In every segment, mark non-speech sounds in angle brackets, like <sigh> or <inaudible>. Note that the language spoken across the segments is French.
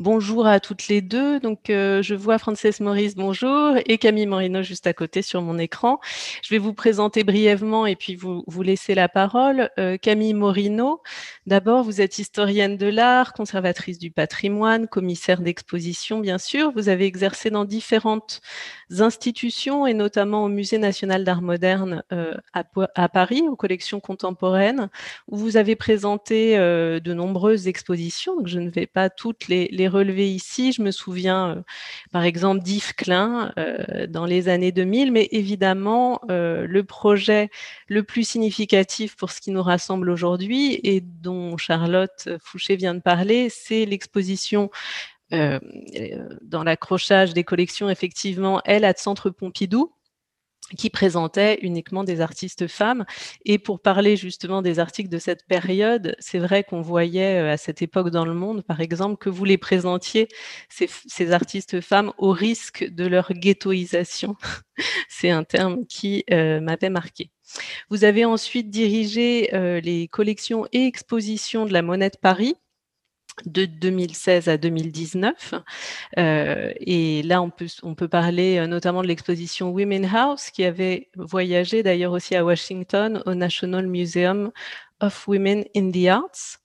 Bonjour à toutes les deux. Donc, euh, je vois Frances Maurice, bonjour, et Camille Morino juste à côté sur mon écran. Je vais vous présenter brièvement et puis vous, vous laisser la parole. Euh, Camille Morino, d'abord, vous êtes historienne de l'art, conservatrice du patrimoine, commissaire d'exposition, bien sûr. Vous avez exercé dans différentes institutions et notamment au Musée national d'art moderne euh, à, Paris, aux collections contemporaines, où vous avez présenté de nombreuses expositions. Je ne vais pas toutes les relever ici. Je me souviens, euh, par exemple, d'Yves Klein euh, dans les années 2000, mais évidemment, euh, le projet le plus significatif pour ce qui nous rassemble aujourd'hui et dont Charlotte Fouché vient de parler, c'est l'exposition dans l'accrochage des collections, effectivement, elle, à Centre Pompidou, qui présentait uniquement des artistes femmes. Et pour parler justement des articles de cette période, c'est vrai qu'on voyait euh, à cette époque dans le monde, par exemple, que vous les présentiez, ces, artistes femmes, au risque de leur ghettoisation. <laughs> c'est un terme qui euh, m'avait marqué. Vous avez ensuite dirigé euh, les collections et expositions de la Monnaie de Paris, de 2016 à 2019. Euh, et là, on peut, on peut parler euh, notamment de l'exposition Women House, qui avait voyagé d'ailleurs aussi à Washington au National Museum of Women in the Arts.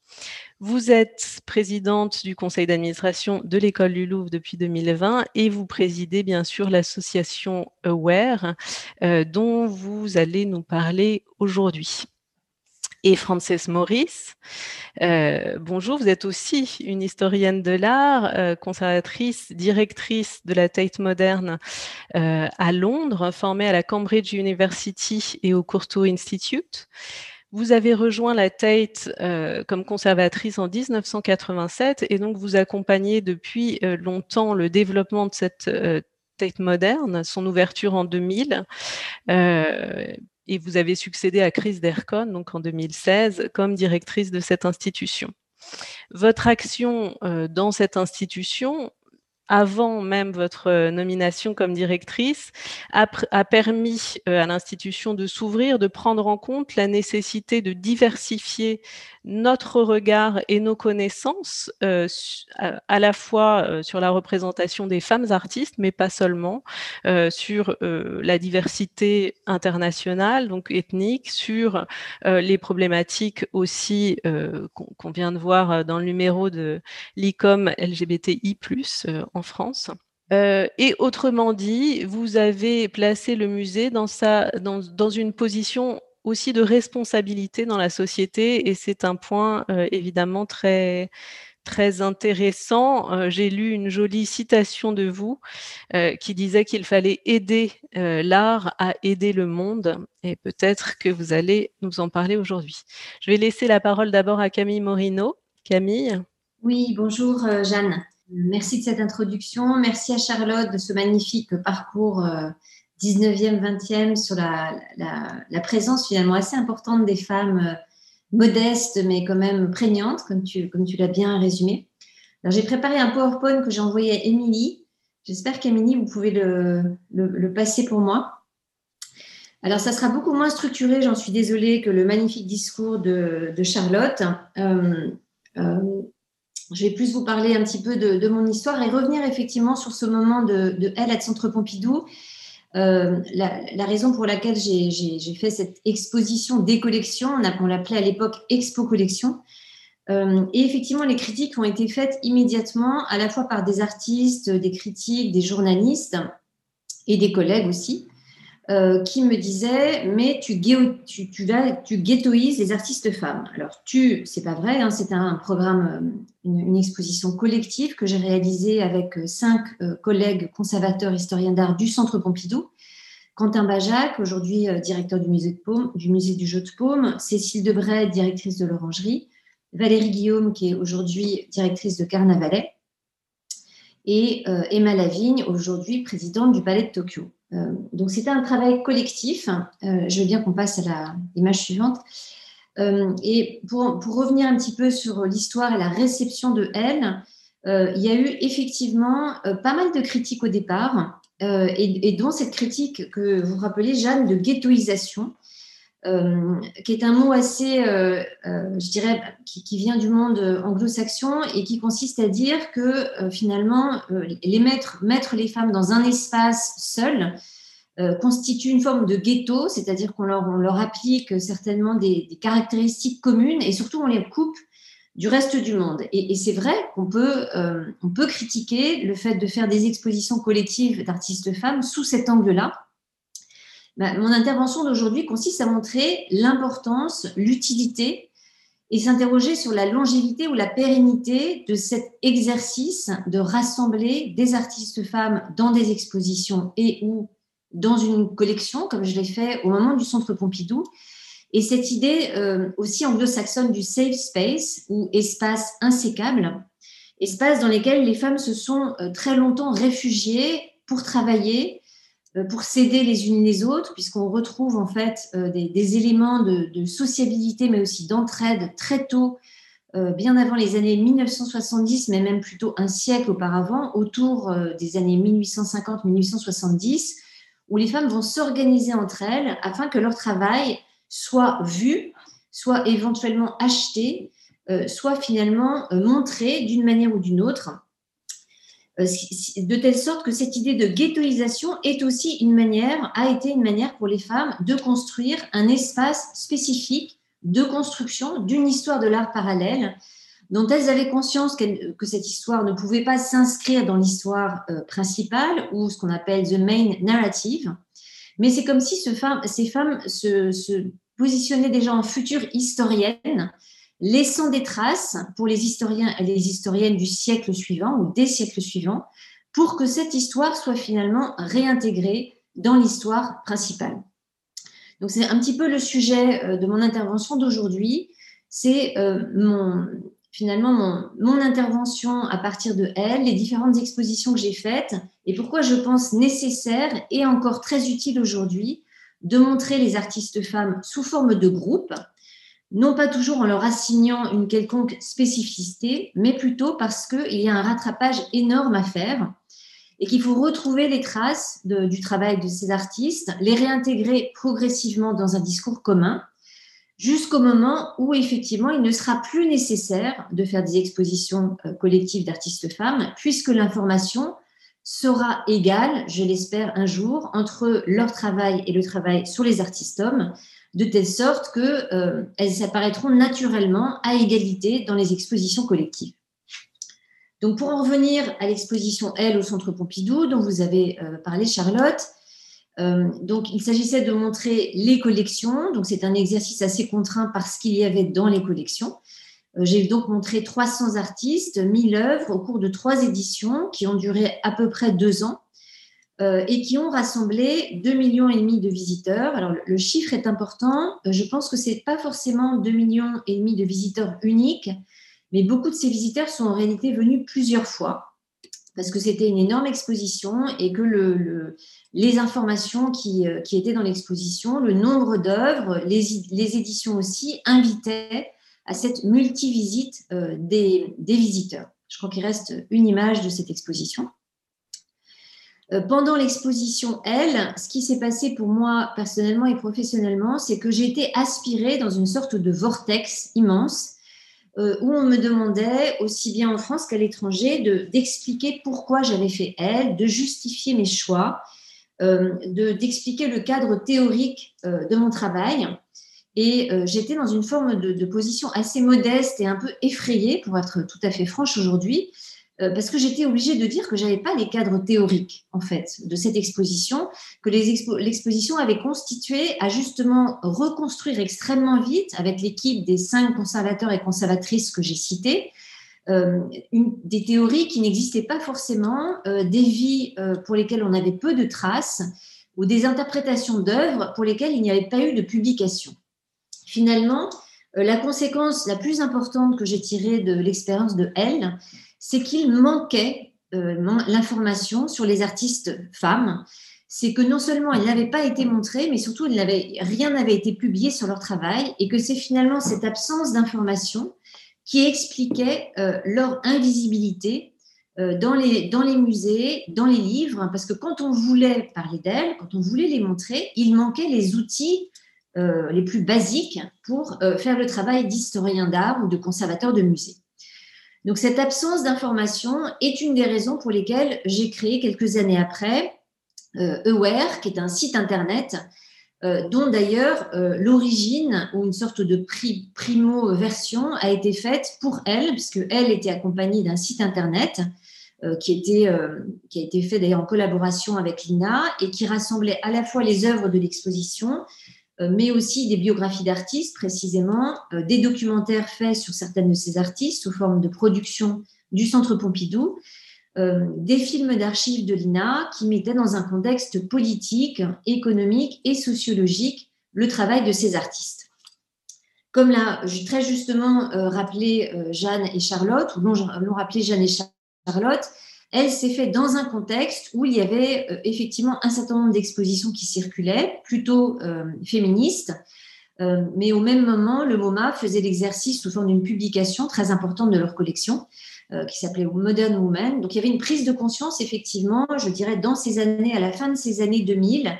Vous êtes présidente du conseil d'administration de l'école du Louvre depuis 2020 et vous présidez bien sûr l'association Aware euh, dont vous allez nous parler aujourd'hui et Frances Maurice. Euh, bonjour, vous êtes aussi une historienne de l'art, euh, conservatrice, directrice de la Tate moderne euh, à Londres, formée à la Cambridge University et au Courtauld Institute. Vous avez rejoint la Tate euh, comme conservatrice en 1987 et donc vous accompagnez depuis euh, longtemps le développement de cette euh, Tate moderne, son ouverture en 2000, et vous avez succédé à Chris Dercon, donc en 2016, comme directrice de cette institution. Votre action euh, dans cette institution, avant même votre euh, nomination comme directrice, a, permis euh, à l'institution de s'ouvrir, de prendre en compte la nécessité de diversifier notre regard et nos connaissances euh, à la fois sur la représentation des femmes artistes, mais pas seulement, sur la diversité internationale, donc ethnique, sur les problématiques aussi qu'on vient de voir dans le numéro de l'ICOM LGBTI+, en France. Euh, et autrement dit, vous avez placé le musée dans, sa, dans, dans une position aussi de responsabilité dans la société et c'est un point euh, évidemment très très intéressant. Euh, J'ai lu une jolie citation de vous euh, qui disait qu'il fallait aider euh, l'art à aider le monde et peut-être que vous allez nous en parler aujourd'hui. Je vais laisser la parole d'abord à Camille Morino. Camille? Oui, bonjour euh, Jeanne. Merci de cette introduction. Merci à Charlotte de ce magnifique parcours euh, 19e, 20e sur la, présence finalement assez importante des femmes euh, modestes mais quand même prégnantes, comme tu, l'as bien résumé. Alors j'ai préparé un PowerPoint que j'ai envoyé à Émilie. J'espère qu'Émilie, vous pouvez le, passer pour moi. Alors ça sera beaucoup moins structuré, j'en suis désolée, que le magnifique discours de, Charlotte. Euh, euh, je vais plus vous parler un petit peu de, mon histoire et revenir effectivement sur ce moment de, de elle à Centre Pompidou euh, la, la, raison pour laquelle j'ai fait cette exposition des collections, on, on l'appelait à l'époque Expo Collection. Euh, et effectivement, les critiques ont été faites immédiatement, à la fois par des artistes, des critiques, des journalistes et des collègues aussi, euh, qui me disaient Mais tu, tu, tu, vas, tu ghettoises les artistes femmes. Alors, tu, c'est pas vrai, hein, c'est un programme, euh, une, exposition collective que j'ai réalisée avec euh, cinq euh, collègues conservateurs historiens d'art du Centre Pompidou. Quentin Bajac, aujourd'hui directeur du musée, de Paume, du musée du jeu de Paume, Cécile Debray, directrice de l'Orangerie, Valérie Guillaume, qui est aujourd'hui directrice de Carnavalet, et Emma Lavigne, aujourd'hui présidente du Palais de Tokyo. Euh, donc c'était un travail collectif. Euh, je veux bien qu'on passe à l'image suivante. Euh, et pour, pour, revenir un petit peu sur l'histoire et la réception de elle, il y a eu effectivement pas mal de critiques au départ, et, et, dont cette critique que vous rappelez, Jeanne, de ghettoisation. Euh, qui est un mot assez, euh, euh, je dirais, qui, vient du monde anglo-saxon et qui consiste à dire que finalement, mettre, les femmes dans un espace seul constitue une forme de ghetto, c'est-à-dire qu'on leur, applique certainement des, caractéristiques communes et surtout on les coupe du reste du monde. Et, et c'est vrai qu'on peut, peut critiquer le fait de faire des expositions collectives d'artistes femmes sous cet angle-là bah, mon intervention d'aujourd'hui consiste à montrer l'importance, l'utilité et s'interroger sur la longévité ou la pérennité de cet exercice de rassembler des artistes femmes dans des expositions et ou dans une collection, comme je l'ai fait au moment du Centre Pompidou. Et cette idée euh, aussi anglo-saxonne du safe space ou espace insécable, espace dans lequel les femmes se sont euh, très longtemps réfugiées pour travailler, pour s'aider les unes les autres, puisqu'on retrouve en fait euh, des, éléments de, sociabilité, mais aussi d'entraide très tôt, euh, bien avant les années 1970, mais même plutôt un siècle auparavant, autour des années 1850-1870, où les femmes vont s'organiser entre elles afin que leur travail soit vu, soit éventuellement acheté, soit finalement montré d'une manière ou d'une autre. euh, de telle sorte que cette idée de ghettoisation est aussi une manière, a été une manière pour les femmes de construire un espace spécifique de construction d'une histoire de l'art parallèle dont elles avaient conscience que cette histoire ne pouvait pas s'inscrire dans l'histoire euh, principale ou ce qu'on appelle the main narrative. Mais c'est comme si ce ces femmes se, se, positionnaient déjà en futures historiennes laissant des traces pour les historiens et les historiennes du siècle suivant ou des siècles suivants, pour que cette histoire soit finalement réintégrée dans l'histoire principale. Donc c'est un petit peu le sujet euh, de mon intervention d'aujourd'hui. C'est euh, finalement mon, mon, intervention à partir de elle, les différentes expositions que j'ai faites et pourquoi je pense nécessaire et encore très utile aujourd'hui de montrer les artistes femmes sous forme de groupe non pas toujours en leur assignant une quelconque spécificité, mais plutôt parce qu'il y a un rattrapage énorme à faire et qu'il faut retrouver les traces du travail de ces artistes, les réintégrer progressivement dans un discours commun, jusqu'au moment où effectivement il ne sera plus nécessaire de faire des expositions euh, collectives d'artistes femmes, puisque l'information sera égale, je l'espère un jour, entre leur travail et le travail sur les artistes hommes, de telle sorte qu'elles euh, apparaîtront naturellement à égalité dans les expositions collectives. Donc pour en revenir à l'exposition Elle au Centre Pompidou, dont vous avez euh, parlé Charlotte, euh, donc il s'agissait de montrer les collections, donc c'est un exercice assez contraint parce qu'il y avait dans les collections. J'ai donc montré 300 artistes, 1000 œuvres au cours de trois éditions qui ont duré à peu près deux ans euh, et qui ont rassemblé 2,5 millions et demi de visiteurs. Alors le, chiffre est important. Euh, je pense que ce n'est pas forcément 2,5 millions et demi de visiteurs uniques, mais beaucoup de ces visiteurs sont en réalité venus plusieurs fois parce que c'était une énorme exposition et que le, les informations qui, euh, qui, étaient dans l'exposition, le nombre d'œuvres, les, éditions aussi, invitaient à cette multivisite des, des visiteurs. Je crois qu'il reste une image de cette exposition. Euh, pendant l'exposition Elle, ce qui s'est passé pour moi personnellement et professionnellement, c'est que j'ai été aspirée dans une sorte de vortex immense euh, où on me demandait, aussi bien en France qu'à l'étranger, d'expliquer pourquoi j'avais fait Elle, de justifier mes choix, euh, d'expliquer le cadre théorique de mon travail. Et j'étais dans une forme de, position assez modeste et un peu effrayée, pour être tout à fait franche aujourd'hui, parce que j'étais obligée de dire que j'avais pas les cadres théoriques en fait de cette exposition, que l'exposition avait constitué à justement reconstruire extrêmement vite avec l'équipe des cinq conservateurs et conservatrices que j'ai cités, euh, des théories qui n'existaient pas forcément, euh, des vies pour lesquelles on avait peu de traces ou des interprétations d'œuvres pour lesquelles il n'y avait pas eu de publication. Finalement, la conséquence la plus importante que j'ai tirée de l'expérience de Elle, c'est qu'il manquait euh, l'information sur les artistes femmes. C'est que non seulement elles n'avaient pas été montrées, mais surtout rien n'avait été publié sur leur travail et que c'est finalement cette absence d'information qui expliquait euh, leur invisibilité euh, dans, les, dans les musées, dans les livres, parce que quand on voulait parler d'elles, quand on voulait les montrer, il manquait les outils les plus basiques pour faire le travail d'historien d'art ou de conservateur de musée. Donc cette absence d'information est une des raisons pour lesquelles j'ai créé quelques années après Aware, qui est un site internet euh, dont d'ailleurs euh, l'origine ou une sorte de primo-version a été faite pour elle, puisque elle était accompagnée d'un site internet euh, qui, qui a été fait d'ailleurs en collaboration avec l'INA et qui rassemblait à la fois les œuvres de l'exposition, mais aussi des biographies d'artistes précisément, des documentaires faits sur certaines de ces artistes sous forme de production du Centre Pompidou, euh, des films d'archives de l'INA qui mettaient dans un contexte politique, économique et sociologique le travail de ces artistes. Comme l'a très justement euh, rappelé euh, Jeanne et Charlotte, ou l'ont rappelé Jeanne et Charlotte, elle s'est faite dans un contexte où il y avait effectivement un certain nombre d'expositions qui circulaient, plutôt féministes, mais au même moment, le MoMA faisait l'exercice sous forme d'une publication très importante de leur collection, euh, qui s'appelait Modern Woman. Donc il y avait une prise de conscience, effectivement, je dirais, dans ces années, à la fin de ces années 2000,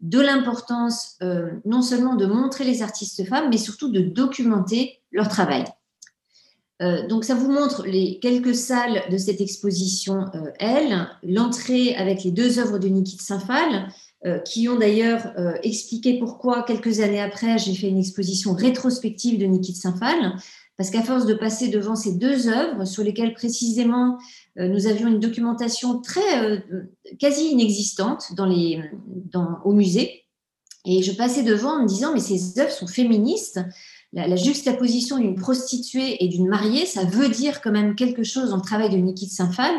de l'importance euh, non seulement de montrer les artistes femmes, mais surtout de documenter leur travail. Euh, donc ça vous montre les quelques salles de cette exposition Elle, l'entrée avec les deux œuvres de Niki de Saint-Phal, qui ont d'ailleurs expliqué pourquoi quelques années après j'ai fait une exposition rétrospective de Niki de Saint-Phal, parce qu'à force de passer devant ces deux œuvres sur lesquelles précisément euh, nous avions une documentation très euh, quasi inexistante dans les, dans, au musée, et je passais devant en me disant mais ces œuvres sont féministes. La, juxtaposition d'une prostituée et d'une mariée, ça veut dire quand même quelque chose dans le travail de Niki de Saint-Phal.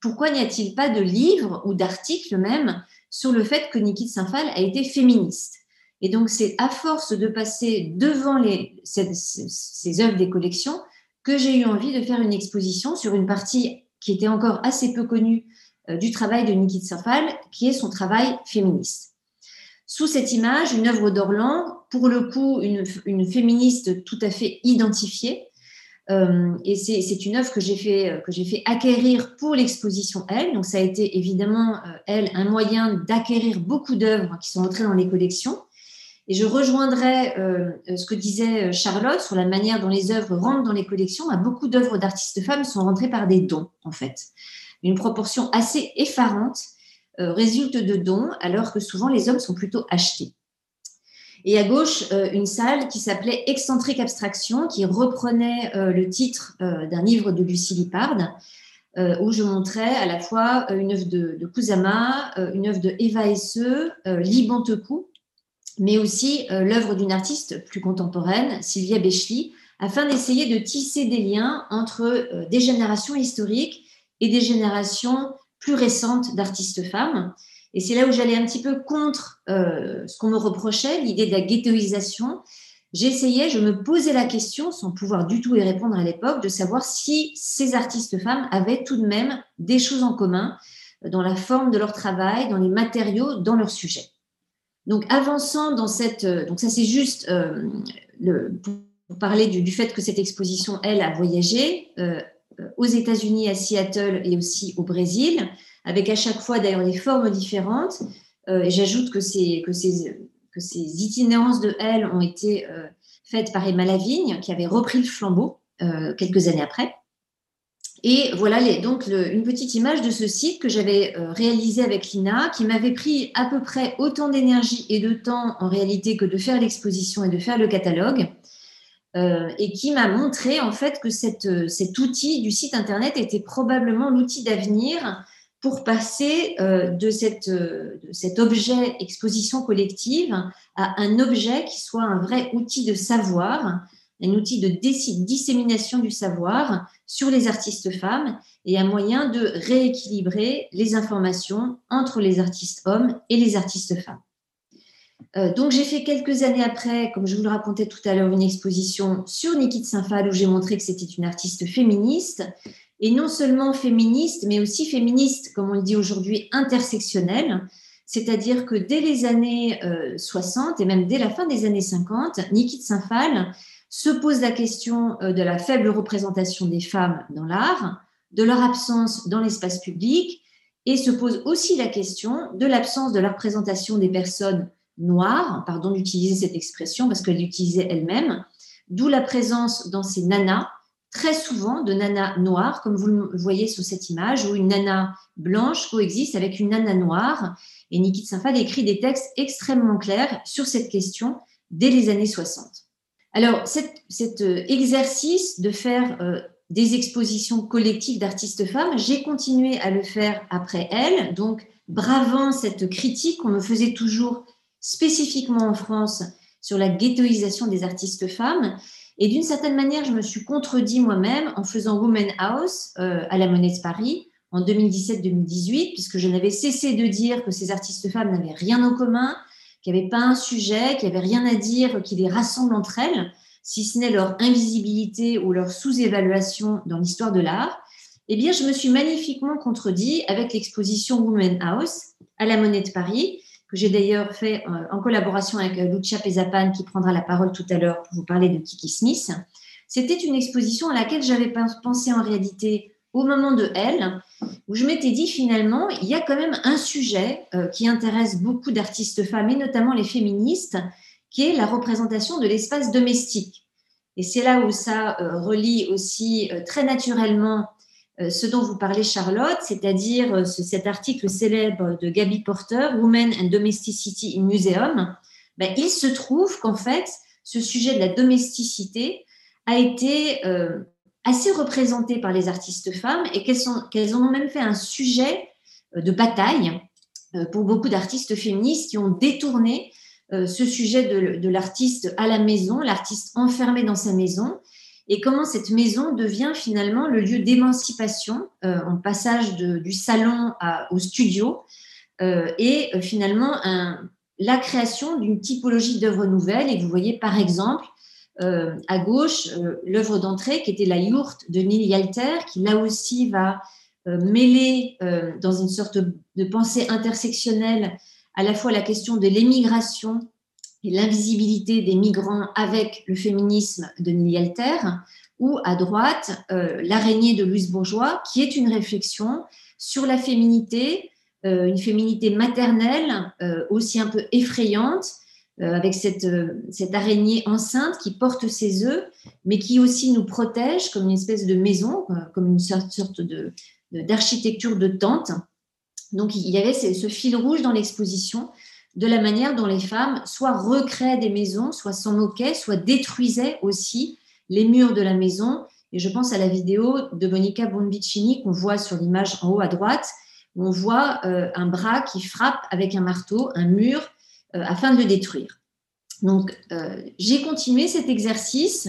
Pourquoi n'y a-t-il pas de livres ou d'articles même sur le fait que Niki de Saint-Phal a été féministe? Et donc, c'est à force de passer devant les, ces, œuvres des collections que j'ai eu envie de faire une exposition sur une partie qui était encore assez peu connue euh, du travail de Niki de Saint-Phal, qui est son travail féministe. Sous cette image, une œuvre d'Orlan, pour le coup, une, féministe tout à fait identifiée. Euh, et c'est une œuvre que j'ai fait, acquérir pour l'exposition Elle. Donc, ça a été évidemment, euh, Elle, un moyen d'acquérir beaucoup d'œuvres qui sont entrées dans les collections. Et je rejoindrai euh, ce que disait Charlotte sur la manière dont les œuvres rentrent dans les collections. Bah, beaucoup d'œuvres d'artistes femmes sont rentrées par des dons, en fait. Une proportion assez effarante résulte de dons, alors que souvent les hommes sont plutôt achetés. Et à gauche, une salle qui s'appelait Excentrique Abstraction, qui reprenait le titre d'un livre de Lucie Lippard, où je montrais à la fois une œuvre de, de Kusama, une œuvre de Eva Esse, Liban Tekou, mais aussi euh, l'œuvre d'une artiste plus contemporaine, Sylvia Bechley, afin d'essayer de tisser des liens entre euh, des générations historiques et des générations plus récentes d'artistes femmes. Et c'est là où j'allais un petit peu contre euh, ce qu'on me reprochait, l'idée de la ghettoisation. J'essayais, je me posais la question, sans pouvoir du tout y répondre à l'époque, de savoir si ces artistes femmes avaient tout de même des choses en commun dans la forme de leur travail, dans les matériaux, dans leur sujet. Donc, avançant dans cette. Euh, donc, ça, c'est juste euh, pour parler du, fait que cette exposition, elle, a voyagé euh, aux États-Unis, à Seattle et aussi au Brésil, avec à chaque fois d'ailleurs des formes différentes. et j'ajoute que ces, itinérances de elle ont été faites par Emma Lavigne, qui avait repris le flambeau quelques années après. Et voilà donc une petite image de ce site que j'avais euh, réalisé avec Lina, qui m'avait pris à peu près autant d'énergie et de temps en réalité que de faire l'exposition et de faire le catalogue, euh, et qui m'a montré en fait que euh, cet outil du site internet était probablement l'outil d'avenir pour passer de, cette, de cet objet exposition collective à un objet qui soit un vrai outil de savoir un outil de dissémination du savoir sur les artistes femmes et un moyen de rééquilibrer les informations entre les artistes hommes et les artistes femmes. Euh, donc j'ai fait quelques années après, comme je vous le racontais tout à l'heure, une exposition sur Niki de Saint-Phal où j'ai montré que c'était une artiste féministe et non seulement féministe, mais aussi féministe, comme on le dit aujourd'hui, intersectionnelle. C'est-à-dire que dès les années 60 euh, et même dès la fin des années 50, Niki de Saint-Phal se pose la question euh, de la faible représentation des femmes dans l'art, de leur absence dans l'espace public, et se pose aussi la question de l'absence de la représentation des personnes noires, pardon d'utiliser cette expression parce qu'elle l'utilisait elle-même, d'où la présence dans ces nanas très souvent de nanas noires, comme vous le voyez sur cette image, où une nana blanche coexiste avec une nana noire. Et Niki Sinfad écrit des textes extrêmement clairs sur cette question dès les années 60. Alors, cet, euh, exercice de faire euh, des expositions collectives d'artistes femmes, j'ai continué à le faire après elle, donc bravant cette critique qu'on me faisait toujours spécifiquement en France sur la ghettoisation des artistes femmes. Et d'une certaine manière, je me suis contredit moi-même en faisant Women House euh, à la Monnaie de Paris en 2017-2018, puisque je n'avais cessé de dire que ces artistes femmes n'avaient rien en commun, qu'il n'y avait pas un sujet, qu'il n'y avait rien à dire qui les rassemble entre elles, si ce n'est leur invisibilité ou leur sous-évaluation dans l'histoire de l'art. Eh bien, je me suis magnifiquement contredit avec l'exposition Women House à la Monnaie de Paris, que j'ai d'ailleurs fait euh, en collaboration avec euh, Lucia Pesapan, qui prendra la parole tout à l'heure pour vous parler de Kiki Smith. C'était une exposition à laquelle j'avais pensé en réalité au moment de elle, où je m'étais dit finalement, il y a quand même un sujet euh, qui intéresse beaucoup d'artistes femmes, et notamment les féministes, qui est la représentation de l'espace domestique. Et c'est là où ça relie aussi très naturellement ce dont vous parlez, Charlotte, c'est-à-dire euh, cet article célèbre de Gabi Porter, Women and Domesticity in Museum, ben, il se trouve qu'en fait, ce sujet de la domesticité a été euh, assez représenté par les artistes femmes et qu'elles ont même fait un sujet de bataille pour beaucoup d'artistes féministes qui ont détourné ce sujet de, de l'artiste à la maison, l'artiste enfermé dans sa maison, et comment cette maison devient finalement le lieu d'émancipation euh, en passage du salon au studio euh, et euh, finalement la création d'une typologie d'œuvres nouvelles. Et vous voyez par exemple à gauche l'œuvre d'entrée qui était la yourte de Neil Yalter, qui là aussi va mêler dans une sorte de pensée intersectionnelle à la fois la question de l'émigration l'invisibilité des migrants avec le féminisme de Neil Alter, ou à droite, euh, l'araignée de Louise Bourgeois, qui est une réflexion sur la féminité, euh, une féminité maternelle, euh, aussi un peu effrayante, avec cette, cette, araignée enceinte qui porte ses œufs, mais qui aussi nous protège comme une espèce de maison, comme une sorte de, d'architecture de tente. Donc il y avait ce fil rouge dans l'exposition de la manière dont les femmes soit recréaient des maisons, soit s'en moquaient, soit détruisaient aussi les murs de la maison. Et je pense à la vidéo de Monica Bonvicini qu'on voit sur l'image en haut à droite, où on voit euh, un bras qui frappe avec un marteau un mur euh, afin de le détruire. Donc, euh, j'ai continué cet exercice,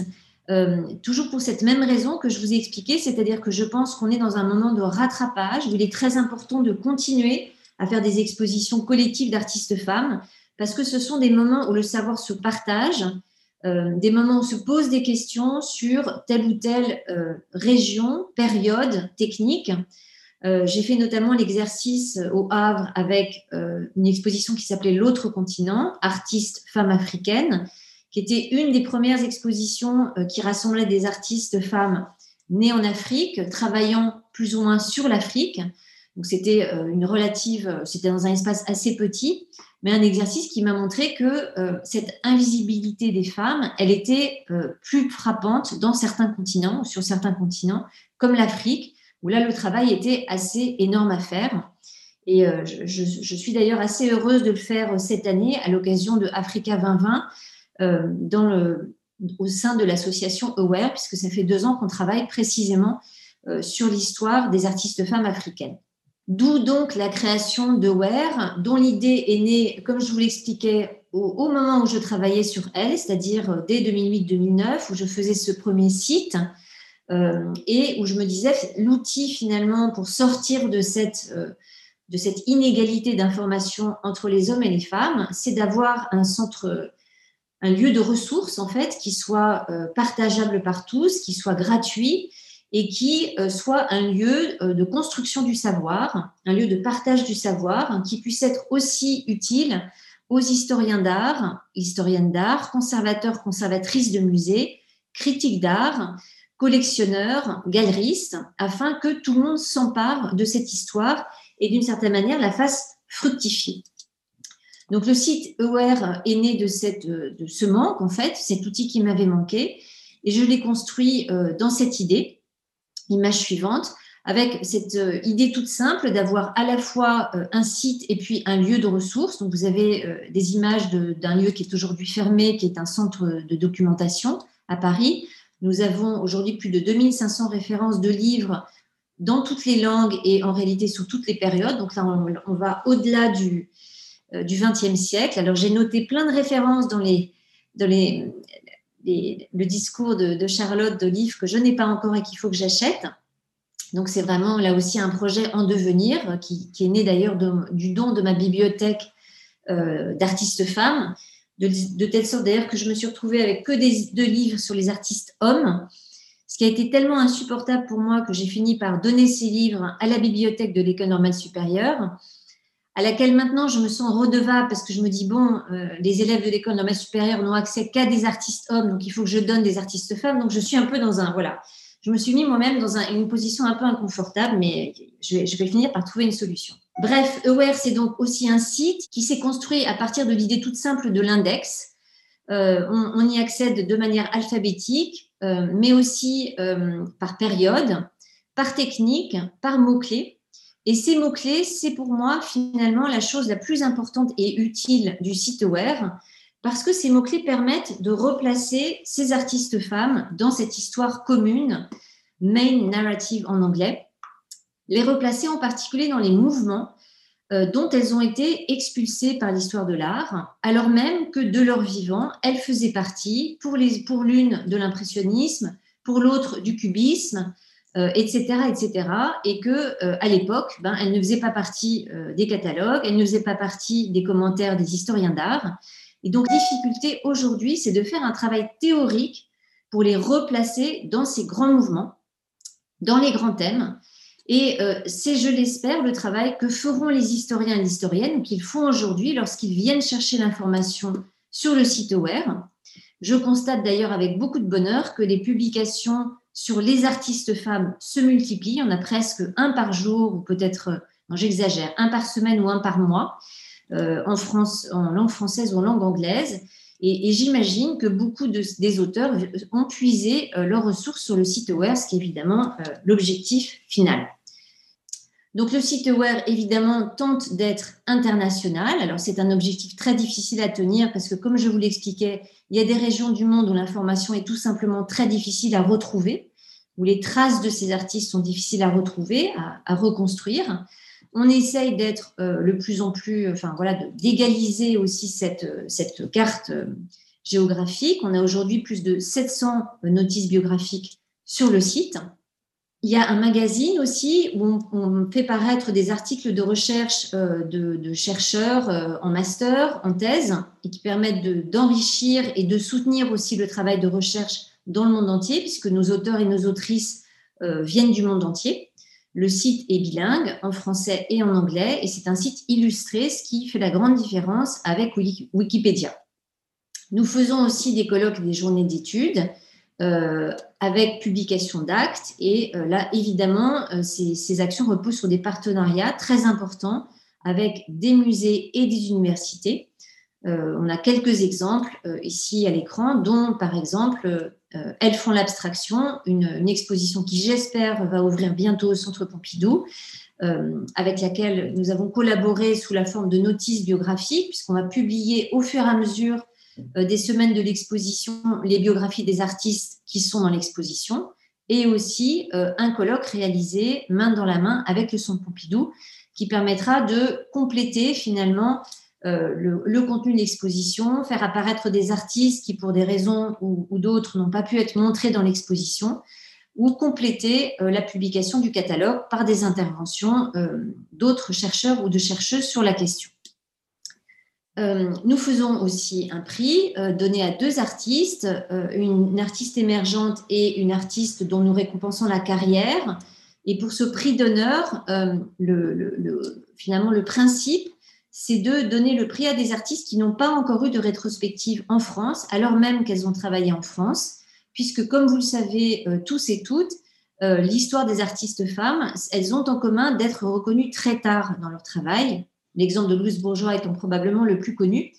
toujours pour cette même raison que je vous ai expliqué, c'est-à-dire que je pense qu'on est dans un moment de rattrapage où il est très important de continuer à faire des expositions collectives d'artistes femmes, parce que ce sont des moments où le savoir se partage, euh, des moments où se posent des questions sur telle ou telle euh, région, période, technique. Euh, j'ai fait notamment l'exercice au Havre avec une exposition qui s'appelait L'autre continent, artistes femmes africaines, qui était une des premières expositions qui rassemblait des artistes femmes nées en Afrique, travaillant plus ou moins sur l'Afrique, c'était euh, une relative, euh, c'était dans un espace assez petit, mais un exercice qui m'a montré que euh, cette invisibilité des femmes, elle était plus frappante dans certains continents, sur certains continents, comme l'Afrique, où là le travail était assez énorme à faire. Et je, suis d'ailleurs assez heureuse de le faire cette année à l'occasion de Africa 2020 dans le, au sein de l'association Aware, puisque ça fait deux ans qu'on travaille précisément sur l'histoire des artistes femmes africaines. D'où donc la création de Ware, dont l'idée est née, comme je vous l'expliquais, au, moment où je travaillais sur elle, c'est-à-dire euh, dès 2008-2009, où je faisais ce premier site, euh, et où je me disais, l'outil finalement pour sortir euh, de cette inégalité d'information entre les hommes et les femmes, c'est d'avoir un centre, un lieu de ressources, en fait, qui soit partageable par tous, qui soit gratuit, et qui euh, soit un lieu euh, de construction du savoir, un lieu de partage du savoir, hein, qui puisse être aussi utile aux historiens d'art, historiennes d'art, conservateurs, conservatrices de musées, critiques d'art, collectionneurs, galeristes, afin que tout le monde s'empare de cette histoire et d'une certaine manière la fasse fructifier. Donc le site Aware est né de, cette, de ce manque, en fait, cet outil qui m'avait manqué, et je l'ai construit dans cette idée. Image suivante avec cette euh, idée toute simple d'avoir à la fois euh, un site et puis un lieu de ressources. Donc, vous avez euh, des images d'un lieu qui est aujourd'hui fermé, qui est un centre de documentation à Paris. Nous avons aujourd'hui plus de 2500 références de livres dans toutes les langues et en réalité sur toutes les périodes. Donc là, on, va au-delà du, du XXe siècle. Alors, j'ai noté plein de références dans les, le discours de, de Charlotte de livres que je n'ai pas encore et qu'il faut que j'achète. Donc c'est vraiment là aussi un projet en devenir qui, est né d'ailleurs du don de ma bibliothèque euh, d'artistes femmes, de, telle sorte d'ailleurs que je me suis retrouvée avec que des, deux livres sur les artistes hommes, ce qui a été tellement insupportable pour moi que j'ai fini par donner ces livres à la bibliothèque de l'École normale supérieure, à laquelle maintenant je me sens redevable parce que je me dis, bon, euh, les élèves de l'École normale supérieure n'ont accès qu'à des artistes hommes, donc il faut que je donne des artistes femmes, donc je suis un peu dans un, voilà, je me suis mis moi-même dans une position un peu inconfortable, mais je vais, finir par trouver une solution. Bref, Aware, c'est donc aussi un site qui s'est construit à partir de l'idée toute simple de l'index. Euh, on, y accède de manière alphabétique, euh, mais aussi par période, par technique, par mots-clés. Et ces mots-clés, c'est pour moi finalement la chose la plus importante et utile du site Aware, parce que ces mots-clés permettent de replacer ces artistes femmes dans cette histoire commune, main narrative en anglais, les replacer en particulier dans les mouvements euh, dont elles ont été expulsées par l'histoire de l'art, alors même que de leur vivant, elles faisaient partie, pour l'une de l'impressionnisme, pour l'autre du cubisme, euh, etc., et que euh, à l'époque, ben, elles ne faisaient pas partie des catalogues, elles ne faisaient pas partie des commentaires des historiens d'art, et donc, difficulté aujourd'hui, c'est de faire un travail théorique pour les replacer dans ces grands mouvements, dans les grands thèmes. Et euh, c'est, je l'espère, le travail que feront les historiens et les historiennes, qu'ils font aujourd'hui lorsqu'ils viennent chercher l'information sur le site Aware. Je constate d'ailleurs avec beaucoup de bonheur que les publications sur les artistes femmes se multiplient. On a presque un par jour, ou peut-être, j'exagère, un par semaine ou un par mois. Euh, en, langue française ou en langue anglaise. Et, j'imagine que beaucoup des auteurs ont puisé euh, leurs ressources sur le site Aware, ce qui est évidemment euh, l'objectif final. Donc le site Aware, évidemment, tente d'être international. Alors c'est un objectif très difficile à tenir parce que, comme je vous l'expliquais, il y a des régions du monde où l'information est tout simplement très difficile à retrouver, où les traces de ces artistes sont difficiles à retrouver, à reconstruire. On essaye d'être euh, le plus en plus, enfin voilà, d'égaliser aussi cette, euh, carte euh, géographique. On a aujourd'hui plus de 700 notices biographiques sur le site. Il y a un magazine aussi où on, fait paraître des articles de recherche de, chercheurs en master, en thèse, et qui permettent d'enrichir et de soutenir aussi le travail de recherche dans le monde entier, puisque nos auteurs et nos autrices viennent du monde entier. Le site est bilingue en français et en anglais et c'est un site illustré, ce qui fait la grande différence avec Wikipédia. Nous faisons aussi des colloques des journées d'études euh, avec publication d'actes et euh, là, évidemment, euh, ces, actions reposent sur des partenariats très importants avec des musées et des universités. on a quelques exemples ici à l'écran, dont par exemple euh, elles font l'abstraction, une, exposition qui, j'espère, va ouvrir bientôt au Centre Pompidou, euh, avec laquelle nous avons collaboré sous la forme de notices biographiques, puisqu'on va publier au fur et à mesure euh, des semaines de l'exposition les biographies des artistes qui sont dans l'exposition, et aussi un colloque réalisé main dans la main avec le Centre Pompidou, qui permettra de compléter finalement euh, le, contenu de l'exposition, faire apparaître des artistes qui, pour des raisons ou, d'autres, n'ont pas pu être montrés dans l'exposition, ou compléter euh, la publication du catalogue par des interventions euh, d'autres chercheurs ou de chercheuses sur la question. nous faisons aussi un prix donné à deux artistes, une artiste émergente et une artiste dont nous récompensons la carrière. Et pour ce prix d'honneur, finalement, le principe, c'est de donner le prix à des artistes qui n'ont pas encore eu de rétrospective en France, alors même qu'elles ont travaillé en France, puisque comme vous le savez euh, tous et toutes, euh, l'histoire des artistes femmes, elles ont en commun d'être reconnues très tard dans leur travail, l'exemple de Louise Bourgeois étant probablement le plus connu,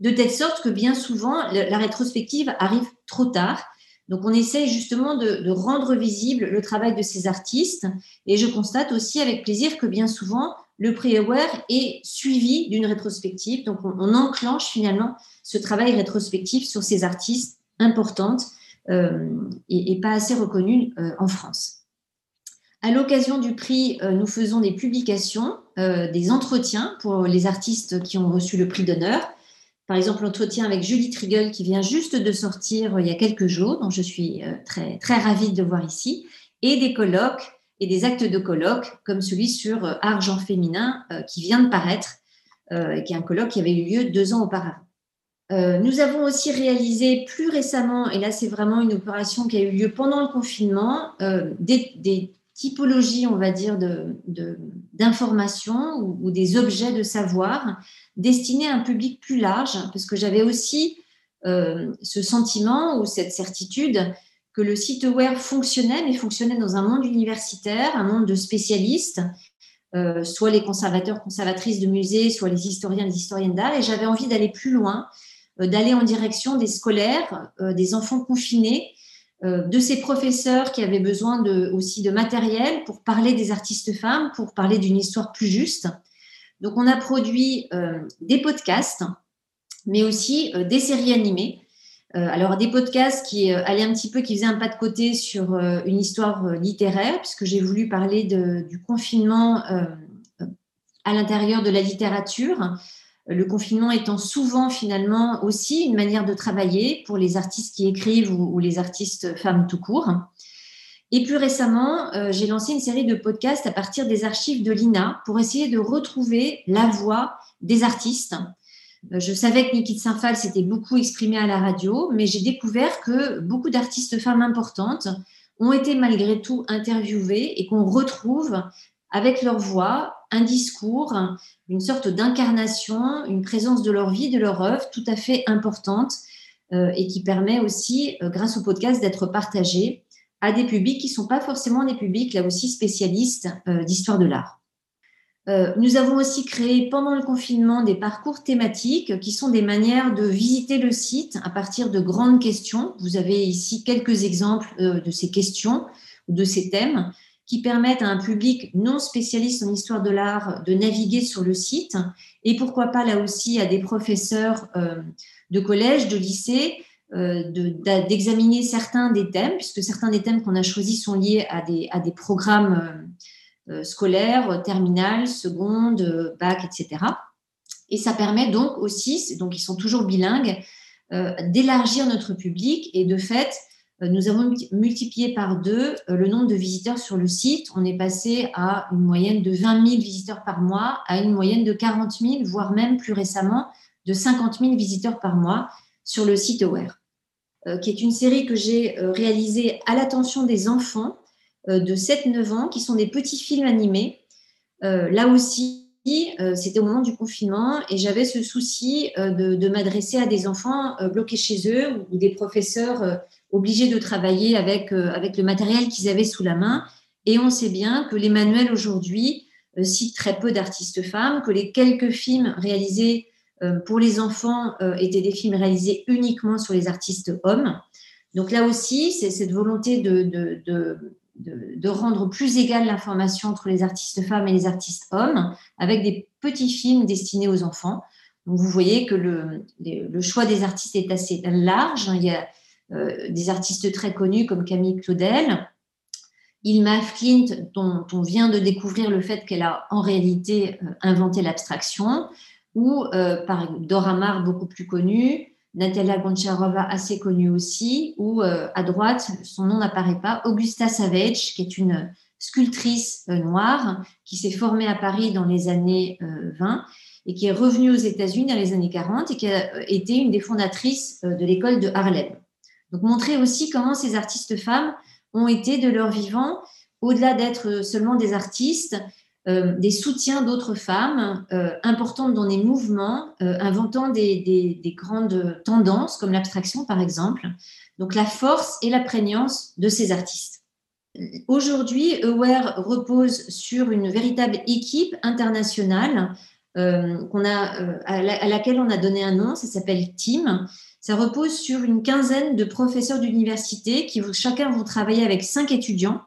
de telle sorte que bien souvent, la rétrospective arrive trop tard. Donc, on essaye justement de, rendre visible le travail de ces artistes. Et je constate aussi avec plaisir que bien souvent, le pre-aware est suivi d'une rétrospective. Donc, on, enclenche finalement ce travail rétrospectif sur ces artistes importantes euh, et, pas assez reconnues euh, en France. À l'occasion du prix, euh, nous faisons des publications, des entretiens pour les artistes qui ont reçu le prix d'honneur. Par exemple, l'entretien avec Julie Trigel qui vient juste de sortir il y a quelques jours, dont je suis très, très ravie de voir ici, et des colloques et des actes de colloques, comme celui sur argent féminin qui vient de paraître, qui est un colloque qui avait eu lieu deux ans auparavant. Euh, nous avons aussi réalisé plus récemment, et là c'est vraiment une opération qui a eu lieu pendant le confinement, euh, des, typologies, on va dire, d'informations ou, des objets de savoir destinés à un public plus large, parce que j'avais aussi euh, ce sentiment ou cette certitude que le site Aware fonctionnait, mais fonctionnait dans un monde universitaire, un monde de spécialistes, soit les conservateurs, conservatrices de musées, soit les historiens, les historiennes d'art, et j'avais envie d'aller plus loin euh, d'aller en direction des scolaires, euh, des enfants confinés, euh, de ces professeurs qui avaient besoin aussi de matériel pour parler des artistes femmes, pour parler d'une histoire plus juste. Donc, on a produit des podcasts, mais aussi des séries animées. Alors, des podcasts qui allaient un petit peu, qui faisaient un pas de côté sur une histoire littéraire, puisque j'ai voulu parler du confinement à l'intérieur de la littérature, le confinement étant souvent finalement aussi une manière de travailler pour les artistes qui écrivent ou, les artistes femmes tout court. Et plus récemment, euh, j'ai lancé une série de podcasts à partir des archives de l'INA pour essayer de retrouver la voix des artistes. Euh, je savais que Nikit Saint-Phal s'était beaucoup exprimée à la radio, mais j'ai découvert que beaucoup d'artistes femmes importantes ont été malgré tout interviewées et qu'on retrouve avec leur voix un discours, une sorte d'incarnation, une présence de leur vie, de leur œuvre tout à fait importante euh, et qui permet aussi, euh, grâce au podcast, d'être partagé à des publics qui ne sont pas forcément des publics, là aussi, spécialistes d'histoire de l'art. Nous avons aussi créé pendant le confinement des parcours thématiques qui sont des manières de visiter le site à partir de grandes questions. Vous avez ici quelques exemples de ces questions ou de ces thèmes qui permettent à un public non spécialiste en histoire de l'art de naviguer sur le site et pourquoi pas là aussi à des professeurs euh, de collège, de lycée, euh, d'examiner certains des thèmes, puisque certains des thèmes qu'on a choisis sont liés à des programmes euh, scolaires, terminales, secondes, bac, etc. Et ça permet donc aussi, donc ils sont toujours bilingues, d'élargir notre public et de fait euh, nous avons multiplié par deux euh, le nombre de visiteurs sur le site. On est passé à une moyenne de 20 000 visiteurs par mois, à une moyenne de 40 000, voire même plus récemment de 50 000 visiteurs par mois sur le site Aware, euh, qui est une série que j'ai réalisée à l'attention des enfants de 7-9 ans, qui sont des petits films animés. Là aussi, c'était au moment du confinement et j'avais ce souci de, m'adresser à des enfants bloqués chez eux ou des professeurs obligés de travailler avec, euh, avec le matériel qu'ils avaient sous la main. Et on sait bien que les manuels aujourd'hui euh, citent très peu d'artistes femmes, que les quelques films réalisés euh, pour les enfants étaient des films réalisés uniquement sur les artistes hommes. Donc là aussi, c'est cette volonté de, de rendre plus égale l'information entre les artistes femmes et les artistes hommes, avec des petits films destinés aux enfants. Donc vous voyez que le, le choix des artistes est assez large. Il y a euh, des artistes très connus comme Camille Claudel. Ilma Flint, dont on vient de découvrir le fait qu'elle a en réalité euh, inventé l'abstraction, ou euh, par Dora Maar, beaucoup plus connue, Natalia Goncharova, assez connue aussi, ou à droite, son nom n'apparaît pas, Augusta Savage, qui est une sculptrice noire qui s'est formée à Paris dans les années 20 et qui est revenue aux États-Unis dans les années 40 et qui a été une des fondatrices de l'école de Harlem. Donc montrer aussi comment ces artistes femmes ont été de leur vivant, au-delà d'être seulement des artistes, euh, des soutiens d'autres femmes euh, importantes dans des mouvements, euh, inventant des, grandes tendances comme l'abstraction par exemple. Donc la force et la prégnance de ces artistes. Aujourd'hui, Aware repose sur une véritable équipe internationale qu'on a, à, laquelle on a donné un nom, ça s'appelle Team. Ça repose sur une quinzaine de professeurs d'université qui chacun vont travailler avec cinq étudiants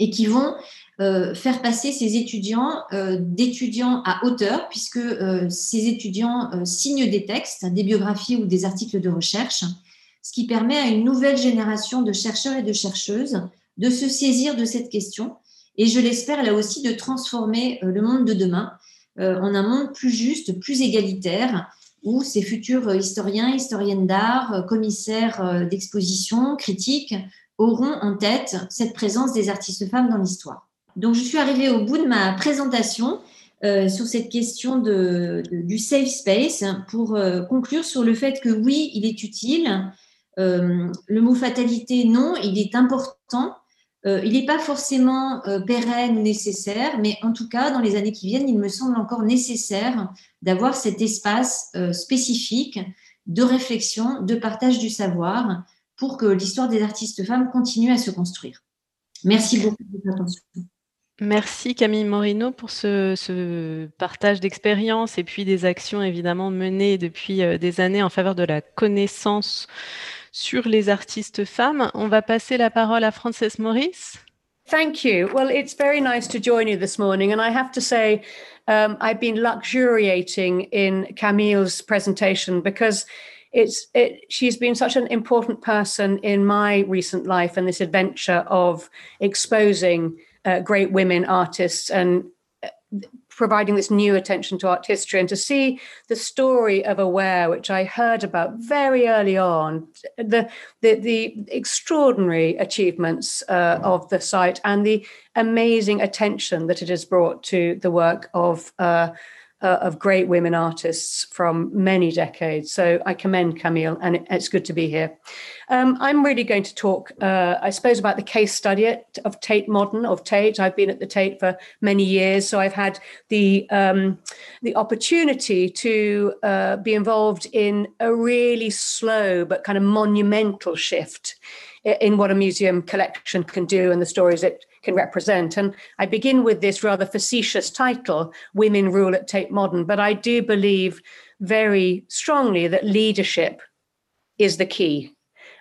et qui vont euh, faire passer ces étudiants euh, d'étudiants à hauteur, puisque euh, ces étudiants signent des textes, des biographies ou des articles de recherche, ce qui permet à une nouvelle génération de chercheurs et de chercheuses de se saisir de cette question et je l'espère là aussi de transformer le monde de demain en un monde plus juste, plus égalitaire, où ces futurs historiens, historiennes d'art, commissaires d'exposition, critiques, auront en tête cette présence des artistes femmes dans l'histoire. Donc, je suis arrivée au bout de ma présentation euh, sur cette question du safe space pour euh, conclure sur le fait que oui, il est utile. Euh, le mot fatalité, non, il est important. il n'est pas forcément pérenne ou nécessaire, mais en tout cas, dans les années qui viennent, il me semble encore nécessaire d'avoir cet espace spécifique de réflexion, de partage du savoir pour que l'histoire des artistes femmes continue à se construire. Merci beaucoup de votre attention. Merci Camille Morino pour ce, partage d'expérience et puis des actions évidemment menées depuis euh, des années en faveur de la connaissance sur les artistes femmes. On va passer la parole à Frances Maurice. Thank you. Well, it's very nice to join you this morning. And I have to say, um, I've been luxuriating in Camille's presentation because it's it, she's been such an important person in my recent life and this adventure of exposing uh, great women artists and uh, providing this new attention to art history and to see the story of aware which i heard about very early on the the, the extraordinary achievements uh, of the site and the amazing attention that it has brought to the work of uh, uh, of great women artists from many decades. So I commend Camille, and it's good to be here. Um, I'm really going to talk, uh, I suppose, about the case study of Tate Modern of Tate. I've been at the Tate for many years, so I've had the um, the opportunity to uh, be involved in a really slow but kind of monumental shift in what a museum collection can do and the stories it can represent. And I begin with this rather facetious title, Women Rule at Tate Modern, but I do believe very strongly that leadership is the key.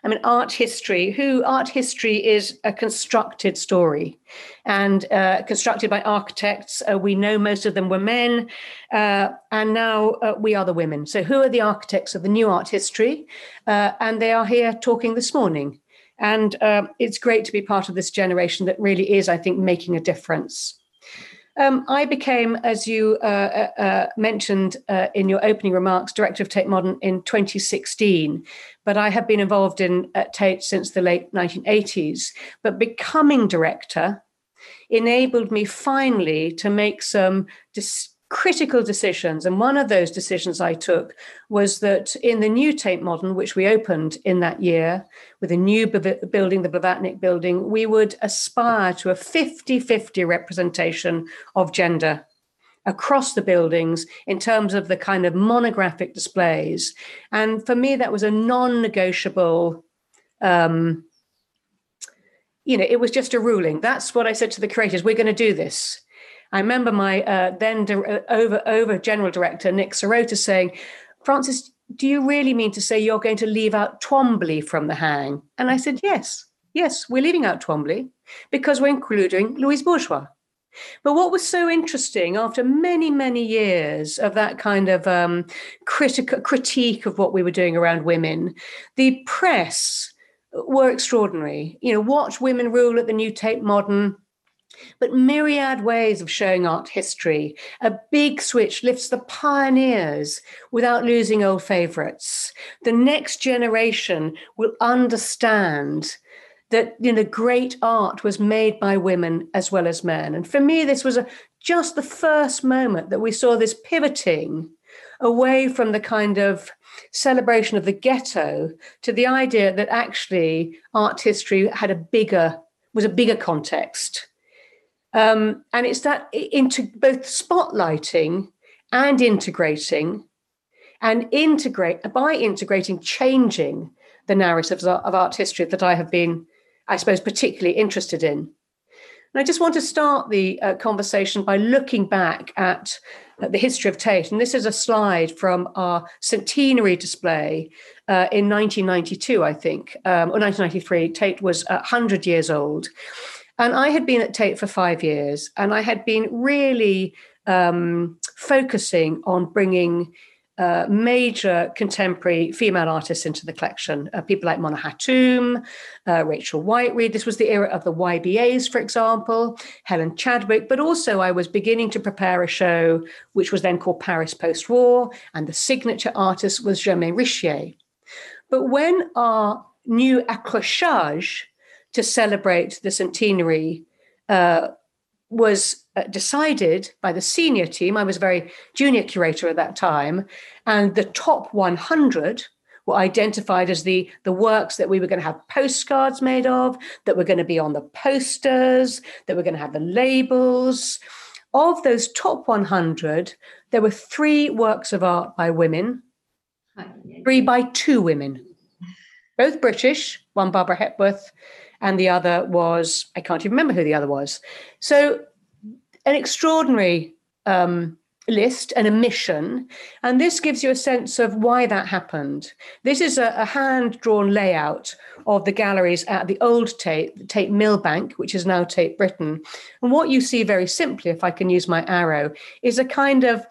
I mean, art history, who art history is a constructed story and uh, constructed by architects. Uh, we know most of them were men, uh, and now uh, we are the women. So, who are the architects of the new art history? Uh, and they are here talking this morning. And uh, it's great to be part of this generation that really is, I think, making a difference. Um, I became, as you uh, uh, uh mentioned uh, in your opening remarks, director of Tate Modern in 2016. But I have been involved in Tate since the late 1980s. But becoming director enabled me finally to make some dis- critical decisions. And one of those decisions I took was that in the new Tate Modern, which we opened in that year with a new building, the Blavatnik building, we would aspire to a 50 50 representation of gender across the buildings in terms of the kind of monographic displays. And for me, that was a non negotiable. Um, you know, it was just a ruling. That's what I said to the creators. We're going to do this. I remember my uh, then di- uh, over over general director Nick Sirota saying, "Francis, do you really mean to say you're going to leave out Twombly from the hang?" And I said, "Yes, yes, we're leaving out Twombly because we're including Louise Bourgeois." But what was so interesting after many, many years of that kind of um, critique of what we were doing around women, the press were extraordinary. You know, watch women rule at the New Tate Modern but myriad ways of showing art history. A big switch lifts the pioneers without losing old favorites. The next generation will understand that you know great art was made by women as well as men. And for me, this was a, just the first moment that we saw this pivoting away from the kind of celebration of the ghetto to the idea that actually art history had a bigger was a bigger context um, and it's that into both spotlighting and integrating, and integrate by integrating, changing the narratives of art history that I have been, I suppose, particularly interested in. And I just want to start the uh, conversation by looking back at the history of Tate. And this is a slide from our centenary display uh, in 1992, I think, um, or 1993. Tate was 100 years old. And I had been at Tate for five years, and I had been really um, focusing on bringing uh, major contemporary female artists into the collection. Uh, people like Mona Hatoum, uh, Rachel Whiteread. This was the era of the YBAs, for example, Helen Chadwick. But also, I was beginning to prepare a show which was then called Paris Post War, and the signature artist was Germaine Richier. But when our new accrochage to celebrate the centenary uh, was uh, decided by the senior team. I was a very junior curator at that time, and the top 100 were identified as the, the works that we were going to have postcards made of, that were going to be on the posters, that were going to have the labels. Of those top 100, there were three works of art by women, three by two women, both British, one Barbara Hepworth, and the other was, I can't even remember who the other was. So, an extraordinary um, list and a mission. And this gives you a sense of why that happened. This is a, a hand drawn layout of the galleries at the old Tate, Tate Millbank, which is now Tate Britain. And what you see very simply, if I can use my arrow, is a kind of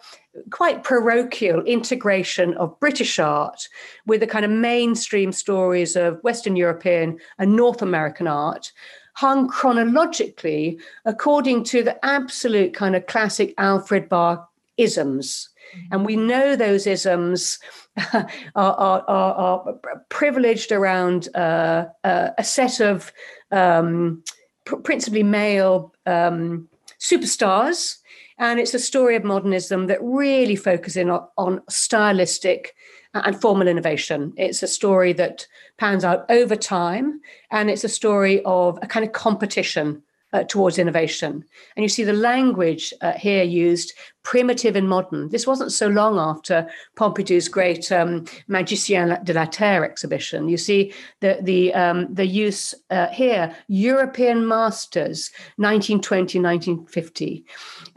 quite parochial integration of British art with the kind of mainstream stories of Western European and North American art, hung chronologically according to the absolute kind of classic Alfred Barr isms. Mm-hmm. And we know those isms <laughs> are, are, are, are privileged around uh, uh, a set of um, pr- principally male um, superstars and it's a story of modernism that really focuses on, on stylistic and formal innovation. It's a story that pans out over time, and it's a story of a kind of competition uh, towards innovation. And you see the language uh, here used primitive and modern. This wasn't so long after Pompidou's great um, Magicien de la Terre exhibition. You see the, the, um, the use uh, here, European masters, 1920, 1950.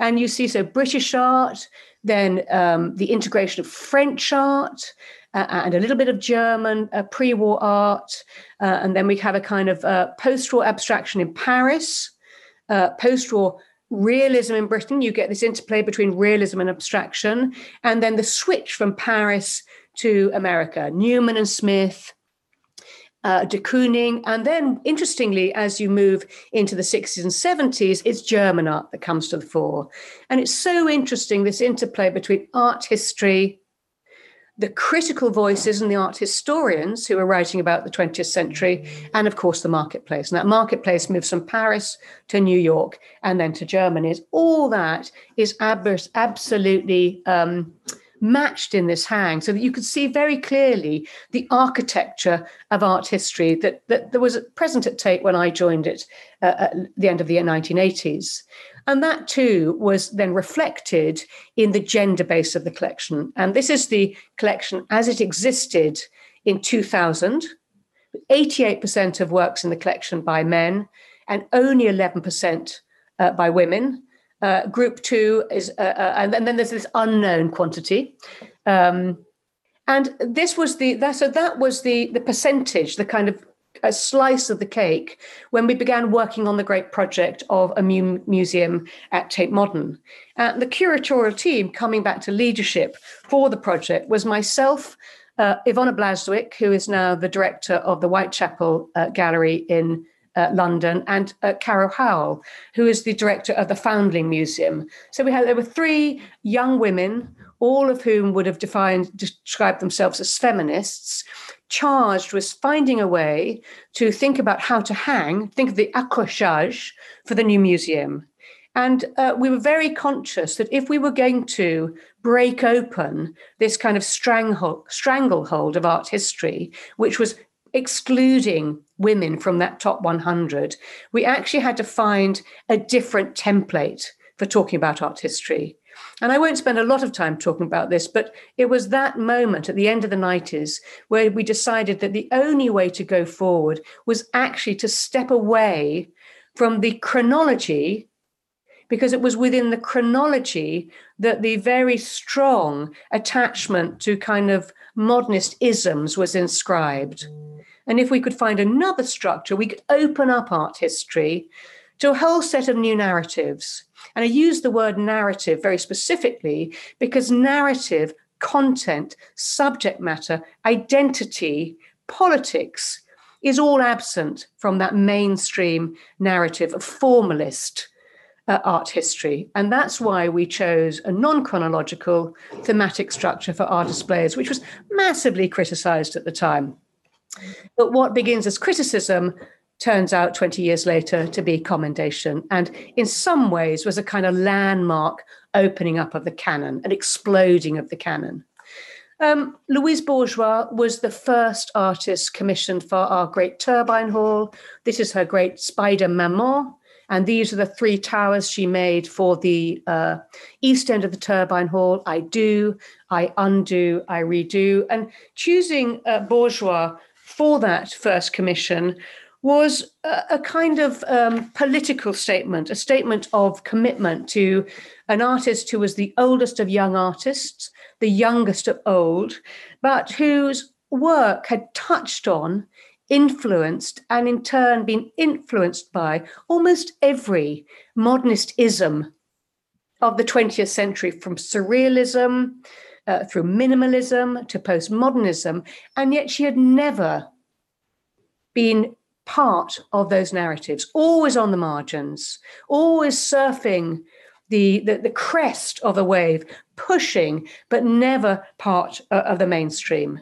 And you see so British art, then um, the integration of French art, uh, and a little bit of German uh, pre war art. Uh, and then we have a kind of uh, post war abstraction in Paris, uh, post-war realism in Britain. You get this interplay between realism and abstraction, and then the switch from Paris to America. Newman and Smith, uh, de Kooning, and then interestingly, as you move into the 60s and 70s, it's German art that comes to the fore. And it's so interesting this interplay between art history, the critical voices and the art historians who are writing about the 20th century, and of course the marketplace. And that marketplace moves from Paris to New York and then to Germany. All that is ab- absolutely um, matched in this hang, so that you could see very clearly the architecture of art history that, that, that was present at Tate when I joined it uh, at the end of the 1980s. And that too was then reflected in the gender base of the collection. And this is the collection as it existed in 2000. 88% of works in the collection by men and only 11% uh, by women. Uh, group two is, uh, uh and, then there's this unknown quantity. Um, and this was the that, so that was the the percentage, the kind of a slice of the cake when we began working on the great project of a mu- museum at Tate Modern. And the curatorial team coming back to leadership for the project was myself, uh, Ivona Blaswick, who is now the director of the Whitechapel uh, Gallery in uh, London, and uh, Carol Howell, who is the director of the Foundling Museum. So we had there were three young women, all of whom would have defined described themselves as feminists, charged with finding a way to think about how to hang, think of the accrochage for the new museum. And uh, we were very conscious that if we were going to break open this kind of stranglehold, stranglehold of art history, which was excluding women from that top 100, we actually had to find a different template for talking about art history. And I won't spend a lot of time talking about this, but it was that moment at the end of the 90s where we decided that the only way to go forward was actually to step away from the chronology because it was within the chronology that the very strong attachment to kind of modernist isms was inscribed. And if we could find another structure, we could open up art history to a whole set of new narratives. And I use the word narrative very specifically because narrative, content, subject matter, identity, politics is all absent from that mainstream narrative of formalist uh, art history. And that's why we chose a non chronological thematic structure for our displays, which was massively criticized at the time. But what begins as criticism turns out 20 years later to be commendation, and in some ways was a kind of landmark opening up of the canon, an exploding of the canon. Um, Louise Bourgeois was the first artist commissioned for our great turbine hall. This is her great spider maman, and these are the three towers she made for the uh, east end of the turbine hall. I do, I undo, I redo. And choosing uh, Bourgeois for that first commission was a, a kind of um, political statement, a statement of commitment to an artist who was the oldest of young artists, the youngest of old, but whose work had touched on influenced and in turn been influenced by almost every modernist ism of the 20th century, from surrealism uh, through minimalism to postmodernism. And yet she had never been part of those narratives, always on the margins, always surfing the, the, the crest of a wave, pushing, but never part uh, of the mainstream.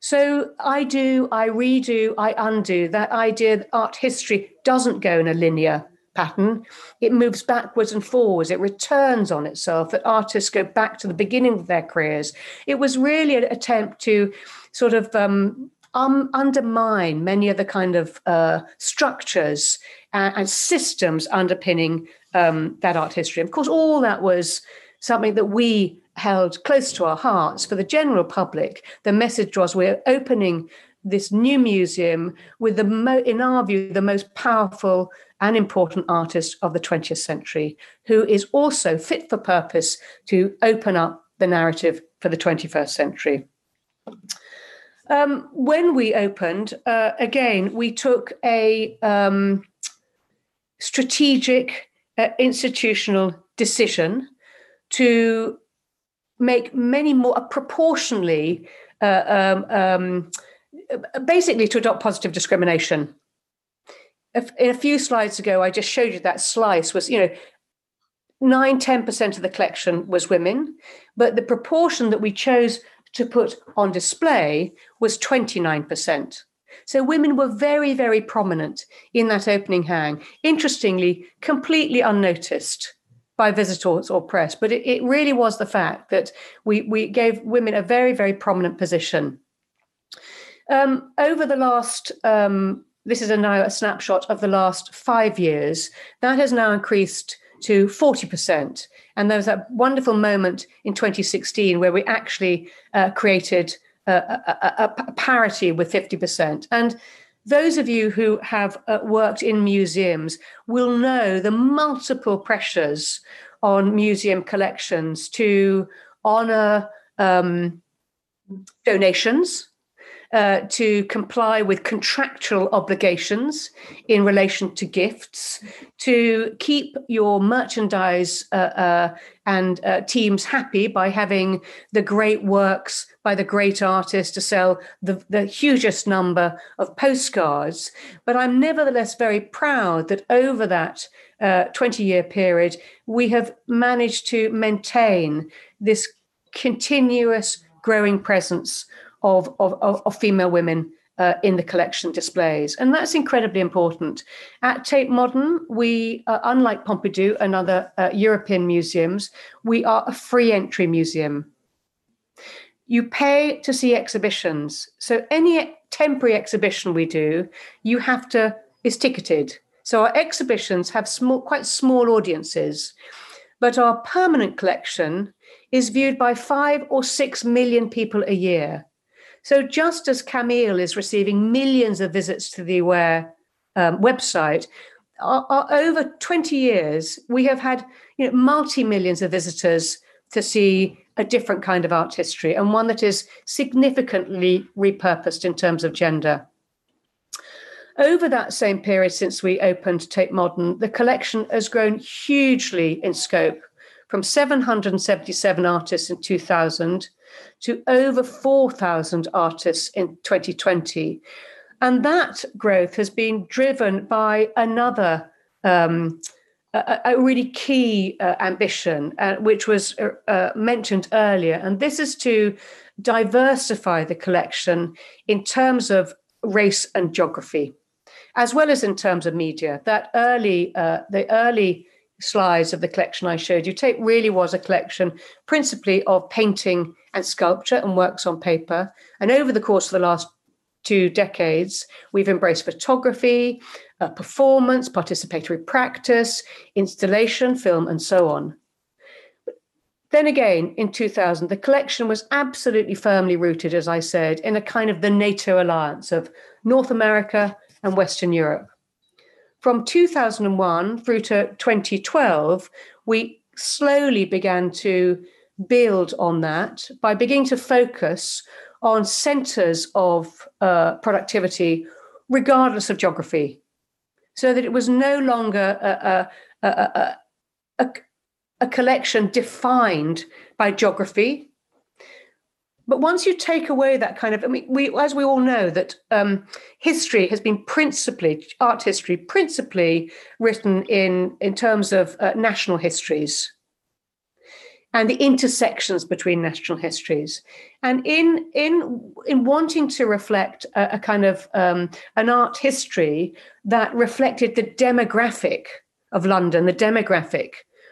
So I do, I redo, I undo that idea that art history doesn't go in a linear pattern. It moves backwards and forwards. It returns on itself, that artists go back to the beginning of their careers. It was really an attempt to sort of um, um, undermine many of the kind of uh, structures and, and, systems underpinning um, that art history. Of course, all that was something that we held close to our hearts. For the general public, the message was we're opening this new museum with the mo- in our view the most powerful and important artist of the 20th century who is also fit for purpose to open up the narrative for the 21st century um, when we opened uh, again we took a um, strategic uh, institutional decision to make many more uh, proportionally, uh, um, um, basically to adopt positive discrimination. In a few slides ago, I just showed you that slice was, you know, 9 10% of the collection was women, but the proportion that we chose to put on display was 29%. So women were very, very prominent in that opening hang. Interestingly, completely unnoticed by visitors or press, but it, it really was the fact that we, we gave women a very, very prominent position. Um, over the last, um, this is a now a snapshot of the last five years, that has now increased to 40%. And there was that wonderful moment in 2016 where we actually uh, created a, a, a, parity with 50%. And those of you who have uh, worked in museums will know the multiple pressures on museum collections to honor um, donations, uh, to comply with contractual obligations in relation to gifts, to keep your merchandise uh, uh, and uh, teams happy by having the great works by the great artists to sell the, the hugest number of postcards. But I'm nevertheless very proud that over that uh, 20 year period, we have managed to maintain this continuous growing presence of, of, of female women uh, in the collection displays. And that's incredibly important. At Tate Modern, we, uh, unlike Pompidou and other uh, European museums, we are a free entry museum. You pay to see exhibitions. So any temporary exhibition we do, you have to, is ticketed. So our exhibitions have small, quite small audiences, but our permanent collection is viewed by five or six million people a year. So just as Camille is receiving millions of visits to the Aware um, website, our, our, over 20 years, we have had you know, multi millions of visitors to see a different kind of art history and one that is significantly repurposed in terms of gender. Over that same period since we opened Tate Modern, the collection has grown hugely in scope from 777 artists in 2000 to over 4,000 artists in 2020. And that growth has been driven by another um, a, a, really key uh, ambition, uh, which was uh, uh, mentioned earlier. And this is to diversify the collection in terms of race and geography, as well as in terms of media. That early, uh, the early slides of the collection I showed you, Tate really was a collection principally of painting and sculpture and works on paper. And over the course of the last two decades, we've embraced photography, uh, performance, participatory practice, installation, film, and so on. Then again, in 2000, the collection was absolutely firmly rooted, as I said, in a kind of the NATO alliance of North America and Western Europe. From 2001 through to 2012, we slowly began to build on that by beginning to focus on centers of uh, productivity, regardless of geography, so that it was no longer a, a, a, a, a collection defined by geography. But once you take away that kind of, I mean, we, as we all know, that um, history has been principally, art history, principally written in, in terms of uh, national histories and the intersections between national histories. And in in in wanting to reflect a, a kind of um, an art history that reflected the demographic of London, the demographic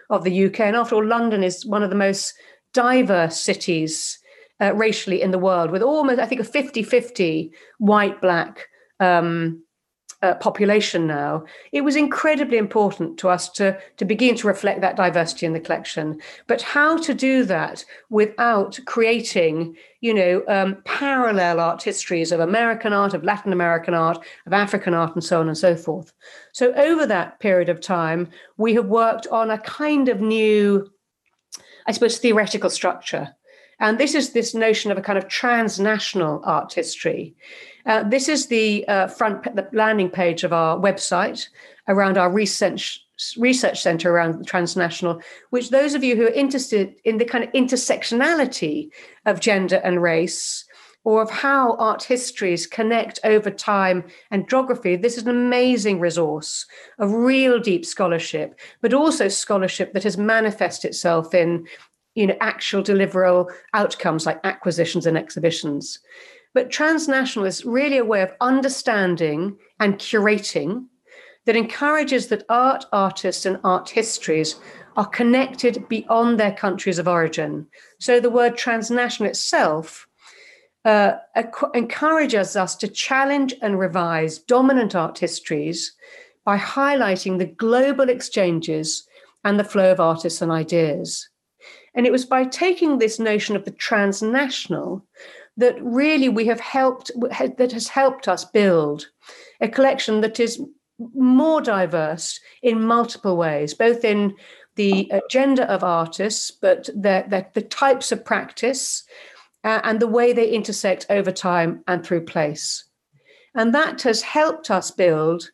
of the UK, and after all, London is one of the most diverse cities uh, racially in the world, with almost I think a 50-50 white black um, uh, population now, it was incredibly important to us to, to begin to reflect that diversity in the collection. But how to do that without creating, you know, um, parallel art histories of American art, of Latin American art, of African art, and so on and so forth. So over that period of time, we have worked on a kind of new, I suppose, theoretical structure. And this is this notion of a kind of transnational art history. Uh, this is the uh, front, the landing page of our website around our research research center around transnational which those of you who are interested in the kind of intersectionality of gender and race or of how art histories connect over time and geography this is an amazing resource of real deep scholarship but also scholarship that has manifested itself in you know actual deliverable outcomes like acquisitions and exhibitions but transnational is really a way of understanding and curating that encourages that art artists and art histories are connected beyond their countries of origin. So the word transnational itself uh, encourages us to challenge and revise dominant art histories by highlighting the global exchanges and the flow of artists and ideas. And it was by taking this notion of the transnational that really we have helped that has helped us build a collection that is more diverse in multiple ways both in the gender of artists but the, the, the types of practice uh, and the way they intersect over time and through place. And that has helped us build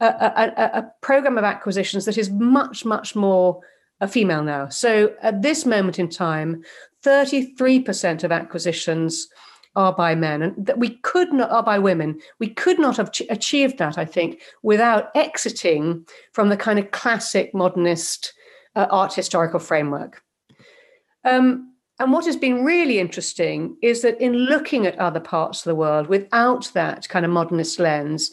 a, a, a program of acquisitions that is much much more a female now. So at this moment in time 33% of acquisitions are by men. And that we could not are by women. We could not have ch- achieved that i think without exiting from the kind of classic modernist uh, art historical framework. Um, and what has been really interesting is that in looking at other parts of the world without that kind of modernist lens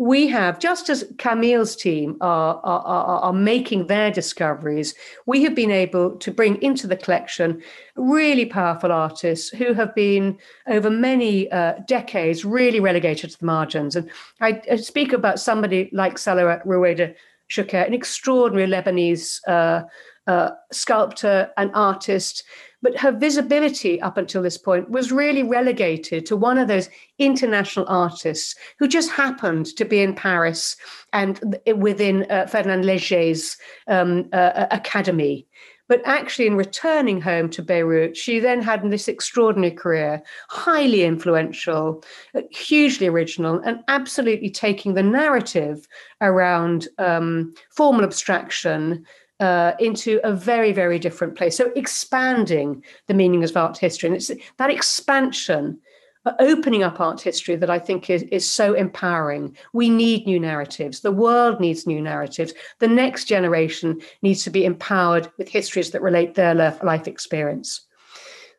we have, just as Camille's team are, are, are, making their discoveries, we have been able to bring into the collection really powerful artists who have been, over many uh, decades, really relegated to the margins. And I, I speak about somebody like Salah Roueda Choucair, an extraordinary Lebanese uh, uh, sculptor and artist, but her visibility up until this point was really relegated to one of those international artists who just happened to be in Paris and within uh, Ferdinand Leger's um, uh, academy. But actually, in returning home to Beirut, she then had this extraordinary career, highly influential, hugely original, and absolutely taking the narrative around um, formal abstraction uh, into a very, very different place. So expanding the meaning of art history. And it's that expansion, uh, opening up art history that I think is, is so empowering. We need new narratives. The world needs new narratives. The next generation needs to be empowered with histories that relate their life experience.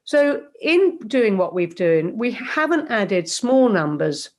So, in doing what we've done, we haven't added small numbers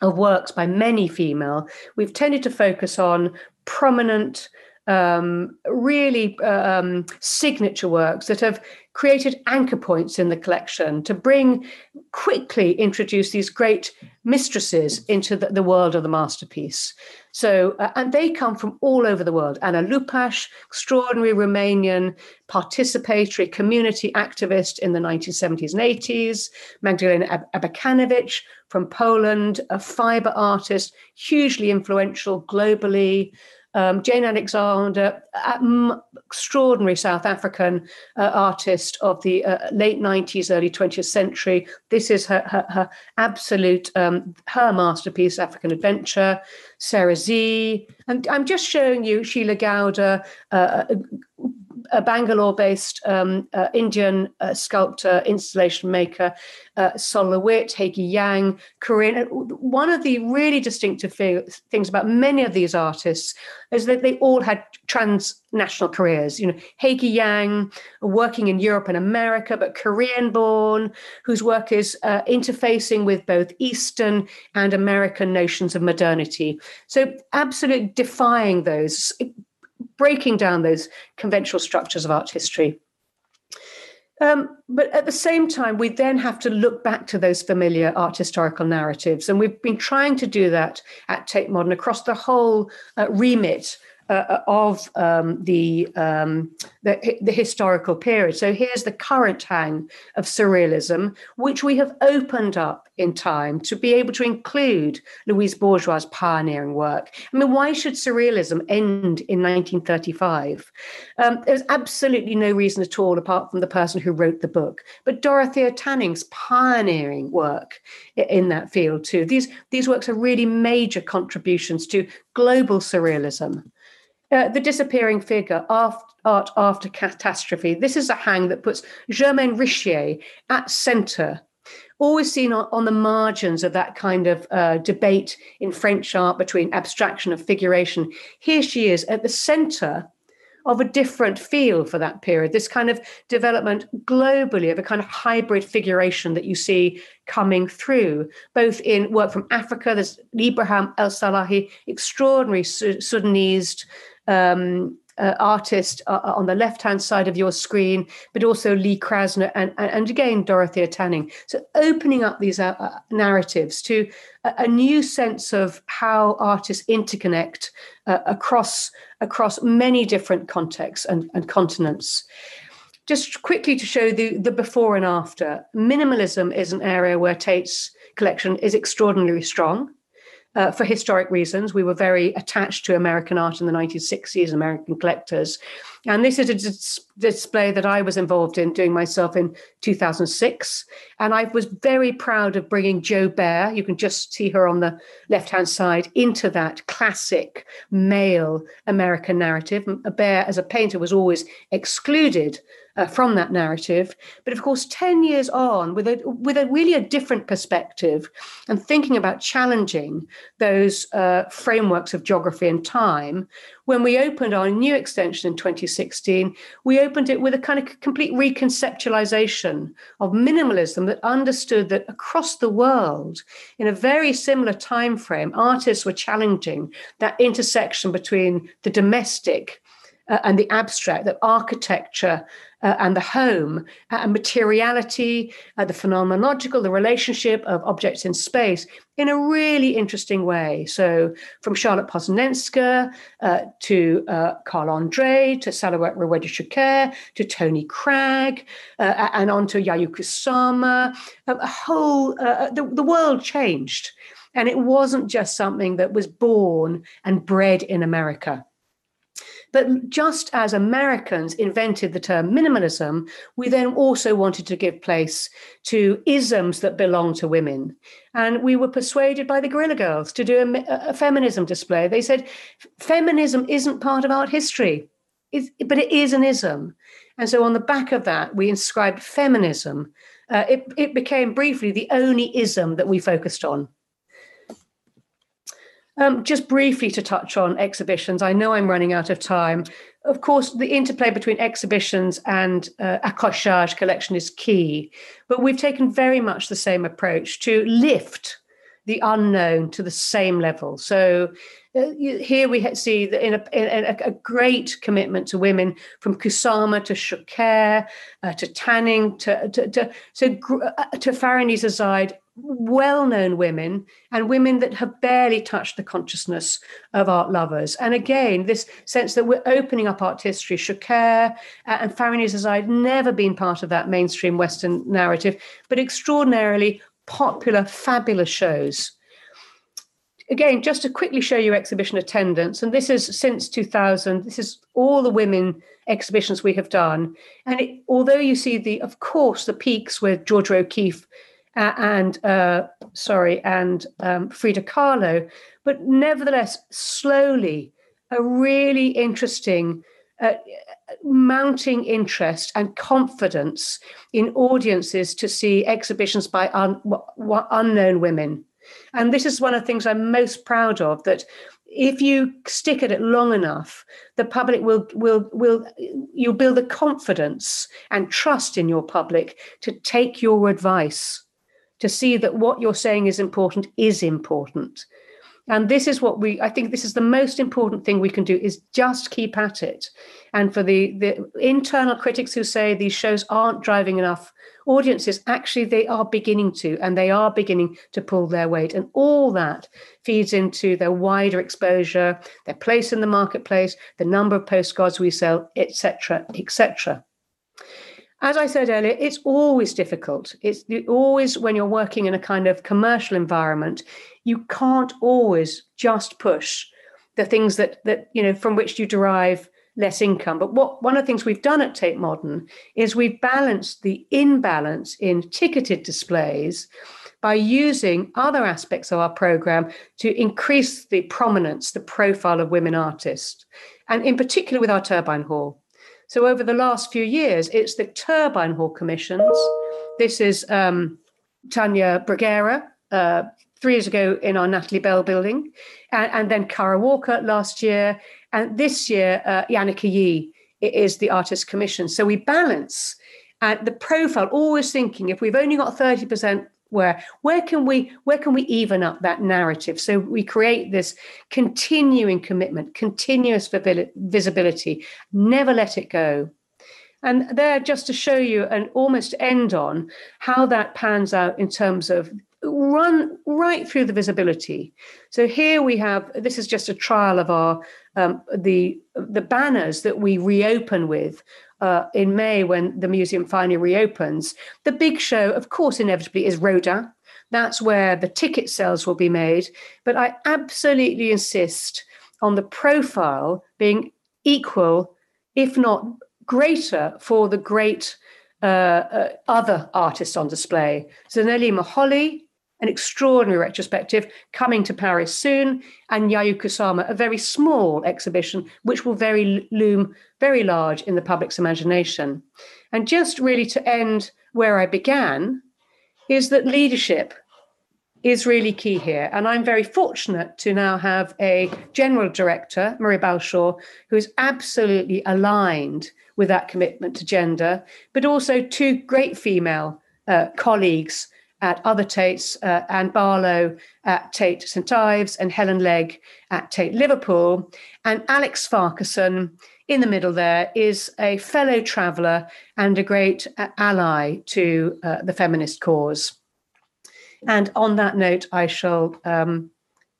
of works by many female. We've tended to focus on prominent um, really um, signature works that have created anchor points in the collection to bring quickly introduce these great mistresses into the, the world of the masterpiece. So, uh, and they come from all over the world. Anna Lupash, extraordinary Romanian participatory community activist in the 1970s and 80s. Magdalena Abakanowicz from Poland, a fiber artist, hugely influential globally um, Jane Alexander, um, extraordinary South African uh, artist of the uh, late 90s, early 20th century. This is her, her, her absolute, um, her masterpiece, African Adventure. Sarah Z. And I'm just showing you Sheila Gowda, uh, a Bangalore based um, uh, Indian uh, sculptor, installation maker, uh, LeWitt, Hagee Yang, Korean. One of the really distinctive things about many of these artists is that they all had transnational careers. You know, Hagee Yang, working in Europe and America, but Korean born, whose work is uh, interfacing with both Eastern and American notions of modernity. So, absolutely defying those breaking down those conventional structures of art history. Um, but at the same time, we then have to look back to those familiar art historical narratives. And we've been trying to do that at Tate Modern across the whole uh, remit uh, of um, the, um, the, the historical period. So here's the current hang of surrealism, which we have opened up in time to be able to include Louise Bourgeois' pioneering work. I mean, why should surrealism end in 1935? Um, there's absolutely no reason at all, apart from the person who wrote the book. But Dorothea Tanning's pioneering work in that field too. These these works are really major contributions to global surrealism. Uh, the disappearing figure, after, art after catastrophe. This is a hang that puts Germaine Richier at center, always seen on, on the margins of that kind of uh, debate in French art between abstraction and figuration. Here she is at the center of a different feel for that period, this kind of development globally of a kind of hybrid figuration that you see coming through, both in work from Africa. There's Ibrahim El Salahi, extraordinary Sudanese um, uh, artist uh, uh on the left hand side of your screen, but also Lee Krasner and, and again Dorothea Tanning. So opening up these uh, uh, narratives to a, a, new sense of how artists interconnect uh, across across many different contexts and, and continents. Just quickly to show the, the before and after, minimalism is an area where Tate's collection is extraordinarily strong uh, for historic reasons. We were very attached to American art in the 1960s, American collectors. And this is a dis- display that I was involved in doing myself in 2006. And I was very proud of bringing Jo Bear, you can just see her on the left hand side, into that classic male American narrative. Bear, as a painter, was always excluded uh, from that narrative. But of course, 10 years on, with a, with a really a different perspective and thinking about challenging those uh, frameworks of geography and time, when we opened our new extension in 2016, we opened it with a kind of complete reconceptualization of minimalism that understood that across the world, in a very similar time frame, artists were challenging that intersection between the domestic uh, and the abstract, that architecture uh, and the home uh, and materiality, uh, the phenomenological, the relationship of objects in space in a really interesting way. So, from Charlotte Poznanska uh, to uh, Carl Andre to Salawat Rewedeshoker to Tony Cragg uh, and on to Yayoi Kusama, a whole, the, the world changed. And it wasn't just something that was born and bred in America. But just as Americans invented the term minimalism, we then also wanted to give place to isms that belong to women. And we were persuaded by the Guerrilla Girls to do a, a feminism display. They said feminism isn't part of art history, but it is an ism. And so on the back of that, we inscribed feminism. Uh, it, it became briefly the only ism that we focused on. Um, just briefly to touch on exhibitions, I know I'm running out of time. Of course, the interplay between exhibitions and uh, accrochage collection is key, but we've taken very much the same approach to lift the unknown to the same level. So uh, here we see that in, a, in a, a, great commitment to women from Kusama to Shoker uh, to Tanning to, to, to uh, to Farinizadeh well-known women and women that have barely touched the consciousness of art lovers. And again, this sense that we're opening up art history. Shoker uh, and I'd never been part of that mainstream Western narrative, but extraordinarily popular, fabulous shows. Again, just to quickly show you exhibition attendance, and this is since 2000, this is all the women exhibitions we have done. And it, although you see the, of course, the peaks with Georgia O'Keeffe and uh, sorry, and um, Frida Kahlo, but nevertheless, slowly, a really interesting uh, mounting interest and confidence in audiences to see exhibitions by un- unknown women. And this is one of the things I'm most proud of that if you stick at it long enough, the public will will will you'll build the confidence and trust in your public to take your advice to see that what you're saying is important is important. And this is what we, I think this is the most important thing we can do is just keep at it. And for the, the internal critics who say these shows aren't driving enough audiences, actually they are beginning to, and they are beginning to pull their weight. And all that feeds into their wider exposure, their place in the marketplace, the number of postcards we sell, etc., etc as I said earlier, it's always difficult. It's always when you're working in a kind of commercial environment, you can't always just push the things that that you know from which you derive less income. But what one of the things we've done at Tate Modern is we've balanced the imbalance in ticketed displays by using other aspects of our program to increase the prominence, the profile of women artists, and in particular with our Turbine Hall. So over the last few years, it's the turbine hall commissions. This is um, Tanya Bruguera, uh, three years ago in our Natalie Bell building, and, and then Kara Walker last year, and this year uh, Yannicka Yee is the artist commission. So we balance uh, the profile, always thinking if we've only got 30% where where can we where can we even up that narrative? So we create this continuing commitment continuous visibility never let it go. And there just to show you and almost end on how that pans out in terms of run right through the visibility. So here we have this is just a trial of our um, the the banners that we reopen with uh, in May when the museum finally reopens. The big show, of course, inevitably is Rodin. That's where the ticket sales will be made. But I absolutely insist on the profile being equal, if not greater, for the great uh, uh, other artists on display. Zanele Muholi, an extraordinary retrospective coming to Paris soon, and Yayoi Kusama, a very small exhibition which will very loom very large in the public's imagination. And just really to end where I began, is that leadership is really key here. And I'm very fortunate to now have a general director, Marie Balshaw, who is absolutely aligned with that commitment to gender, but also two great female uh, colleagues at other Tates, uh, Anne Barlow at Tate St Ives and Helen Legg at Tate Liverpool. And Alex Farquharson in the middle there is a fellow traveler and a great uh, ally to uh, the feminist cause. And on that note, I shall um,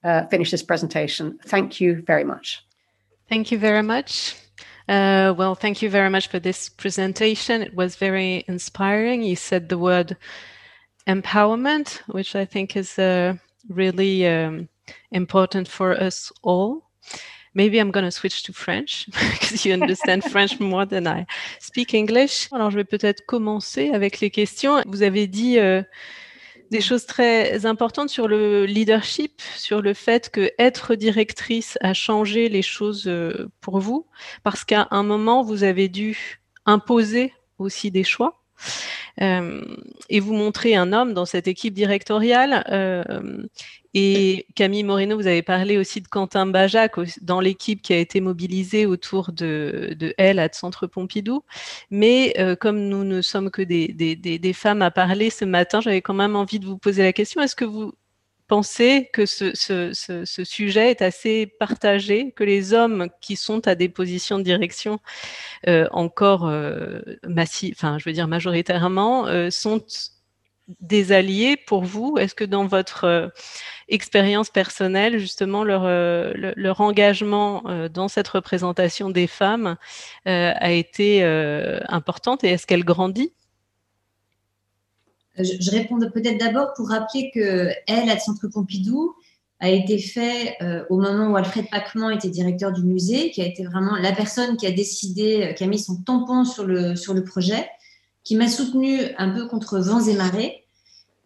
uh, finish this presentation. Thank you very much. Thank you very much. Uh, well, thank you very much for this presentation. It was very inspiring. You said the word empowerment, which I think is uh, really um, important for us all. Maybe I'm going to switch to French <laughs> because you understand French more than I speak English. Alors, je vais peut-être commencer avec les questions. Vous avez dit euh, des choses très importantes sur le leadership, sur le fait que être directrice a changé les choses euh, pour vous, parce qu'à un moment, vous avez dû imposer aussi des choix. Euh, et vous montrer un homme dans cette équipe directoriale. Euh, et Camille Moreno, vous avez parlé aussi de Quentin Bajac dans l'équipe qui a été mobilisée autour de, elle à Centre Pompidou. Mais euh, comme nous ne sommes que des, des, des, femmes à parler ce matin, j'avais quand même envie de vous poser la question. Est-ce que vous pensez que ce, sujet est assez partagé, que les hommes qui sont à des positions de direction euh, encore euh, enfin je veux dire majoritairement, euh, sont des alliés pour vous? Est-ce que dans votre euh, expérience personnelle, justement, leur, leur engagement dans cette représentation des femmes a été importante et est-ce qu'elle grandit? Je, je réponds peut-être d'abord pour rappeler que elle, à Centre Pompidou, a été fait au moment où Alfred Pacman était directeur du musée, qui a été vraiment la personne qui a décidé, qui a mis son tampon sur le, sur le projet, qui m'a soutenu un peu contre vents et marées.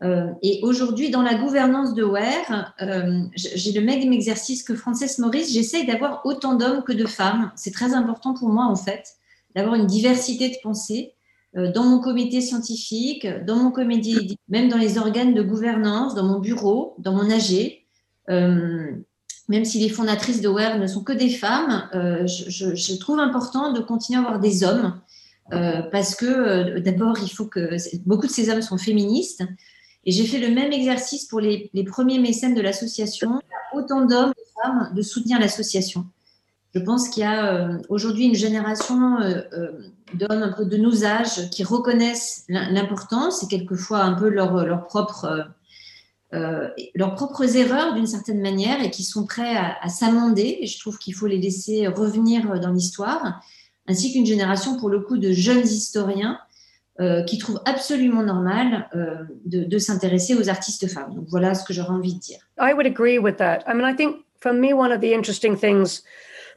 Euh, et aujourd'hui, dans la gouvernance de WARE, euh, j'ai le même exercice que Frances Maurice. J'essaye d'avoir autant d'hommes que de femmes. C'est très important pour moi, en fait, d'avoir une diversité de pensée euh, dans mon comité scientifique, dans mon comité, même dans les organes de gouvernance, dans mon bureau, dans mon AG. même si les fondatrices de WARE ne sont que des femmes, je, je, trouve important de continuer à avoir des hommes. parce que d'abord, il faut que beaucoup de ces hommes sont féministes, et j'ai fait le même exercice pour les, premiers mécènes de l'association. Autant d'hommes et de femmes de soutenir l'association. Je pense qu'il y a euh, aujourd'hui une génération euh, euh, d'hommes un peu de nos âges qui reconnaissent l'importance et quelquefois un peu leur, leur propre, leurs propres erreurs d'une certaine manière et qui sont prêts à, s'amender. Je trouve qu'il faut les laisser revenir dans l'histoire, ainsi qu'une génération pour le coup de jeunes historiens euh, qui trouve absolument normal euh, de, s'intéresser aux artistes femmes. Donc voilà ce que j'aurais envie de dire. I would agree with that. I mean, I think for me, one of the interesting things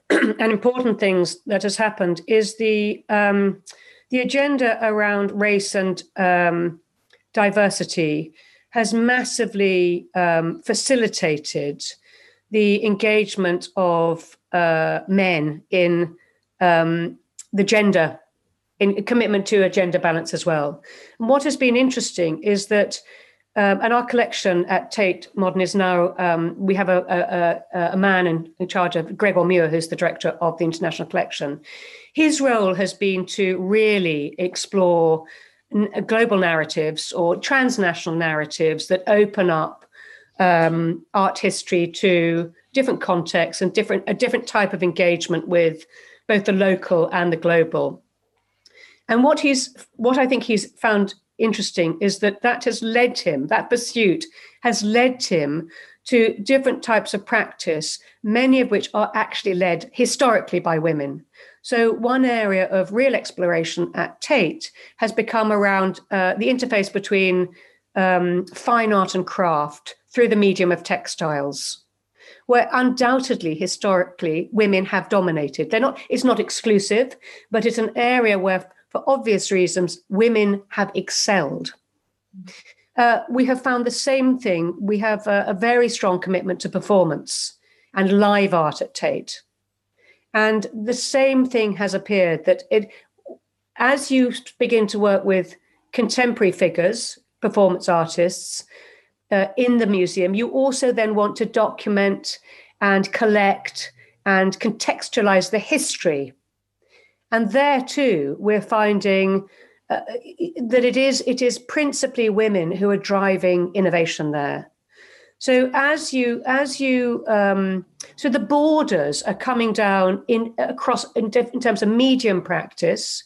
<clears throat> and important things that has happened is the um, the agenda around race and um, diversity has massively um, facilitated the engagement of uh, men in um, the gender in commitment to a gender balance as well. And what has been interesting is that, um, and our collection at Tate Modern is now, um, we have a, a, a man in, in, charge of Gregor Muir, who's the director of the International Collection. His role has been to really explore global narratives or transnational narratives that open up um, art history to different contexts and different a different type of engagement with both the local and the global. And what he's what I think he's found interesting is that that has led him, that pursuit has led him to different types of practice, many of which are actually led historically by women. So, one area of real exploration at Tate has become around uh, the interface between um, fine art and craft through the medium of textiles where undoubtedly historically women have dominated they're not it's not exclusive but it's an area where for obvious reasons, women have excelled. Uh, we have found the same thing. We have a, a, very strong commitment to performance and live art at Tate. And the same thing has appeared that it, as you begin to work with contemporary figures, performance artists uh, in the museum, you also then want to document and collect and contextualize the history and there too, we're finding uh, that it is it is principally women who are driving innovation there. So as you as you um, so the borders are coming down in across in, in terms of medium practice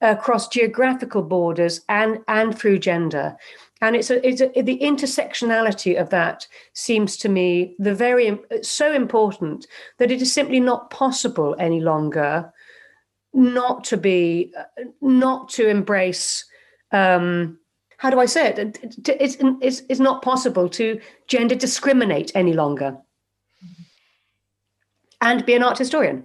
across geographical borders and and through gender and it's a, it's a, the intersectionality of that seems to me the very so important that it is simply not possible any longer not to be not to embrace um, how do I say it? It's, not possible to gender discriminate any longer and be an art historian.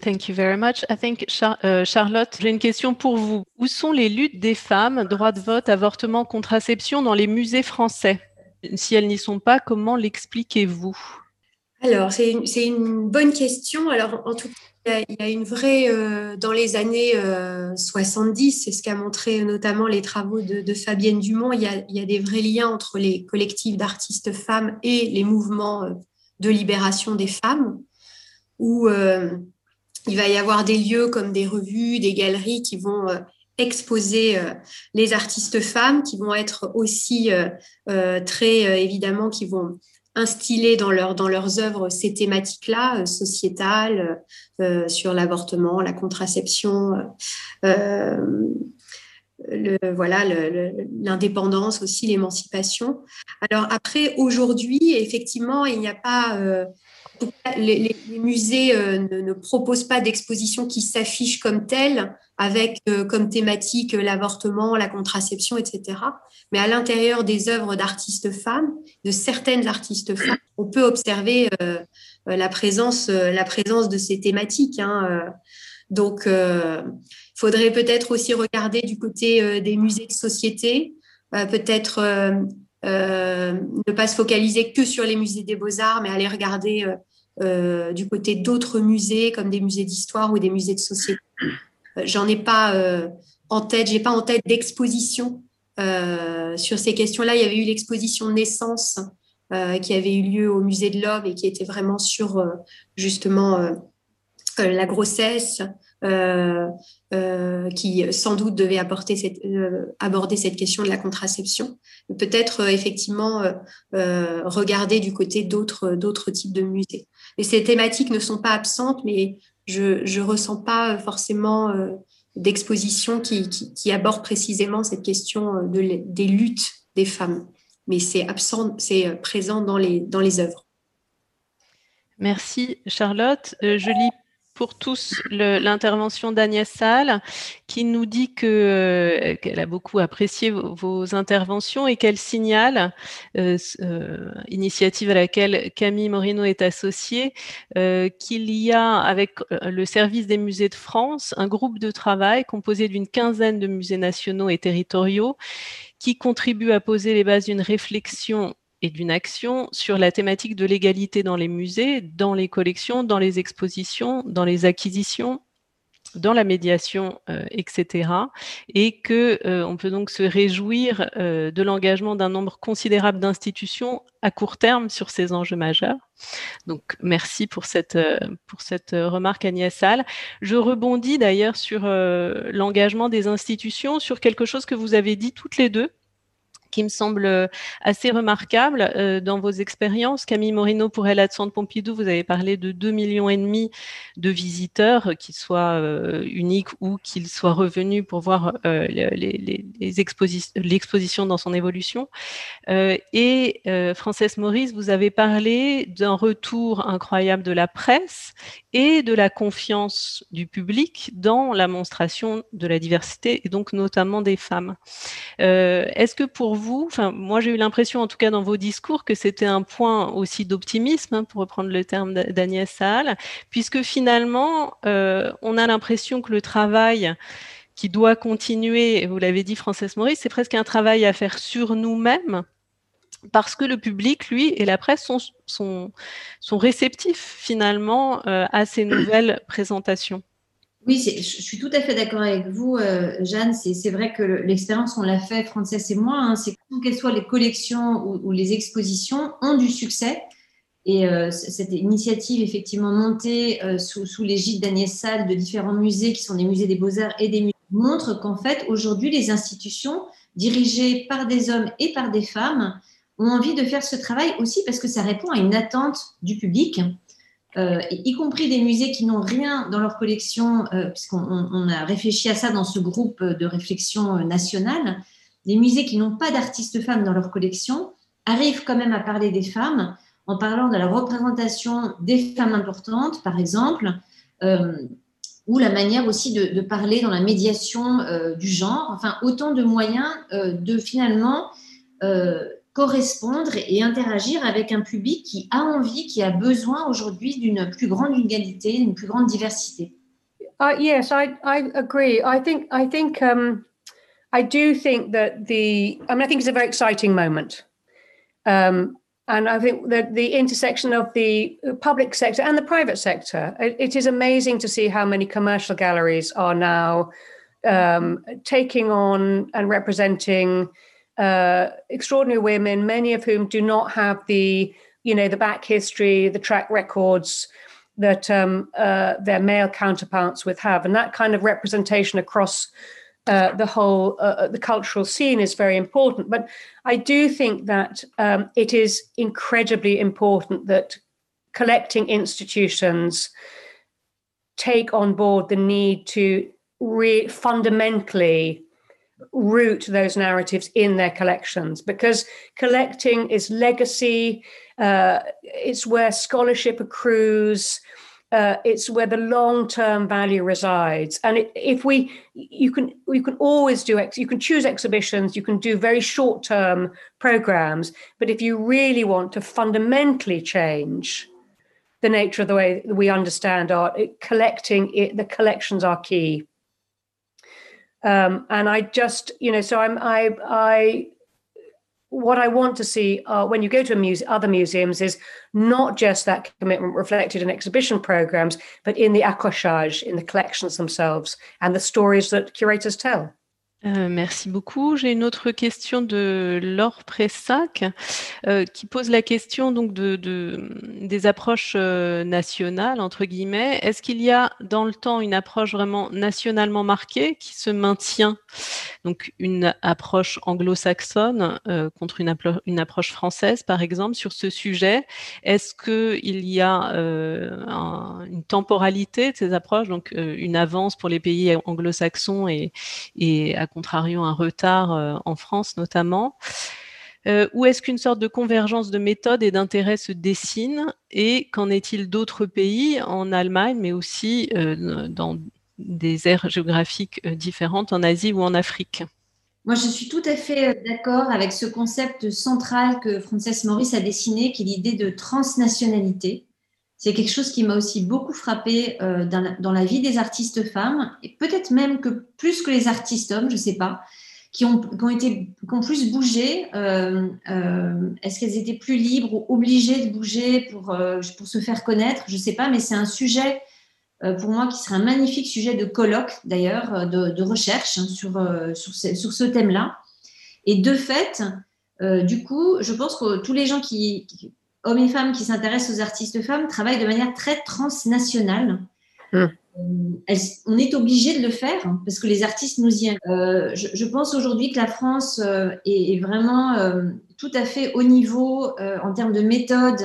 Thank you very much. I think, euh, Charlotte, j'ai une question pour vous. Où sont les luttes des femmes, droit de vote, avortement, contraception dans les musées français? Si elles n'y sont pas, comment l'expliquez-vous? Alors, c'est une, une, bonne question. Alors, en tout cas, il y a une vraie, euh, dans les années 70, euh, c'est ce qu'a montré notamment les travaux de, Fabienne Dumont, il y, a, il y, a, des vrais liens entre les collectifs d'artistes femmes et les mouvements de libération des femmes, où il va y avoir des lieux comme des revues, des galeries qui vont euh, exposer euh, les artistes femmes, qui vont être aussi euh, très évidemment, qui vont instiller dans, leur, dans leurs œuvres ces thématiques-là, sociétales, sur l'avortement, la contraception, le, voilà, l'indépendance aussi, l'émancipation. Alors après, aujourd'hui, effectivement, il n'y a pas les, musées euh, ne, proposent pas d'exposition qui s'affiche comme telle, avec euh, comme thématique euh, l'avortement, la contraception, etc. Mais à l'intérieur des œuvres d'artistes femmes, de certaines artistes femmes, on peut observer la, présence, la présence de ces thématiques. Hein, donc, il faudrait peut-être aussi regarder du côté des musées de société, peut-être ne pas se focaliser que sur les musées des beaux-arts, mais aller regarder euh, du côté d'autres musées, comme des musées d'histoire ou des musées de société. Euh, j'en ai pas euh, en tête, j'ai pas en tête d'exposition sur ces questions-là. Il y avait eu l'exposition Naissance qui avait eu lieu au musée de l'Homme et qui était vraiment sur justement la grossesse, qui sans doute devait aborder cette question de la contraception. Peut-être effectivement regarder du côté d'autres types de musées. Et ces thématiques ne sont pas absentes, mais je ne ressens pas forcément euh, d'exposition qui, qui, aborde précisément cette question euh, de, des luttes des femmes. Mais c'est absent, c'est euh, présent dans les, dans les œuvres. Merci Charlotte. je lis pour tous l'intervention d'Agnès Salle qui nous dit que qu'elle a beaucoup apprécié vos, interventions et qu'elle signale, euh, euh, initiative à laquelle Camille Morino est associée, euh, qu'il y a avec le service des musées de France un groupe de travail composé d'une quinzaine de musées nationaux et territoriaux qui contribue à poser les bases d'une réflexion et d'une action sur la thématique de l'égalité dans les musées, dans les collections, dans les expositions, dans les acquisitions, dans la médiation, euh, etc. Et que euh, on peut donc se réjouir euh, de l'engagement d'un nombre considérable d'institutions à court terme sur ces enjeux majeurs. Donc merci pour cette pour cette remarque Agnès Salle. Je rebondis d'ailleurs sur l'engagement des institutions, sur quelque chose que vous avez dit toutes les deux qui me semble euh, assez remarquable euh, dans vos expériences. Camille Morino, pour Elle de Centre Pompidou, vous avez parlé de 2 millions et demi de visiteurs, qu'ils soient euh, uniques ou qu'ils soient revenus pour voir l'exposition dans son évolution. et Frances Maurice, vous avez parlé d'un retour incroyable de la presse et de la confiance du public dans la monstration de la diversité et donc notamment des femmes. Est-ce que pour moi j'ai eu l'impression, en tout cas dans vos discours, que c'était un point aussi d'optimisme, hein, pour reprendre le terme d'Agnès Saal, puisque finalement, euh, on a l'impression que le travail qui doit continuer, vous l'avez dit, Frances Maurice, c'est presque un travail à faire sur nous-mêmes, parce que le public, lui, et la presse sont réceptifs finalement euh, à ces nouvelles présentations. Oui, je suis tout à fait d'accord avec vous, euh, Jeanne. C'est vrai que l'expérience, on l'a fait, Frances et moi, hein, c'est que qu'elles soient les collections ou, les expositions, ont du succès. Et euh, cette initiative, effectivement, montée euh, sous, sous l'égide d'Agnès Salle de différents musées, qui sont des musées des beaux-arts et des musées, montre qu'en fait, aujourd'hui, les institutions dirigées par des hommes et par des femmes ont envie de faire ce travail aussi parce que ça répond à une attente du public, euh, y compris des musées qui n'ont rien dans leur collection, euh, puisqu'on a réfléchi à ça dans ce groupe de réflexion nationale. Les musées qui n'ont pas d'artistes femmes dans leur collection arrivent quand même à parler des femmes en parlant de la représentation des femmes importantes, par exemple, euh, ou la manière aussi de, parler dans la médiation euh, du genre. Enfin, autant de moyens euh, de finalement correspondre et interagir avec un public qui a envie, qui a besoin aujourd'hui d'une plus grande égalité, d'une plus grande diversité. Uh, yes, I, I agree. I think I think um, I do think that the I mean I think it's a very exciting moment. Um, and I think that the intersection of the public sector and the private sector, it, it is amazing to see how many commercial galleries are now um, taking on and representing uh, extraordinary women, many of whom do not have the, you know, the back history, the track records that um, uh, their male counterparts would have, and that kind of representation across uh, the whole uh, uh, the cultural scene is very important. But I do think that um, it is incredibly important that collecting institutions take on board the need to re- fundamentally root those narratives in their collections because collecting is legacy. Uh, it's where scholarship accrues uh, it's where the long-term value resides. And it, if we, you can, you can always do ex, you can choose exhibitions, you can do very short-term programs. But if you really want to fundamentally change the nature of the way we understand art, it, collecting it, the collections are key. Um, and I just, you know, so I'm, I, I what I want to see uh, when you go to muse- other museums is not just that commitment reflected in exhibition programs, but in the accrochage, in the collections themselves, and the stories that curators tell. Euh, merci beaucoup. J'ai une autre question de Laure Pressac euh, qui pose la question donc de, des approches euh, nationales entre guillemets. Est-ce qu'il y a dans le temps une approche vraiment nationalement marquée qui se maintient? Donc une approche anglo-saxonne contre une, une, approche française par exemple sur ce sujet Est-ce qu'il y a une temporalité de ces approches? Donc une avance pour les pays anglo-saxons et, et à contrario un retard euh, en France notamment euh, Ou est-ce qu'une sorte de convergence de méthodes et d'intérêts se dessine Et qu'en est-il d'autres pays, en Allemagne, mais aussi euh, dans des aires géographiques différentes, en Asie ou en Afrique? Moi, je suis tout à fait d'accord avec ce concept central que Frances Maurice a dessiné, qui est l'idée de transnationalité. C'est quelque chose qui m'a aussi beaucoup frappé euh, dans, la, vie des artistes femmes, et peut-être même que plus que les artistes hommes, je ne sais pas, qui ont, plus bougé. Euh, euh, est-ce qu'elles étaient plus libres ou obligées de bouger pour, se faire connaître? Je ne sais pas, mais c'est un sujet pour moi qui serait un magnifique sujet de colloque, d'ailleurs, de, recherche hein, sur, sur, ce, sur ce thème-là. Et de fait, du coup, je pense que tous les gens qui, hommes et femmes qui s'intéressent aux artistes femmes travaillent de manière très transnationale. Hmm. Euh, on est obligé de le faire parce que les artistes nous y euh, je, pense aujourd'hui que la France euh, est, vraiment tout à fait au niveau en termes de méthode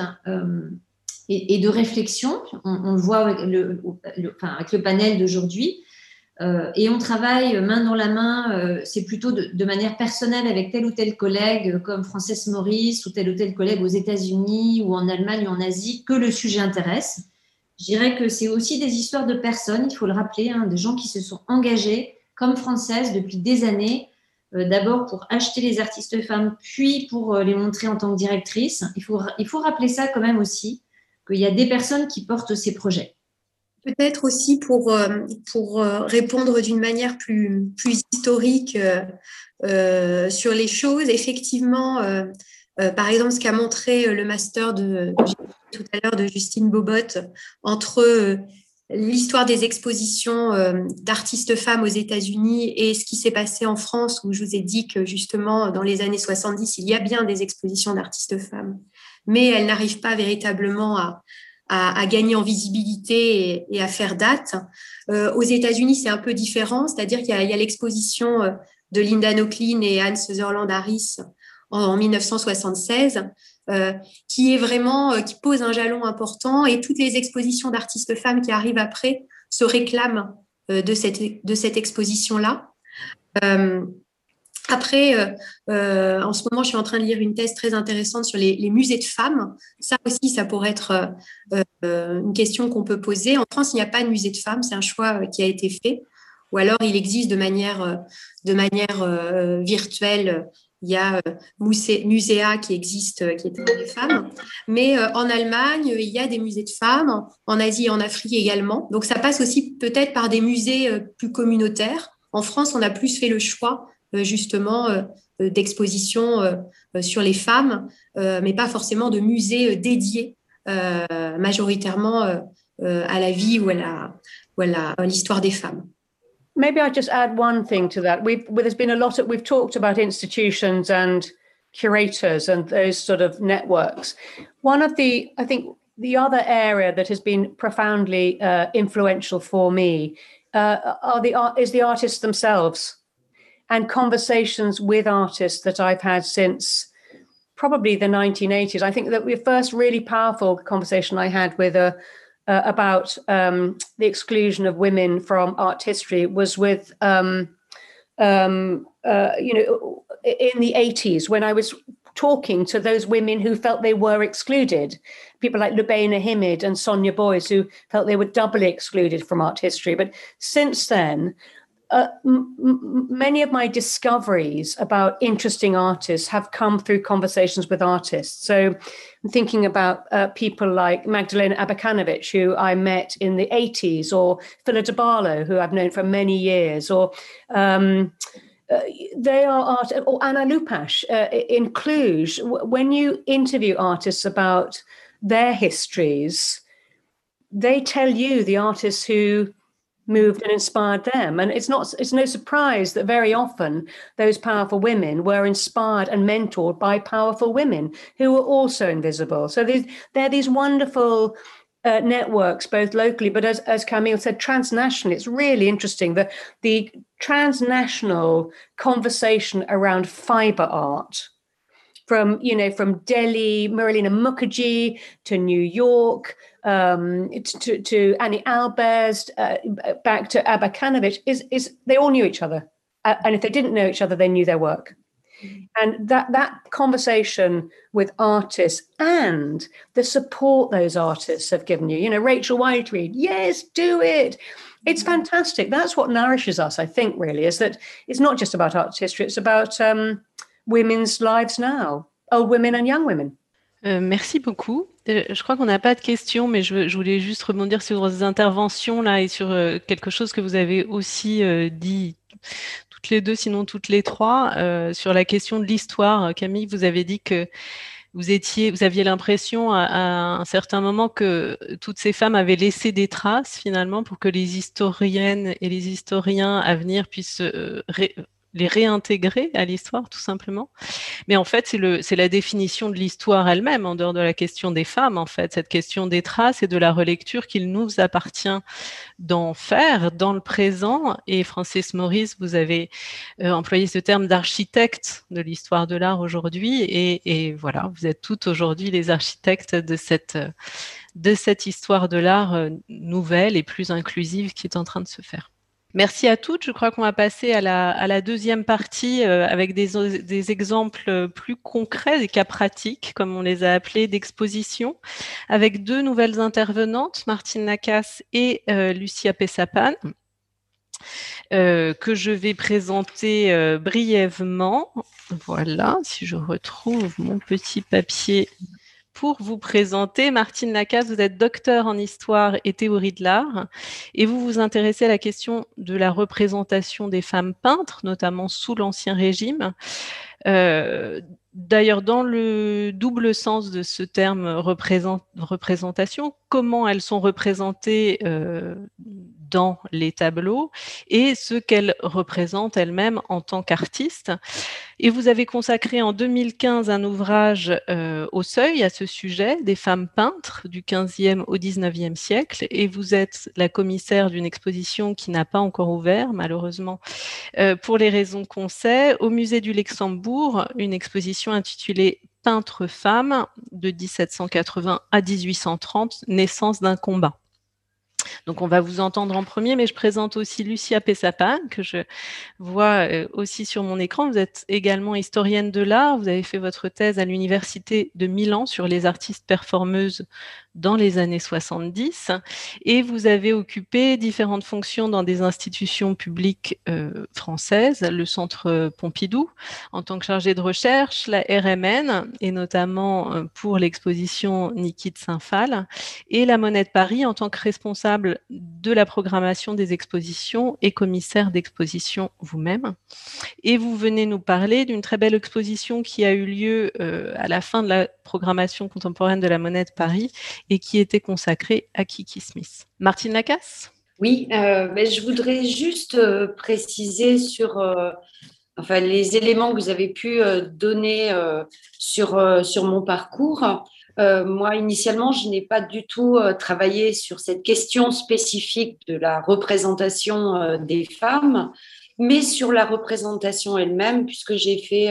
et, de réflexion. On, le voit avec le, avec le panel d'aujourd'hui. Euh, et on travaille main dans la main, euh, c'est plutôt de, manière personnelle avec tel ou tel collègue euh, comme Frances Maurice ou tel ou tel collègue aux États-Unis ou en Allemagne ou en Asie que le sujet intéresse. Je dirais que c'est aussi des histoires de personnes, il faut le rappeler, hein, des gens qui se sont engagés comme Françaises depuis des années, d'abord pour acheter les artistes femmes, puis pour les montrer en tant que directrice. Il faut, il faut rappeler ça quand même aussi, qu'il y a des personnes qui portent ces projets. Peut-être aussi pour, euh, pour euh, répondre d'une manière plus, plus historique euh, sur les choses, effectivement, par exemple, ce qu'a montré le master de, tout à l'heure de Justine Bobot entre l'histoire des expositions d'artistes femmes aux États-Unis et ce qui s'est passé en France, où je vous ai dit que justement, dans les années 70, il y a bien des expositions d'artistes femmes, mais elles n'arrivent pas véritablement à, à, gagner en visibilité et, à faire date. Euh, aux États-Unis, c'est un peu différent, c'est-à-dire qu'il y a, l'exposition euh, de Linda Nochlin et Anne Sutherland Harris en, 1976, qui est vraiment qui pose un jalon important et toutes les expositions d'artistes femmes qui arrivent après se réclament de cette de cette exposition là. Après, euh, euh, en ce moment, je suis en train de lire une thèse très intéressante sur les, musées de femmes. Ça aussi, ça pourrait être euh, une question qu'on peut poser. En France, il n'y a pas de musée de femmes, c'est un choix qui a été fait. Ou alors, il existe de manière, de manière virtuelle. Il y a Muséa qui existe, qui est pour les femmes. Mais en Allemagne, il y a des musées de femmes, en Asie et en Afrique également. Donc, ça passe aussi peut-être par des musées plus communautaires. En France, on a plus fait le choix euh, justement euh, euh, d'expositions sur les femmes, mais pas forcément de musées dédiés majoritairement à la vie ou à l'histoire des femmes. Maybe I'll just add one thing to that. We've, there's been a lot of, we've talked about institutions and curators and those sort of networks. One of the, I think, the other area that has been profoundly uh, influential for me uh, are the is the artists themselves and conversations with artists that I've had since probably the 1980s. I think that the first really powerful conversation I had with a uh, about um, the exclusion of women from art history was with um, um, uh, you know in the 80s when I was talking to those women who felt they were excluded. People like Lubaina Himid and Sonia Boyce, who felt they were doubly excluded from art history. But since then, uh, m- many of my discoveries about interesting artists have come through conversations with artists. So I'm thinking about uh, people like Magdalena Abakanovic, who I met in the 80s, or Phila de Barlow, who I've known for many years, or um, uh, they are art, or Anna Lupash uh, in Cluj. When you interview artists about their histories, they tell you the artists who moved and inspired them. And it's not it's no surprise that very often those powerful women were inspired and mentored by powerful women who were also invisible. So these they're these wonderful uh, networks both locally but as, as camille said transnationally it's really interesting that the transnational conversation around fiber art from you know from delhi marilina mukherjee to new york um, to, to Annie Albers, uh, back to Abakanovic, is, is they all knew each other. Uh, and if they didn't know each other, they knew their work. Mm-hmm. And that, that conversation with artists and the support those artists have given you, you know, Rachel Whiteread, yes, do it. It's mm-hmm. fantastic. That's what nourishes us, I think, really, is that it's not just about art history, it's about um, women's lives now, old women and young women. Euh, merci beaucoup. Euh, je crois qu'on n'a pas de questions, mais je, voulais juste rebondir sur vos interventions là et sur euh, quelque chose que vous avez aussi dit toutes les deux, sinon toutes les trois, sur la question de l'histoire. Camille, vous avez dit que vous étiez, vous aviez l'impression à, un certain moment que toutes ces femmes avaient laissé des traces finalement pour que les historiennes et les historiens à venir puissent les réintégrer à l'histoire, tout simplement. Mais en fait, c'est la définition de l'histoire elle-même, en dehors de la question des femmes, en fait, cette question des traces et de la relecture qu'il nous appartient d'en faire dans le présent. Et Francis Maurice, vous avez euh, employé ce terme d'architecte de l'histoire de l'art aujourd'hui. Et, et, voilà, vous êtes toutes aujourd'hui les architectes de cette, de cette histoire de l'art euh, nouvelle et plus inclusive qui est en train de se faire. Merci à toutes. Je crois qu'on va passer à la, deuxième partie euh, avec des, exemples plus concrets, des cas pratiques, comme on les a appelés, d'exposition, avec deux nouvelles intervenantes, Martine Nacas et euh, Lucia Pessapan. Euh, que je vais présenter brièvement. Voilà, si je retrouve mon petit papier pour vous présenter. Martine Lacasse, vous êtes docteur en histoire et théorie de l'art et vous vous intéressez à la question de la représentation des femmes peintres, notamment sous l'Ancien Régime. Euh, d'ailleurs, dans le double sens de ce terme représentation, comment elles sont représentées euh, dans les tableaux et ce qu'elle représente elle-même en tant qu'artiste. Et vous avez consacré en 2015 un ouvrage euh, au seuil à ce sujet, des femmes peintres du 15e au 19e siècle. Et vous êtes la commissaire d'une exposition qui n'a pas encore ouvert, malheureusement, euh, pour les raisons qu'on sait, au musée du Luxembourg, une exposition intitulée Peintre femme de 1780 à 1830, naissance d'un combat. Donc on va vous entendre en premier, mais je présente aussi Lucia Pessapa, que je vois euh, aussi sur mon écran. Vous êtes également historienne de l'art. Vous avez fait votre thèse à l'Université de Milan sur les artistes performeuses dans les années 70 et vous avez occupé différentes fonctions dans des institutions publiques euh, françaises, le Centre Pompidou en tant que chargé de recherche, la RMN et notamment euh, pour l'exposition Niki de Saint-Phal et la Monnaie de Paris en tant que responsable de la programmation des expositions et commissaire d'exposition vous-même. Et vous venez nous parler d'une très belle exposition qui a eu lieu euh, à la fin de la programmation contemporaine de la Monnaie de Paris et qui était consacré à Kiki Smith. Martine Lacasse? Oui, euh, mais je voudrais juste euh, préciser sur euh, enfin, les éléments que vous avez pu donner sur, sur mon parcours. moi, initialement, je n'ai pas du tout travaillé sur cette question spécifique de la représentation des femmes, mais sur la représentation elle-même, puisque j'ai fait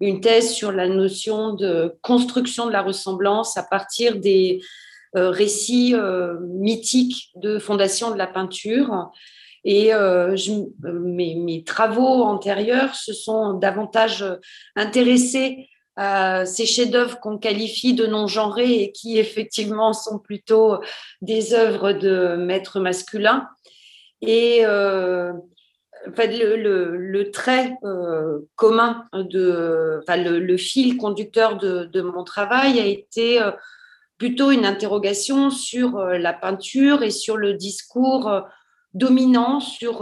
une thèse sur la notion de construction de la ressemblance à partir des euh, récits euh, mythiques de fondation de la peinture. Et euh, mes, mes, travaux antérieurs se sont davantage intéressés à ces chefs-d'œuvre qu'on qualifie de non-genrés et qui effectivement sont plutôt des œuvres de maîtres masculins. Et le, trait euh, commun de, le, fil conducteur de, mon travail a été euh, plutôt une interrogation sur euh, la peinture et sur le discours dominant, sur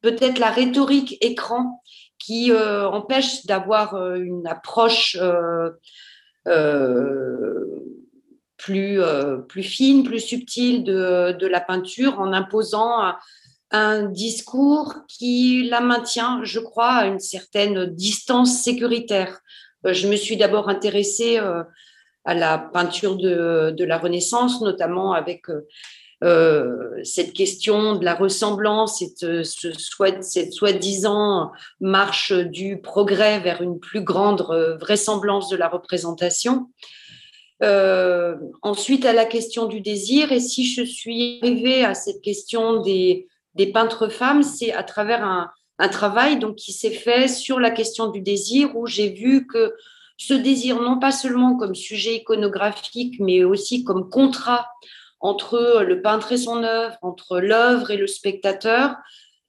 peut-être la rhétorique écran qui empêche d'avoir une approche plus, plus fine, plus subtile de, de la peinture en imposant un discours qui la maintient, je crois, à une certaine distance sécuritaire. Euh, je me suis d'abord intéressée euh, à la peinture de, la Renaissance, notamment avec euh, cette question de la ressemblance, cette, cette soi-disant marche du progrès vers une plus grande vraisemblance de la représentation. ensuite, à la question du désir, et si je suis arrivée à cette question des, des peintres femmes, c'est à travers un, travail donc, qui s'est fait sur la question du désir, où j'ai vu que ce désir, non pas seulement comme sujet iconographique, mais aussi comme contrat entre le peintre et son œuvre, entre l'œuvre et le spectateur,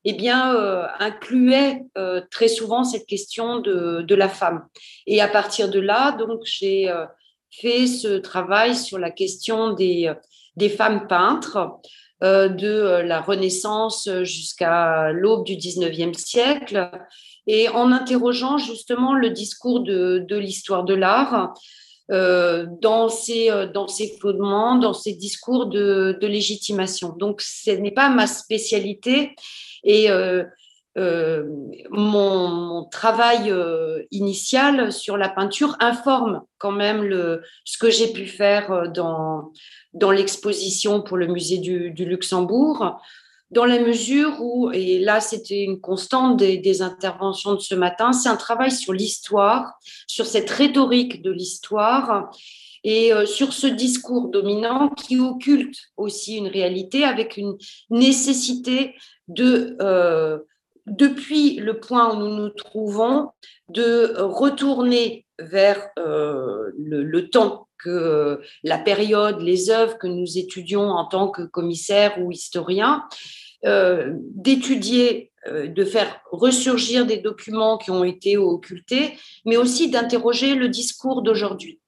eh bien, euh, incluait euh, très souvent cette question de, la femme. Et à partir de là, donc, j'ai euh, fait ce travail sur la question des, des femmes peintres. Euh, de euh, la Renaissance jusqu'à l'aube du 19e siècle, et en interrogeant justement le discours de, l'histoire de l'art euh, dans, ses, fondements, dans ses discours de, légitimation. Donc, ce n'est pas ma spécialité. Et mon, travail initial sur la peinture informe quand même le, ce que j'ai pu faire dans, dans l'exposition pour le musée du, Luxembourg, dans la mesure où, et là c'était une constante des, interventions de ce matin, c'est un travail sur l'histoire, sur cette rhétorique de l'histoire et euh, sur ce discours dominant qui occulte aussi une réalité avec une nécessité de, euh, depuis le point où nous nous trouvons, de retourner vers euh, le, temps que la période, les œuvres que nous étudions en tant que commissaire ou historien, euh, d'étudier, euh, de faire ressurgir des documents qui ont été occultés, mais aussi d'interroger le discours d'aujourd'hui.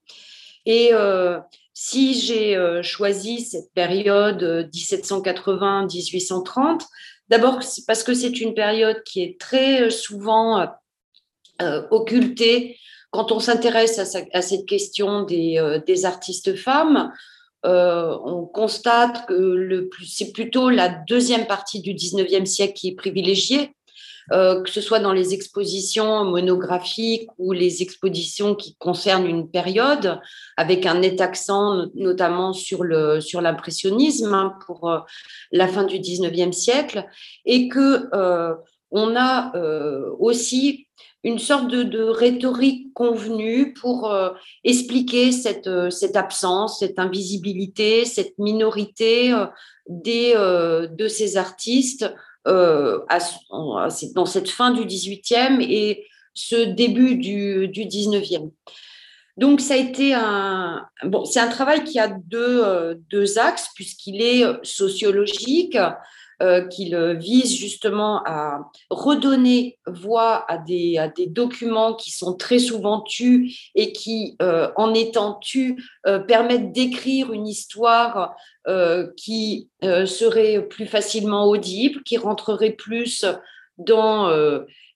Et euh, si j'ai choisi cette période 1780-1830, d'abord parce que c'est une période qui est très souvent occultée quand on s'intéresse à, cette question des, euh, artistes femmes, on constate que c'est plutôt la deuxième partie du 19e siècle qui est privilégiée, euh, que ce soit dans les expositions monographiques ou les expositions qui concernent une période, avec un net accent notamment sur l'impressionnisme hein, pour euh, la fin du 19e siècle, et que euh, on a aussi une sorte de, de, rhétorique convenue pour expliquer cette, cette absence, cette invisibilité, cette minorité des, de ces artistes euh, dans cette fin du 18e et ce début du, du 19e. Donc, ça a été un. Bon, c'est un travail qui a deux, euh, deux axes, puisqu'il est sociologique, euh, qu'il vise justement à redonner voix à des, documents qui sont très souvent tus et qui, euh, en étant tus, euh, permettent d'écrire une histoire qui serait plus facilement audible, qui rentrerait plus dans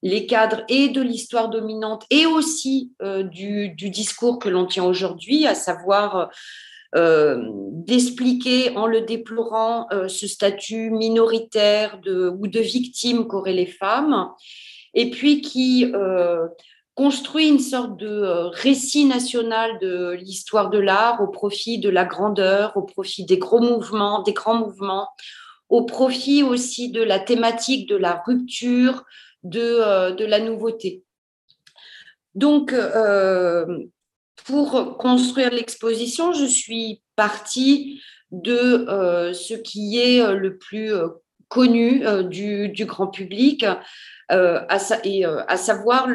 les cadres et de l'histoire dominante et aussi du, discours que l'on tient aujourd'hui, à savoir euh, d'expliquer en le déplorant euh, ce statut minoritaire ou de victime qu'auraient les femmes, et puis qui euh, construit une sorte de récit national de l'histoire de l'art au profit de la grandeur, au profit des gros mouvements, des grands mouvements, au profit aussi de la thématique de la rupture, de, de la nouveauté. Donc, pour construire l'exposition, je suis partie de euh, ce qui est euh, le plus euh, connu du, grand public, à, savoir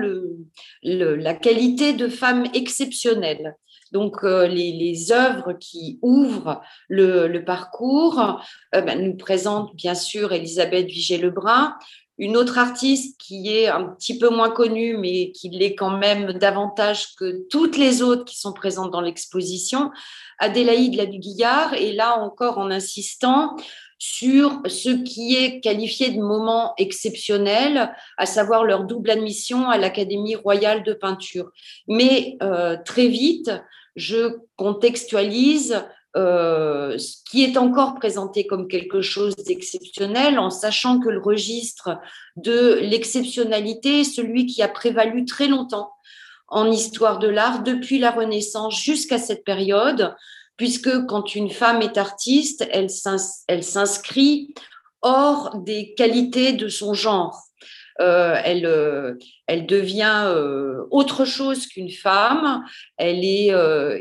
la qualité de femmes exceptionnelles. Donc, les, œuvres qui ouvrent le, parcours ben, nous présentent bien sûr Elisabeth Vigée-Lebrun, une autre artiste qui est un petit peu moins connue, mais qui l'est quand même davantage que toutes les autres qui sont présentes dans l'exposition, Adélaïde Laduguillard, et là encore en insistant sur ce qui est qualifié de moment exceptionnel, à savoir leur double admission à l'Académie royale de peinture. Mais euh, très vite, je contextualise euh, qui est encore présenté comme quelque chose d'exceptionnel, en sachant que le registre de l'exceptionnalité est celui qui a prévalu très longtemps en histoire de l'art depuis la Renaissance jusqu'à cette période, puisque quand une femme est artiste, elle s'inscrit hors des qualités de son genre. Euh, elle, euh, elle devient autre chose qu'une femme. Elle est,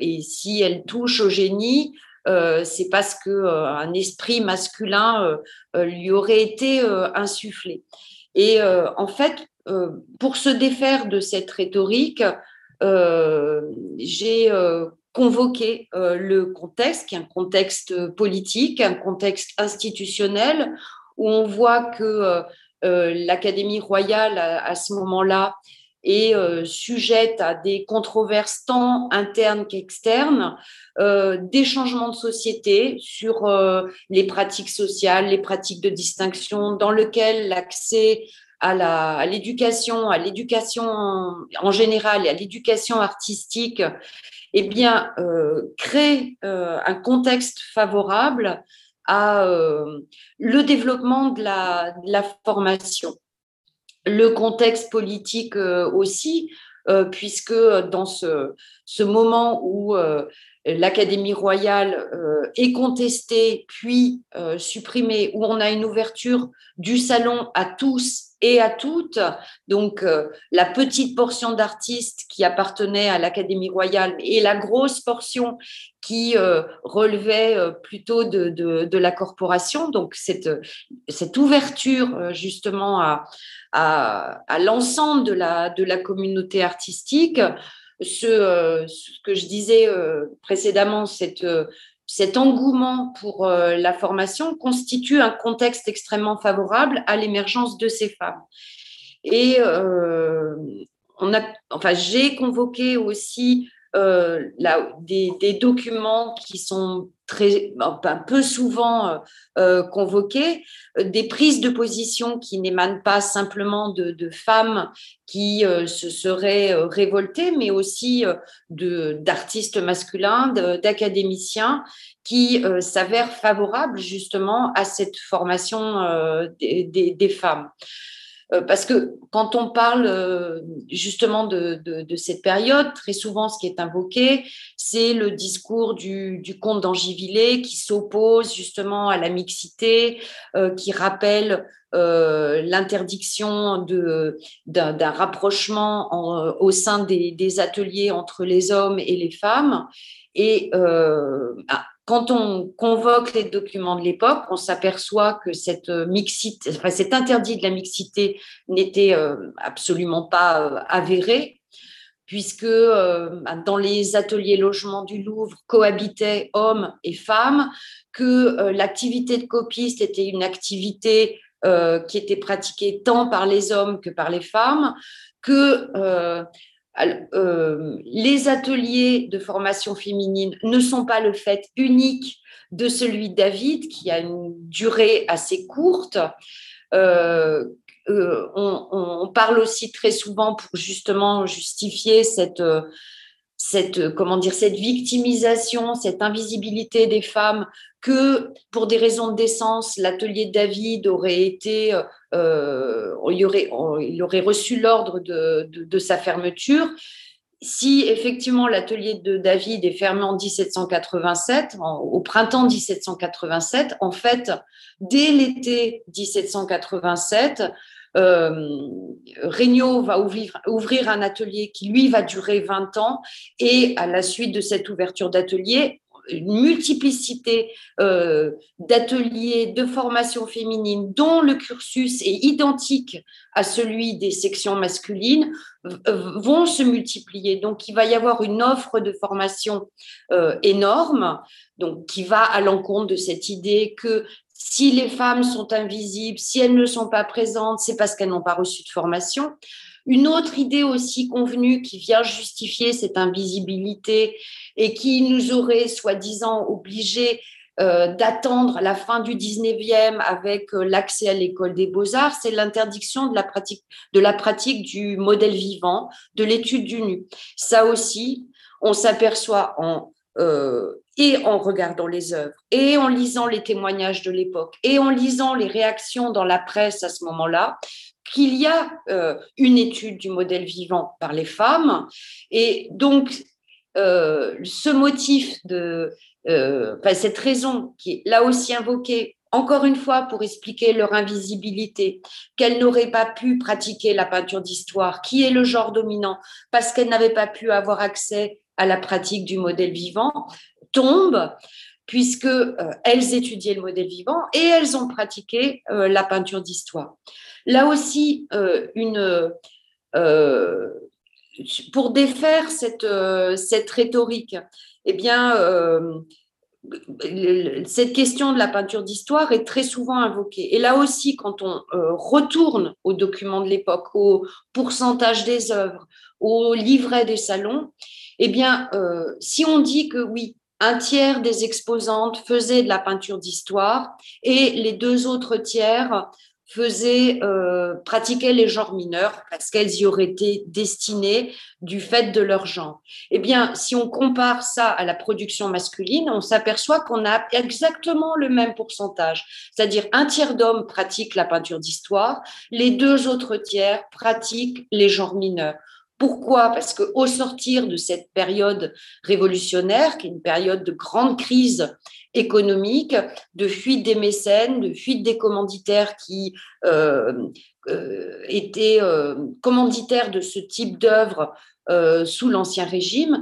et si elle touche au génie, euh, c'est parce que euh, un esprit masculin euh, lui aurait été insufflé. Et en fait, pour se défaire de cette rhétorique, j'ai convoqué le contexte, qui est un contexte politique, un contexte institutionnel, où on voit que l'Académie royale, à ce moment-là, et euh, sujette à des controverses tant internes qu'externes, euh, des changements de société sur euh, les pratiques sociales, les pratiques de distinction, dans lequel l'accès à l'éducation, à l'éducation en, général et à l'éducation artistique, eh bien, crée un contexte favorable à le développement de la, formation. Le contexte politique euh, aussi, euh, puisque dans ce, ce moment où euh, l'Académie royale est contestée, puis supprimée, où on a une ouverture du salon à tous et à toutes. Donc, la petite portion d'artistes qui appartenaient à l'Académie royale et la grosse portion qui relevait plutôt de, de, la corporation. Donc, cette, cette ouverture justement à, à, l'ensemble de la, de la communauté artistique. Ce, euh, ce que je disais euh, précédemment, cette, euh, cet engouement pour la formation constitue un contexte extrêmement favorable à l'émergence de ces femmes. Et on a, enfin, j'ai convoqué aussi des, des, documents qui sont très, peu souvent convoquées, des prises de position qui n'émanent pas simplement de, femmes qui se seraient révoltées, mais aussi d'artistes masculins, d'académiciens qui s'avèrent favorables justement à cette formation des, femmes. Euh, parce que quand on parle euh, justement de, cette période, très souvent ce qui est invoqué, c'est le discours du, comte d'Angivillé qui s'oppose justement à la mixité, euh, qui rappelle l'interdiction d'un rapprochement au sein des, ateliers entre les hommes et les femmes. Et ah, quand on convoque les documents de l'époque, on s'aperçoit que euh, cet interdit de la mixité n'était euh, absolument pas euh, avéré, puisque dans les ateliers logements du Louvre cohabitaient hommes et femmes, que l'activité de copiste était une activité qui était pratiquée tant par les hommes que par les femmes, que euh, les ateliers de formation féminine ne sont pas le fait unique de celui de David, qui a une durée assez courte. Euh, euh, on, parle aussi très souvent pour justement justifier cette, cette, comment dire, cette victimisation, cette invisibilité des femmes, que pour des raisons de décence, l'atelier de David aurait été, euh, il, aurait, il, aurait, reçu l'ordre de, sa fermeture. Si effectivement l'atelier de David est fermé en 1787, au printemps 1787, en fait, dès l'été 1787, euh, Regnault va ouvrir, un atelier qui, lui, va durer 20 ans. Et à la suite de cette ouverture d'atelier, une multiplicité euh, d'ateliers de formation féminine dont le cursus est identique à celui des sections masculines vont se multiplier. Donc, il va y avoir une offre de formation euh, énorme, donc qui va à l'encontre de cette idée que si les femmes sont invisibles, si elles ne sont pas présentes, c'est parce qu'elles n'ont pas reçu de formation. Une autre idée aussi convenue qui vient justifier cette invisibilité et qui nous aurait soi-disant obligés euh, d'attendre la fin du 19e avec euh, l'accès à l'école des beaux-arts, c'est l'interdiction de la pratique du modèle vivant, de l'étude du nu. Ça aussi, on s'aperçoit en euh, et en regardant les œuvres, et en lisant les témoignages de l'époque, et en lisant les réactions dans la presse à ce moment-là, qu'il y a euh, une étude du modèle vivant par les femmes. Et donc, euh, ce motif de, cette raison qui est là aussi invoquée encore une fois pour expliquer leur invisibilité, qu'elles n'auraient pas pu pratiquer la peinture d'histoire, qui est le genre dominant, parce qu'elles n'avaient pas pu avoir accès à la pratique du modèle vivant tombe puisque euh, elles étudiaient le modèle vivant et elles ont pratiqué euh, la peinture d'histoire. Là aussi, euh, pour défaire cette, cette rhétorique, eh bien, cette question de la peinture d'histoire est très souvent invoquée. Et là aussi, quand on retourne aux documents de l'époque, au pourcentage des œuvres, au livret des salons, eh bien, si on dit que oui, un tiers des exposantes faisaient de la peinture d'histoire et les deux autres tiers faisaient, euh, pratiquaient les genres mineurs parce qu'elles y auraient été destinées du fait de leur genre. Eh bien, si on compare ça à la production masculine, on s'aperçoit qu'on a exactement le même pourcentage. C'est-à-dire un tiers d'hommes pratiquent la peinture d'histoire, les deux autres tiers pratiquent les genres mineurs. Pourquoi? Parce qu'au sortir de cette période révolutionnaire, qui est une période de grande crise économique, de fuite des mécènes, de fuite des commanditaires qui euh, euh, étaient euh, commanditaires de ce type d'œuvre sous l'Ancien Régime,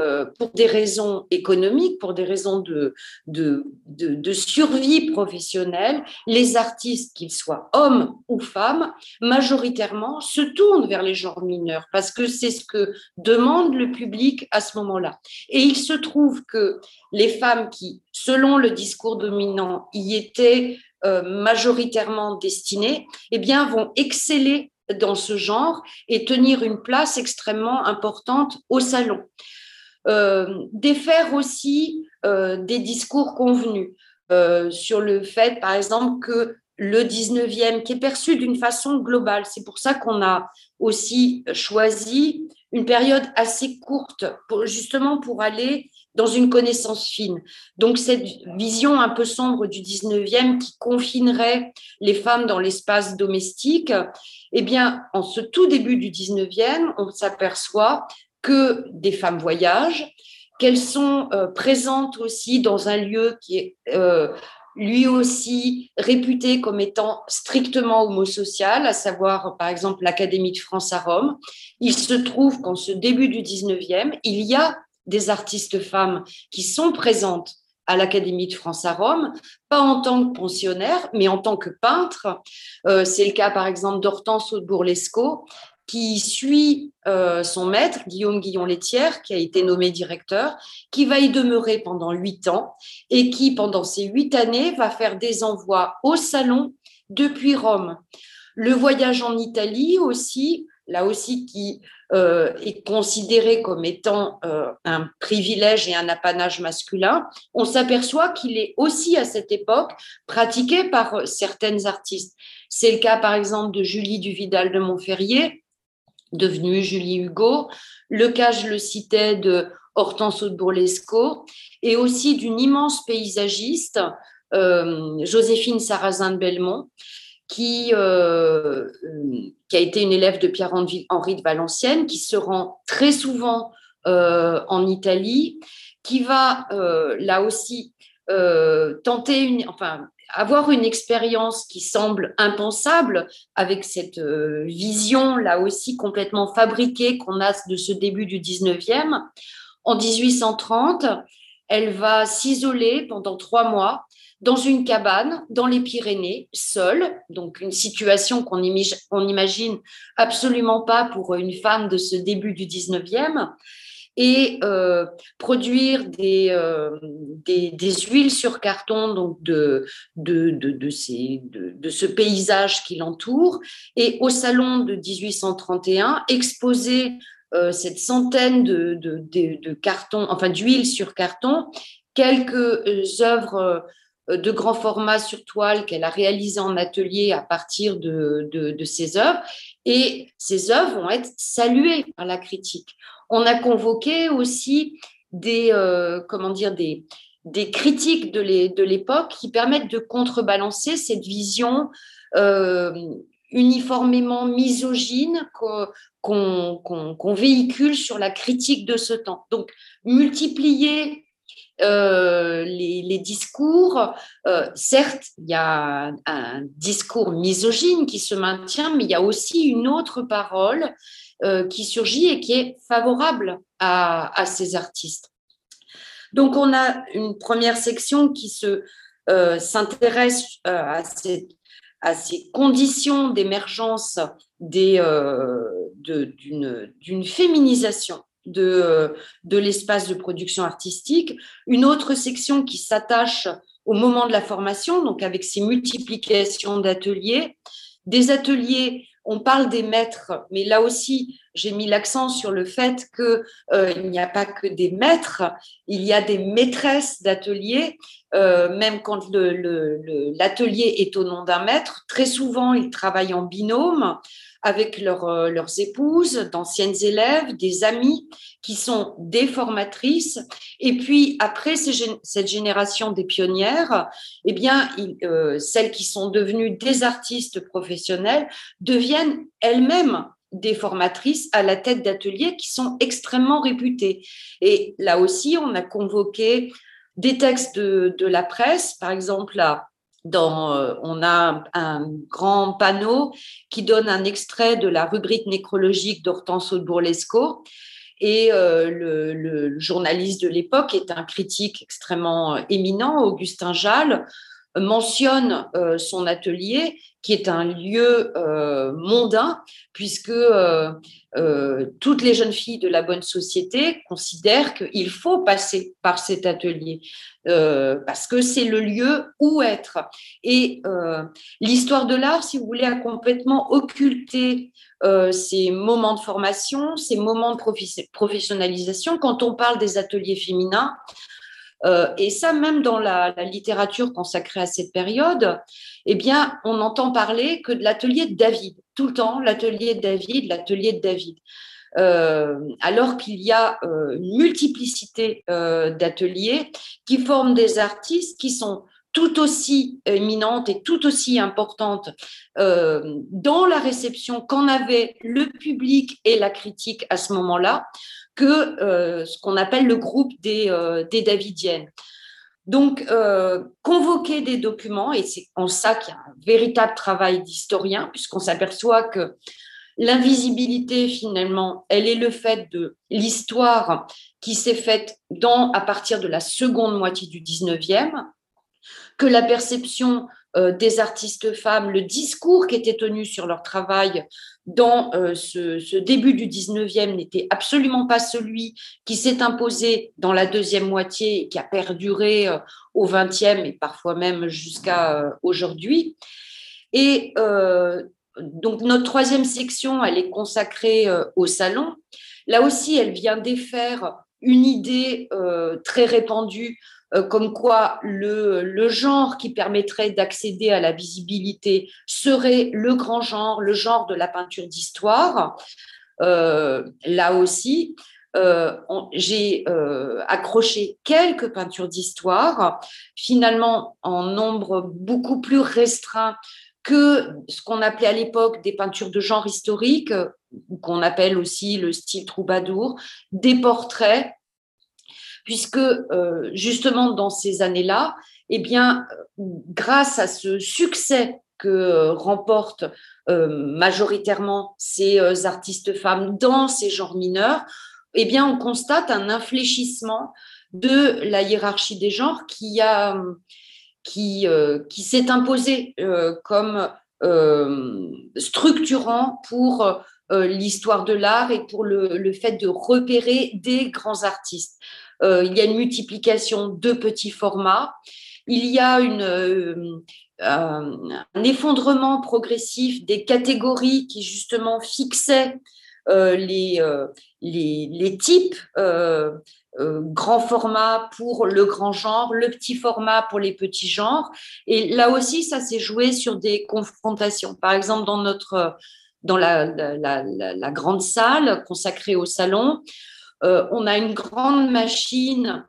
euh, pour des raisons économiques, pour des raisons de, de, de, survie professionnelle, les artistes, qu'ils soient hommes ou femmes, majoritairement se tournent vers les genres mineurs parce que c'est ce que demande le public à ce moment-là. Et il se trouve que les femmes qui, selon le discours dominant, y étaient euh, majoritairement destinées, eh bien, vont exceller dans ce genre et tenir une place extrêmement importante au salon. Défaire aussi des discours convenus sur le fait, par exemple, que le 19e, qui est perçu d'une façon globale. C'est pour ça qu'on a aussi choisi une période assez courte, pour, justement pour aller dans une connaissance fine. Donc cette vision un peu sombre du 19e qui confinerait les femmes dans l'espace domestique, eh bien, en ce tout début du 19e, on s'aperçoit que des femmes voyagent, qu'elles sont euh, présentes aussi dans un lieu qui est euh, lui aussi réputé comme étant strictement homosocial, à savoir par exemple l'Académie de France à Rome. Il se trouve qu'en ce début du 19e, il y a des artistes femmes qui sont présentes à l'Académie de France à Rome, pas en tant que pensionnaire, mais en tant que peintre. Euh, c'est le cas, par exemple, d'Hortense Bourlesco, qui suit euh, son maître, Guillaume Guillon-Létière, qui a été nommé directeur, qui va y demeurer pendant huit ans et qui, pendant ces huit années, va faire des envois au salon depuis Rome. Le voyage en Italie aussi, là aussi qui euh, est considéré comme étant euh, un privilège et un apanage masculin, on s'aperçoit qu'il est aussi à cette époque pratiqué par certaines artistes. C'est le cas par exemple de Julie Duvidal de Montferrier, devenue Julie Hugo. Le cas, je le citais, de Hortense de Bourlesco et aussi d'une immense paysagiste, euh, Joséphine Sarrazin de Belmont, qui, euh, qui a été une élève de Pierre-Henri de Valenciennes, qui se rend très souvent euh, en Italie, qui va là aussi tenter une, enfin, avoir une expérience qui semble impensable avec cette euh, vision là aussi complètement fabriquée qu'on a de ce début du 19e. En 1830, elle va s'isoler pendant trois mois dans une cabane dans les Pyrénées, seule, donc une situation qu'on n'imagine absolument pas pour une femme de ce début du 19e et euh, produire des, euh, des, des, huiles sur carton donc de, de, de, de, ce paysage qui l'entoure. Et au salon de 1831, exposer euh, cette centaine de, cartons, enfin d'huile sur carton, quelques œuvres de grand format sur toile qu'elle a réalisées en atelier à partir de, de, de ces œuvres. Et ces œuvres vont être saluées par la critique on a convoqué aussi des, euh, critiques de l'époque qui permettent de contrebalancer cette vision euh, uniformément misogyne qu'on véhicule sur la critique de ce temps. Donc, multiplier euh, les, discours, certes, il y a un discours misogyne qui se maintient, mais il y a aussi une autre parole euh, qui surgit et qui est favorable à, ces artistes. Donc, on a une première section qui se euh, s'intéresse euh, à, ces, conditions d'émergence d'une féminisation de, de l'espace de production artistique. Une autre section qui s'attache au moment de la formation, donc avec ces multiplications d'ateliers, des ateliers on parle des maîtres, mais là aussi, j'ai mis l'accent sur le fait qu'il euh, n'y a pas que des maîtres, il y a des maîtresses d'atelier, euh, même quand l'atelier est au nom d'un maître. Très souvent, ils travaillent en binôme avec euh, leurs épouses, d'anciennes élèves, des amis qui sont des formatrices. Et puis, après cette génération des pionnières, eh bien, celles qui sont devenues des artistes professionnels deviennent elles-mêmes des formatrices à la tête d'ateliers qui sont extrêmement réputés. Et là aussi, on a convoqué des textes de, la presse, par exemple, là, euh, on a un, grand panneau qui donne un extrait de la rubrique nécrologique d'Hortense de Bourlesco. Et euh, le, journaliste de l'époque est un critique extrêmement euh, éminent, Augustin Jal, mentionne son atelier qui est un lieu euh, mondain, puisque euh, euh, toutes les jeunes filles de la bonne société considèrent qu'il faut passer par cet atelier, parce que c'est le lieu où être. Et l'histoire de l'art, si vous voulez, a complètement occulté ces moments de formation, ces moments de professionnalisation. Quand on parle des ateliers féminins, euh, et ça, même dans la, littérature consacrée à cette période, eh bien, on n'entend parler que de l'atelier de David, tout le temps, l'atelier de David, l'atelier de David. Euh, alors qu'il y a euh, une multiplicité d'ateliers qui forment des artistes qui sont tout aussi éminentes et tout aussi importantes dans la réception qu'en avait le public et la critique à ce moment-là, que euh, ce qu'on appelle le groupe des, euh, des Davidiennes. Donc, euh, convoquer des documents, et c'est en ça qu'il y a un véritable travail d'historien, puisqu'on s'aperçoit que l'invisibilité, finalement, elle est le fait de l'histoire qui s'est faite dans, à partir de la seconde moitié du 19e, que la perception des artistes femmes, le discours qui était tenu sur leur travail dans euh, ce, début du 19e n'était absolument pas celui qui s'est imposé dans la deuxième moitié et qui a perduré euh, au 20e et parfois même jusqu'à aujourd'hui. Et donc notre troisième section, elle est consacrée au salon. Là aussi, elle vient défaire une idée très répandue euh, comme quoi le, genre qui permettrait d'accéder à la visibilité serait le grand genre, le genre de la peinture d'histoire. Euh, là aussi, euh, j'ai accroché quelques peintures d'histoire, finalement en nombre beaucoup plus restreint que ce qu'on appelait à l'époque des peintures de genre historique, qu'on appelle aussi le style troubadour, des portraits puisque euh, justement dans ces années-là, eh grâce à ce succès que euh, remportent euh, majoritairement ces artistes femmes dans ces genres mineurs, eh on constate un infléchissement de la hiérarchie des genres qui s'est imposé comme structurant pour l'histoire de l'art et pour le, fait de repérer des grands artistes. Euh, il y a une multiplication de petits formats, il y a une, euh, un effondrement progressif des catégories qui justement fixaient euh, les, les, types grand format pour le grand genre, le petit format pour les petits genres. Et là aussi, ça s'est joué sur des confrontations. Par exemple, dans notre dans la, grande salle consacrée au salon, euh, on a une grande machine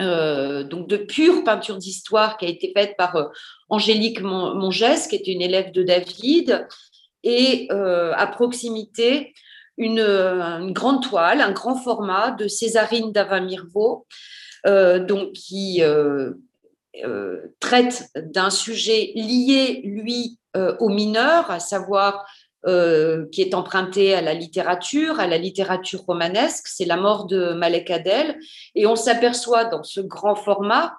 euh, donc de pure peinture d'histoire qui a été faite par euh, Angélique Mongès, qui est une élève de David, et à proximité une, grande toile, un grand format de Césarine d'Avamirvo, donc qui traite d'un sujet lié, lui, aux mineurs, à savoir euh, qui est emprunté à la littérature, à la littérature romanesque, c'est la mort de Malek Adel, et on s'aperçoit dans ce grand format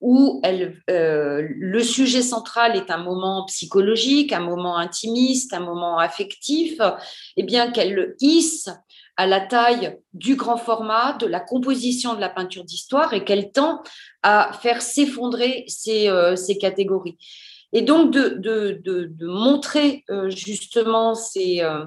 où euh, le sujet central est un moment psychologique, un moment intimiste, un moment affectif, et eh bien qu'elle le hisse à la taille du grand format, de la composition de la peinture d'histoire, et qu'elle tend à faire s'effondrer ces, euh, ces catégories. Et donc de, montrer euh, justement ces... Euh,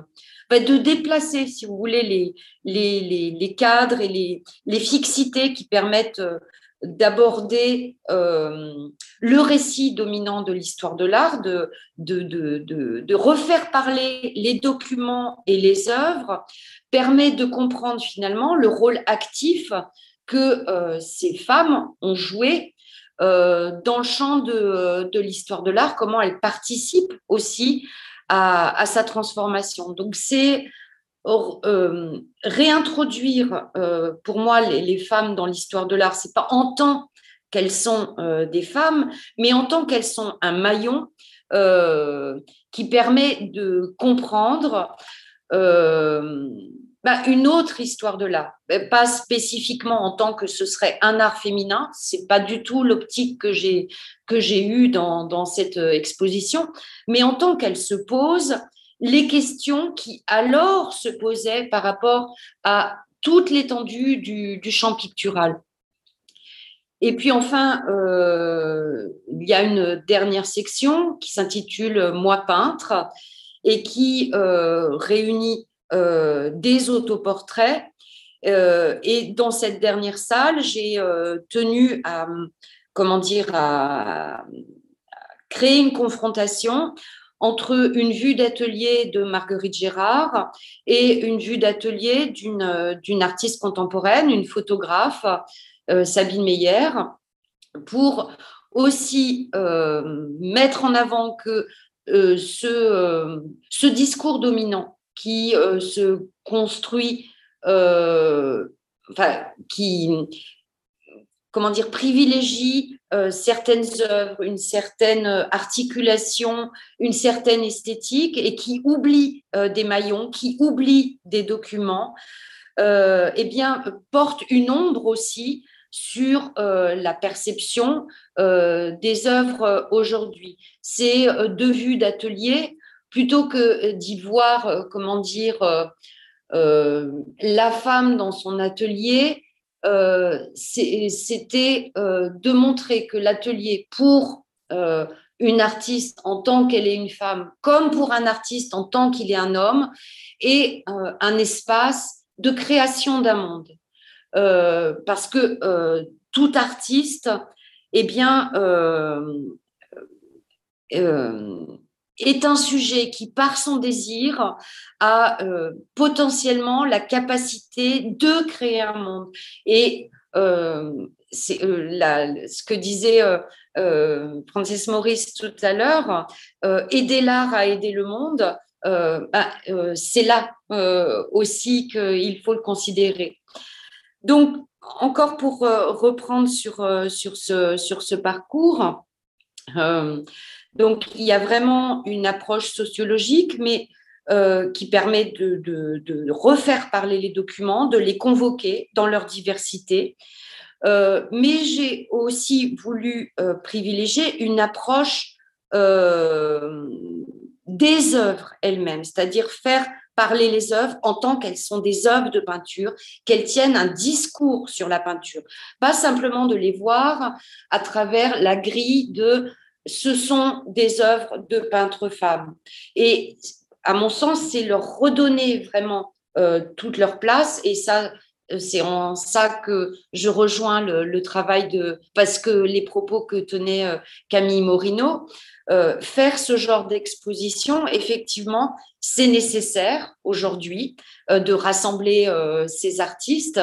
bah, de déplacer, si vous voulez, les, cadres et les, fixités qui permettent euh, d'aborder le récit dominant de l'histoire de l'art, de, refaire parler les documents et les œuvres, permet de comprendre finalement le rôle actif que ces femmes ont joué dans le champ de, de l'histoire de l'art, comment elle participe aussi à, sa transformation. Donc c'est euh, réintroduire euh, pour moi les, femmes dans l'histoire de l'art, c'est pas en tant qu'elles sont euh, des femmes, mais en tant qu'elles sont un maillon qui permet de comprendre bah, une autre histoire de l'art, pas spécifiquement en tant que ce serait un art féminin, c'est pas du tout l'optique que j'ai que j'ai eue dans, cette exposition, mais en tant qu'elle se pose les questions qui alors se posaient par rapport à toute l'étendue du, champ pictural. Et puis enfin, euh, il y a une dernière section qui s'intitule Moi peintre et qui euh, réunit euh, des autoportraits. et dans cette dernière salle, j'ai tenu à, comment à créer une confrontation entre une vue d'atelier de Marguerite Gérard et une vue d'atelier d'une artiste contemporaine, une photographe, euh, Sabine Meyer, pour aussi euh, mettre en avant que euh, ce, discours dominant qui se construit, enfin, qui, comment dire, privilégie euh, certaines œuvres, une certaine articulation, une certaine esthétique et qui oublie euh, des maillons, qui oublie des documents, euh, eh bien, porte une ombre aussi sur la perception des œuvres aujourd'hui. C'est deux vues d'atelier plutôt que d'y voir, comment dire, la femme dans son atelier euh, c'était euh, de montrer que l'atelier pour euh, une artiste en tant qu'elle est une femme, comme pour un artiste en tant qu'il est un homme, est un espace de création d'un monde. parce que tout artiste, eh bien, est un sujet qui, par son désir, a euh, potentiellement la capacité de créer un monde. Et euh, c'est euh, ce que disait Francis Maurice tout à l'heure, aider l'art à aider le monde, bah, c'est là aussi qu'il faut le considérer. Donc, encore pour reprendre sur ce parcours, donc, il y a vraiment une approche sociologique, mais euh, qui permet de, refaire parler les documents, de les convoquer dans leur diversité. Euh, mais j'ai aussi voulu euh, privilégier une approche des œuvres elles-mêmes, c'est-à-dire faire parler les œuvres en tant qu'elles sont des œuvres de peinture, qu'elles tiennent un discours sur la peinture, pas simplement de les voir à travers la grille de ce sont des œuvres de peintres femmes. Et à mon sens, c'est leur redonner vraiment euh, toute leur place. Et ça, c'est en ça que je rejoins le, travail de, parce que les propos que tenait euh, Camille Morino, faire ce genre d'exposition, effectivement, c'est nécessaire aujourd'hui de rassembler ces artistes,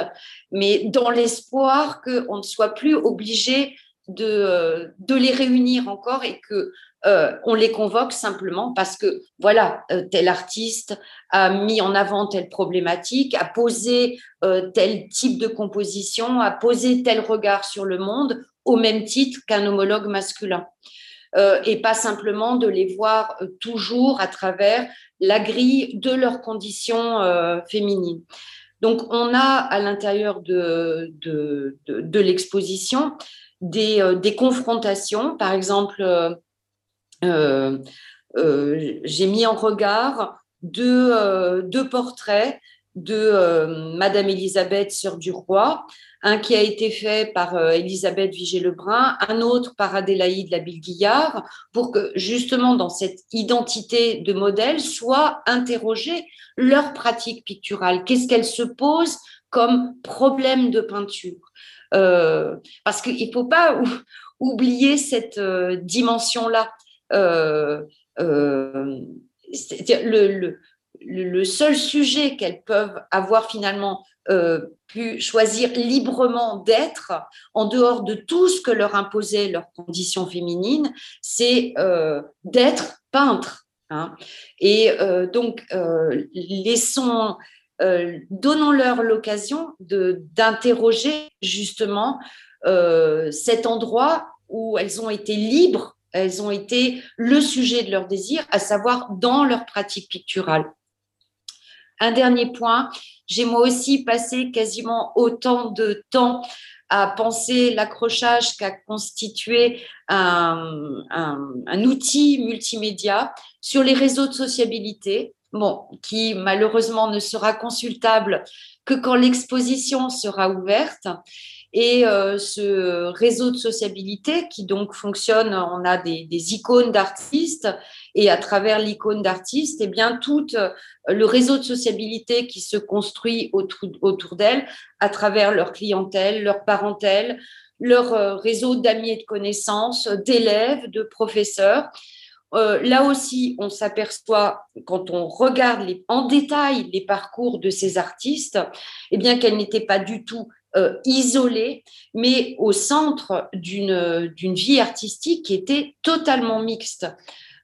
mais dans l'espoir qu'on ne soit plus obligé de, euh, de les réunir encore et que euh, on les convoque simplement parce que voilà, euh, tel artiste a mis en avant telle problématique, a posé tel type de composition, a posé tel regard sur le monde au même titre qu'un homologue masculin. et pas simplement de les voir toujours à travers la grille de leurs conditions féminines. Donc, on a à l'intérieur de, de, de l'exposition euh, des, confrontations. Par exemple, euh, euh, j'ai mis en regard deux, deux portraits de Madame Elisabeth, sœur du roi, un qui a été fait par Elisabeth Vigée-Lebrun, un autre par Adélaïde Labille-Guillard, pour que justement dans cette identité de modèle soit interrogée leur pratique picturale. Qu'est-ce qu'elle se pose comme problème de peinture? Euh, parce qu'il ne faut pas oublier cette euh, dimension-là. Euh, le, le, seul sujet qu'elles peuvent avoir finalement pu choisir librement d'être, en dehors de tout ce que leur imposait leur condition féminine, c'est d'être peintre. Hein. Et donc, laissons euh, donnons-leur l'occasion d'interroger justement euh, cet endroit où elles ont été libres, elles ont été le sujet de leur désir, à savoir dans leur pratique picturale. Un dernier point, j'ai moi aussi passé quasiment autant de temps à penser l'accrochage qu'à constituer un, outil multimédia sur les réseaux de sociabilité, bon, qui malheureusement ne sera consultable que quand l'exposition sera ouverte. Et euh, ce réseau de sociabilité qui donc fonctionne, on a des, icônes d'artistes et à travers l'icône d'artiste, eh bien tout euh, le réseau de sociabilité qui se construit autour, d'elles à travers leur clientèle, leur parentèle, leur euh, réseau d'amis et de connaissances, d'élèves, de professeurs. Là aussi, on s'aperçoit, quand on regarde en détail les parcours de ces artistes, eh bien qu'elles n'étaient pas du tout euh, isolées, mais au centre d'une vie artistique qui était totalement mixte.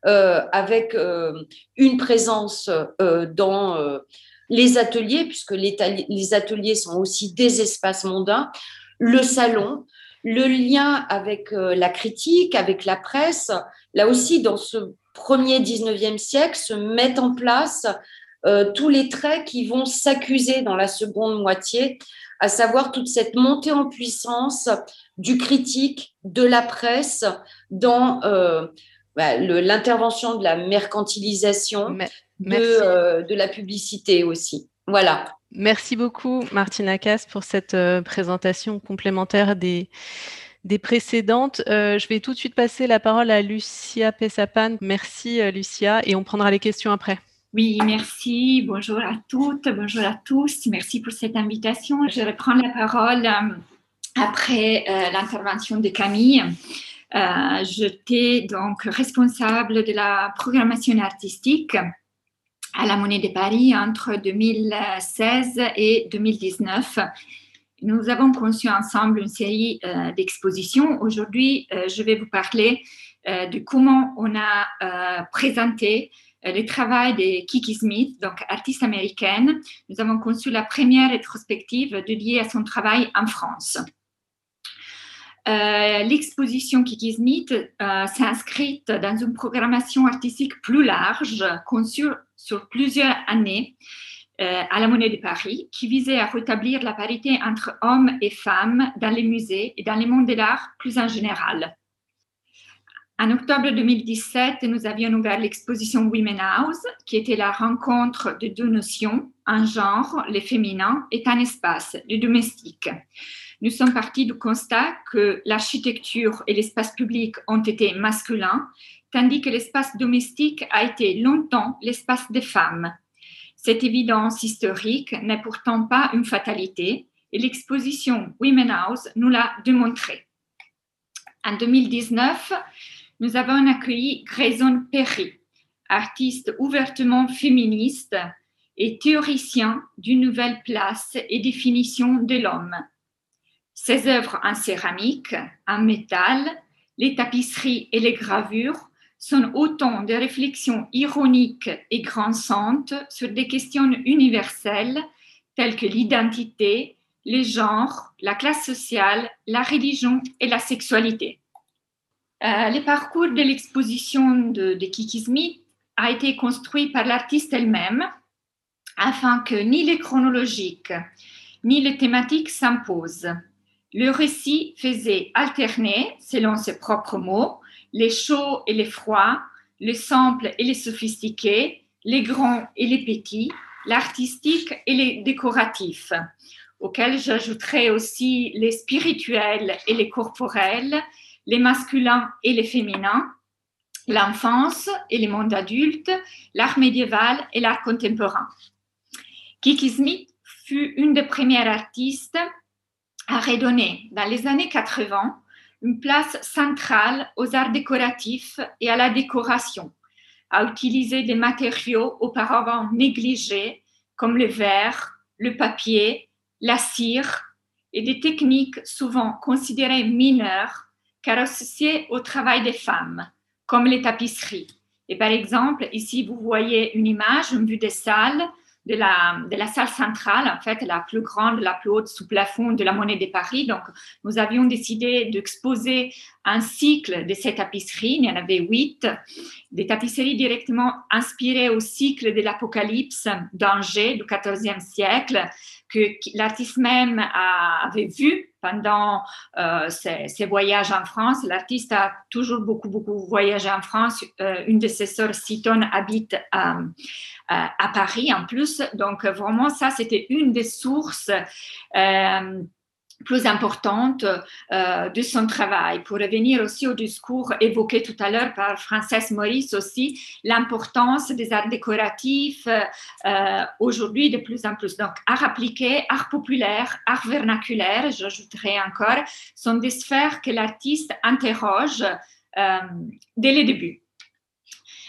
Euh, avec euh, une présence dans les ateliers, puisque les, les, ateliers sont aussi des espaces mondains, le salon, le lien avec la critique, avec la presse. Là aussi, dans ce premier 19e siècle, se mettent en place tous les traits qui vont s'accuser dans la seconde moitié, à savoir toute cette montée en puissance du critique, de la presse dans bah, l'intervention de la mercantilisation de, euh, de, la publicité aussi. Voilà. Merci beaucoup, Martina Cass, pour cette euh, présentation complémentaire des, des précédentes. Euh, je vais tout de suite passer la parole à Lucia Pessapan. Merci, Lucia, et on prendra les questions après. Oui, merci. Bonjour à toutes, bonjour à tous. Merci pour cette invitation. Je reprends la parole après l'intervention de Camille. Euh, J'étais donc responsable de la programmation artistique à la Monnaie de Paris entre 2016 et 2019. Nous avons conçu ensemble une série euh, d'expositions. Aujourd'hui, euh, je vais vous parler euh, de comment on a euh, présenté euh, le travail de Kiki Smith, donc artiste américaine. Nous avons conçu la première rétrospective dédiée à son travail en France. Euh, l'exposition Kiki Smith euh, s'inscrit dans une programmation artistique plus large, conçue sur plusieurs années euh, à la Monnaie de Paris, qui visait à rétablir la parité entre hommes et femmes dans les musées et dans les mondes de l'art plus en général. En octobre 2017, nous avions ouvert l'exposition Women House, qui était la rencontre de deux notions, un genre, le féminin, et un espace, le domestique nous sommes partis du constat que l'architecture et l'espace public ont été masculins, tandis que l'espace domestique a été longtemps l'espace des femmes. Cette évidence historique n'est pourtant pas une fatalité et l'exposition Women House nous l'a démontré. En 2019, nous avons accueilli Grayson Perry, artiste ouvertement féministe et théoricien d'une nouvelle place et définition de l'homme. Ses œuvres en céramique, en métal, les tapisseries et les gravures sont autant de réflexions ironiques et grinçantes sur des questions universelles telles que l'identité, les genres, la classe sociale, la religion et la sexualité. Euh, le parcours de l'exposition de, de a été construit par l'artiste elle-même afin que ni les chronologiques ni les thématiques s'imposent. Le récit faisait alterner, selon ses propres mots, les chauds et les froids, les simples et les sophistiqués, les grands et les petits, l'artistique et les décoratifs, auxquels j'ajouterai aussi les spirituels et les corporels, les masculins et les féminins, l'enfance et les mondes adultes, l'art médiéval et l'art contemporain. Kiki Smith fut une des premières artistes a redonné dans les années 80 une place centrale aux arts décoratifs et à la décoration, a utilisé des matériaux auparavant négligés comme le verre, le papier, la cire et des techniques souvent considérées mineures car associées au travail des femmes, comme les tapisseries. Et par exemple, ici, vous voyez une image, une vue des salles de la, de la salle centrale, en fait, la plus grande, la plus haute sous plafond de la Monnaie de Paris. Donc, nous avions décidé d'exposer un cycle de ces tapisseries. Il y en avait huit, des tapisseries directement inspirées au cycle de l'Apocalypse d'Angers du XIVe siècle, que l'artiste même avait vu pendant euh, ses, voyages en France. L'artiste a toujours beaucoup, beaucoup voyagé en France. Euh, une de ses sœurs, Citon, habite à, à, Paris en plus. Donc, vraiment, ça, c'était une des sources. Euh, plus importante euh, de son travail. Pour revenir aussi au discours évoqué tout à l'heure par Frances Maurice aussi, l'importance des arts décoratifs euh, aujourd'hui de plus en plus. Donc, art appliqué, art populaire, art vernaculaire, j'ajouterai encore, sont des sphères que l'artiste interroge euh, dès le début.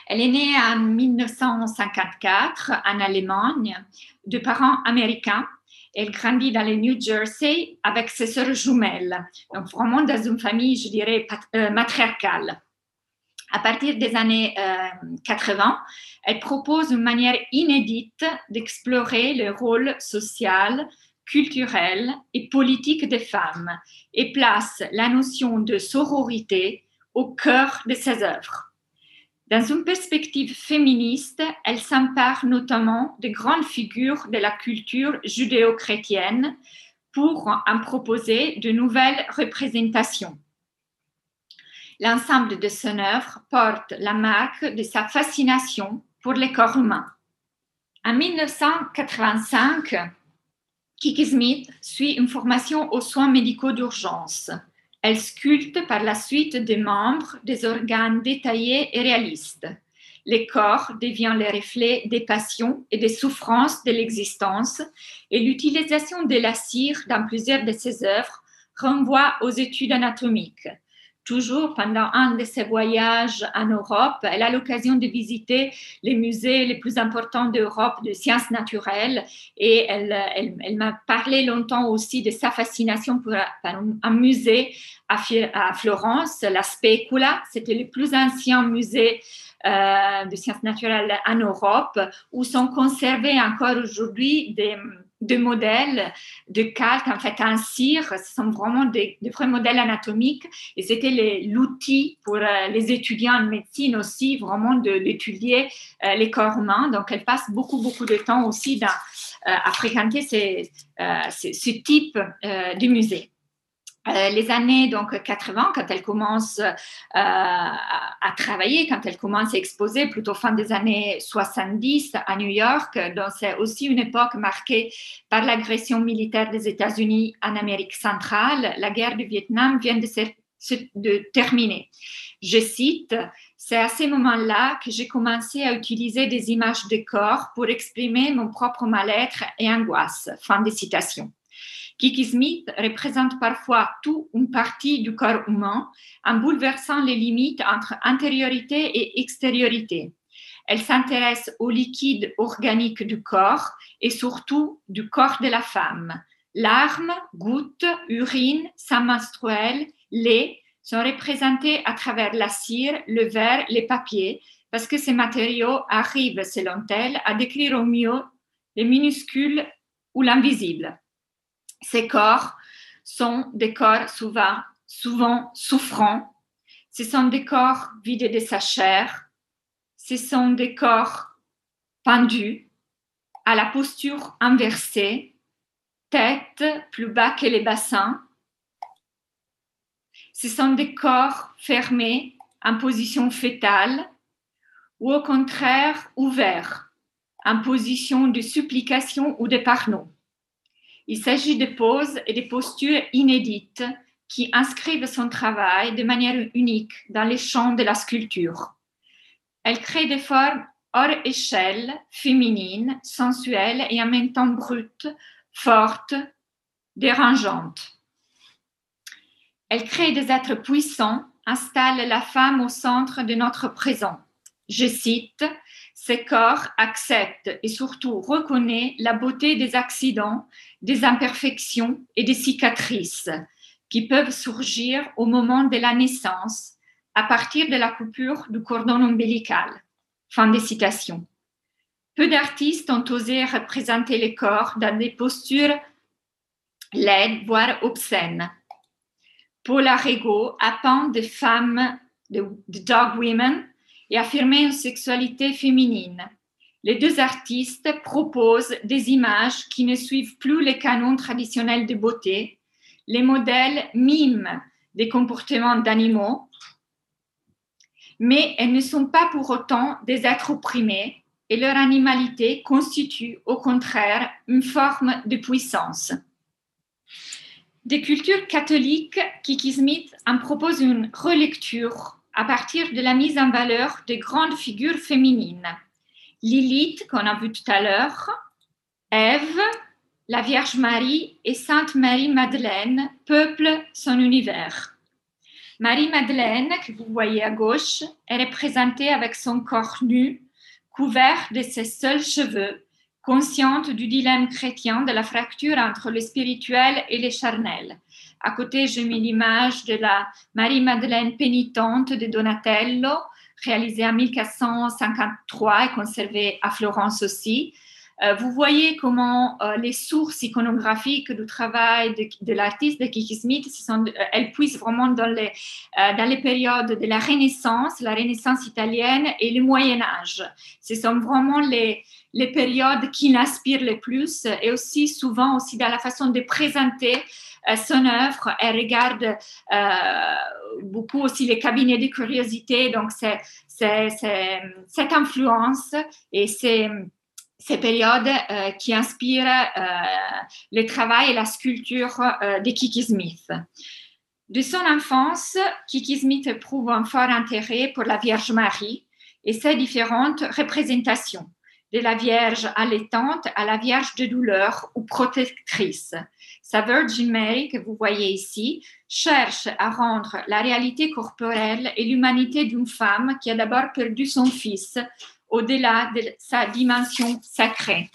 Elle est née en 1954 en Allemagne de parents américains elle grandit dans le New Jersey avec ses sœurs jumelles, donc vraiment dans une famille, je dirais, euh, matriarcale. À partir des années 80, euh, elle propose une manière inédite d'explorer le rôle social, culturel et politique des femmes et place la notion de sororité au cœur de ses œuvres. Dans une perspective féministe, elle s'empare notamment de grandes figures de la culture judéo-chrétienne pour en proposer de nouvelles représentations. L'ensemble de son œuvre porte la marque de sa fascination pour les corps humains. En 1985, Kiki Smith suit une formation aux soins médicaux d'urgence. Elle sculpte par la suite des membres des organes détaillés et réalistes. Les corps deviennent les reflets des passions et des souffrances de l'existence et l'utilisation de la cire dans plusieurs de ses œuvres renvoie aux études anatomiques toujours pendant un de ses voyages en Europe, elle a l'occasion de visiter les musées les plus importants d'Europe de sciences naturelles et elle, elle, m'a parlé longtemps aussi de sa fascination pour, un, musée à, à, Florence, la Specula. C'était le plus ancien musée euh, de sciences naturelles en Europe où sont conservés encore aujourd'hui des de modèles de calque, en fait, en cire. Ce sont vraiment des, vrais modèles anatomiques. Et c'était l'outil pour euh, les étudiants en médecine aussi, vraiment d'étudier euh, les corps humains. Donc, elle passe beaucoup, beaucoup de temps aussi dans, euh, à fréquenter ce type de musée. Euh, les années donc 80, quand elle commence euh, à, travailler, quand elle commence à exposer, plutôt fin des années 70 à New York, donc c'est aussi une époque marquée par l'agression militaire des États-Unis en Amérique centrale. La guerre du Vietnam vient de de terminer. Je cite, c'est à ce moment-là que j'ai commencé à utiliser des images de corps pour exprimer mon propre mal-être et angoisse. Fin de citation. Kiki Smith représente parfois tout une partie du corps humain en bouleversant les limites entre intériorité et extériorité. Elle s'intéresse au liquide organique du corps et surtout du corps de la femme. Larmes, gouttes, urine, sang menstruel, lait sont représentés à travers la cire, le verre, les papiers, parce que ces matériaux arrivent, selon elle, à décrire au mieux les minuscules ou l'invisible. Ces corps sont des corps souvent, souffrants. Ce sont des corps vidés de sa chair. Ce sont des corps pendus, à la posture inversée, tête plus bas que les bassins. Ce sont des corps fermés en position fétale ou au contraire ouverts en position de supplication ou de pardon. Il s'agit de poses et de postures inédites qui inscrivent son travail de manière unique dans les champs de la sculpture. Elle crée des formes hors échelle, féminines, sensuelles et en même temps brutes, fortes, dérangeantes. Elle crée des êtres puissants, installe la femme au centre de notre présent. Je cite, ces corps acceptent et surtout reconnaissent la beauté des accidents, des imperfections et des cicatrices qui peuvent surgir au moment de la naissance à partir de la coupure du cordon ombilical. Fin des citations. peu d'artistes ont osé représenter les corps dans des postures laides, voire obscènes. Paula Rego a peint des femmes, de, dog women, et affirmé une sexualité féminine. Les deux artistes proposent des images qui ne suivent plus les canons traditionnels de beauté. Les modèles miment des comportements d'animaux, mais elles ne sont pas pour autant des êtres opprimés et leur animalité constitue au contraire une forme de puissance. Des cultures catholiques, Kiki Smith en propose une relecture à partir de la mise en valeur de grandes figures féminines. Lilith, qu'on a vu tout à l'heure, Ève, la Vierge Marie et Sainte Marie-Madeleine peuplent son univers. Marie-Madeleine, que vous voyez à gauche, est représentée avec son corps nu, couvert de ses seuls cheveux, consciente du dilemme chrétien de la fracture entre le spirituel et le charnel. À côté, je mets l'image de la Marie-Madeleine pénitente de Donatello, réalisée en 1453 et conservée à Florence aussi. Euh, vous voyez comment euh, les sources iconographiques du travail de, l'artiste de Kiki Smith, euh, elles puissent vraiment dans les, dans les périodes de la Renaissance, la Renaissance italienne et le Moyen Âge. Ce sont vraiment les, les périodes qui l'inspirent le plus et aussi souvent aussi dans la façon de présenter son œuvre. Elle regarde beaucoup aussi les cabinets de curiosité, donc c'est cette influence et c'est ces périodes euh, qui inspirent euh, le travail et la sculpture euh, de Kiki Smith. De son enfance, Kiki Smith éprouve un fort intérêt pour la Vierge Marie et ses différentes représentations, de la Vierge allaitante à la Vierge de douleur ou protectrice. Sa Virgin Mary, que vous voyez ici, cherche à rendre la réalité corporelle et l'humanité d'une femme qui a d'abord perdu son fils au-delà de sa dimension sacrée.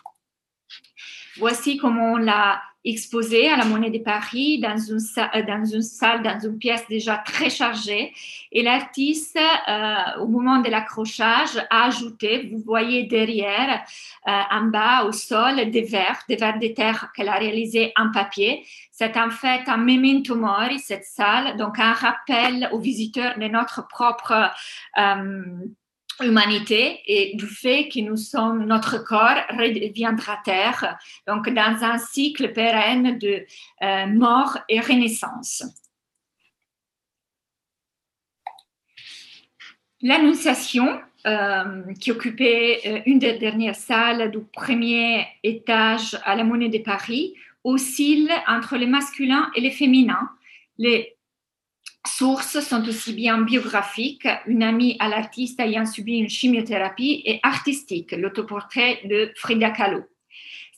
Voici comment on l'a exposé à la Monnaie de Paris dans une, euh, dans une salle, dans une pièce déjà très chargée. Et l'artiste, euh, au moment de l'accrochage, a ajouté, vous voyez derrière, euh, en bas au sol, des verres, des verres de terre qu'elle a réalisés en papier. C'est en fait un memento mori, cette salle, donc un rappel aux visiteurs de notre propre humanité et du fait que nous sommes, notre corps reviendra terre, donc dans un cycle pérenne de euh, mort et renaissance. L'Annonciation, euh, qui occupait euh, une des dernières salles du premier étage à la Monnaie de Paris, oscille entre les masculins et les féminins. Les sources sont aussi bien biographiques, une amie à l'artiste ayant subi une chimiothérapie, et artistiques, l'autoportrait de Frida Kahlo.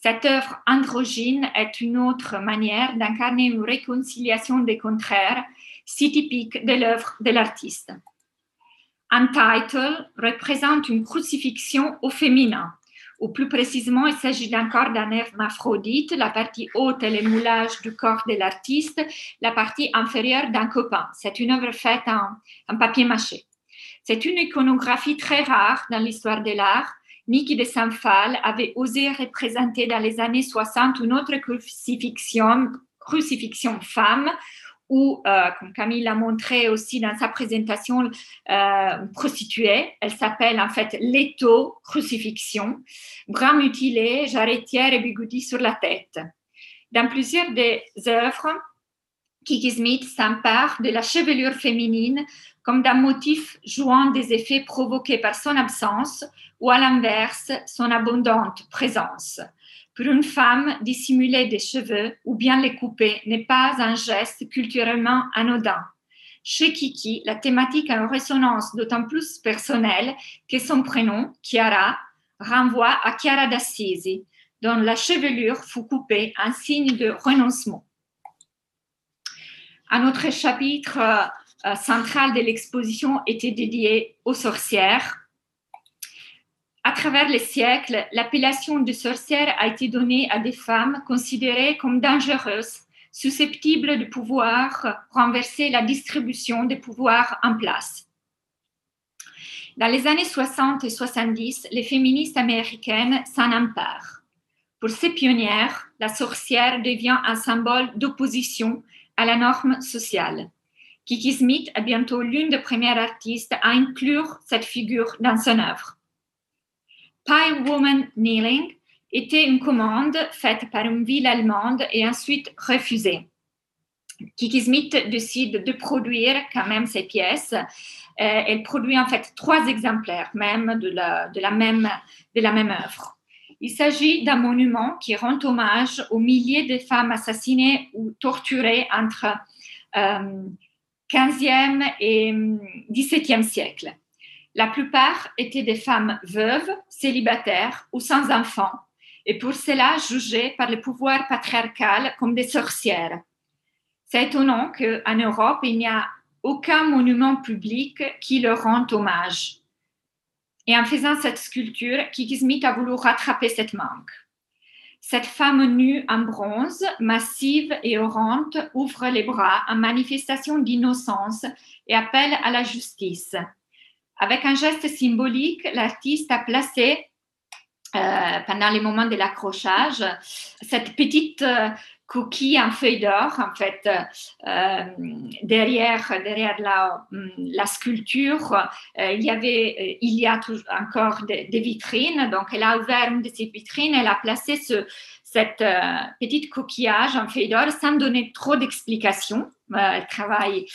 Cette œuvre androgyne est une autre manière d'incarner une réconciliation des contraires, si typique de l'œuvre de l'artiste. Untitled représente une crucifixion au féminin, ou plus précisément, il s'agit d'un corps d'un hermaphrodite. La partie haute est le moulage du corps de l'artiste, la partie inférieure d'un copain. C'est une œuvre faite en, papier mâché. C'est une iconographie très rare dans l'histoire de l'art. Niki de Saint-Phal avait osé représenter dans les années 60 une autre crucifixion, crucifixion femme ou, euh, comme Camille l'a montré aussi dans sa présentation, euh, prostituée. Elle s'appelle en fait Leto crucifixion, bras mutilés, jarretière et bigoudi sur la tête. Dans plusieurs des œuvres, Kiki Smith s'empare de la chevelure féminine comme d'un motif jouant des effets provoqués par son absence ou à l'inverse, son abondante présence. Pour une femme, dissimuler des cheveux ou bien les couper n'est pas un geste culturellement anodin. Chez Kiki, la thématique a une résonance d'autant plus personnelle que son prénom, Chiara, renvoie à Chiara d'Assisi, dont la chevelure fut coupée, en signe de renoncement. Un autre chapitre euh, central de l'exposition était dédié aux sorcières à travers les siècles, l'appellation de sorcière a été donnée à des femmes considérées comme dangereuses, susceptibles de pouvoir renverser la distribution des pouvoirs en place. Dans les années 60 et 70, les féministes américaines s'en emparent. Pour ces pionnières, la sorcière devient un symbole d'opposition à la norme sociale. Kiki Smith est bientôt l'une des premières artistes à inclure cette figure dans son œuvre. Pie Woman Kneeling était une commande faite par une ville allemande et ensuite refusée. Kiki Smith décide de produire quand même ces pièces. Euh, elle produit en fait trois exemplaires même de la, même, de la même œuvre. Il s'agit d'un monument qui rend hommage aux milliers de femmes assassinées ou torturées entre euh, 15e et 17e siècle. La plupart étaient des femmes veuves, célibataires ou sans enfants, et pour cela jugées par le pouvoir patriarcal comme des sorcières. C'est étonnant qu'en Europe, il n'y a aucun monument public qui leur rend hommage. Et en faisant cette sculpture, Kiki Smith a voulu rattraper cette manque. Cette femme nue en bronze, massive et orante, ouvre les bras en manifestation d'innocence et appelle à la justice. Avec un geste symbolique, l'artiste a placé, euh, pendant les moments de l'accrochage, cette petite euh, coquille en feuille d'or, en fait, euh, derrière, derrière la, sculpture, il y avait, il y a encore des, vitrines. Donc, elle a ouvert une de ces vitrines, elle a placé ce, cette petite coquillage en feuille d'or sans donner trop d'explications. elle travaille.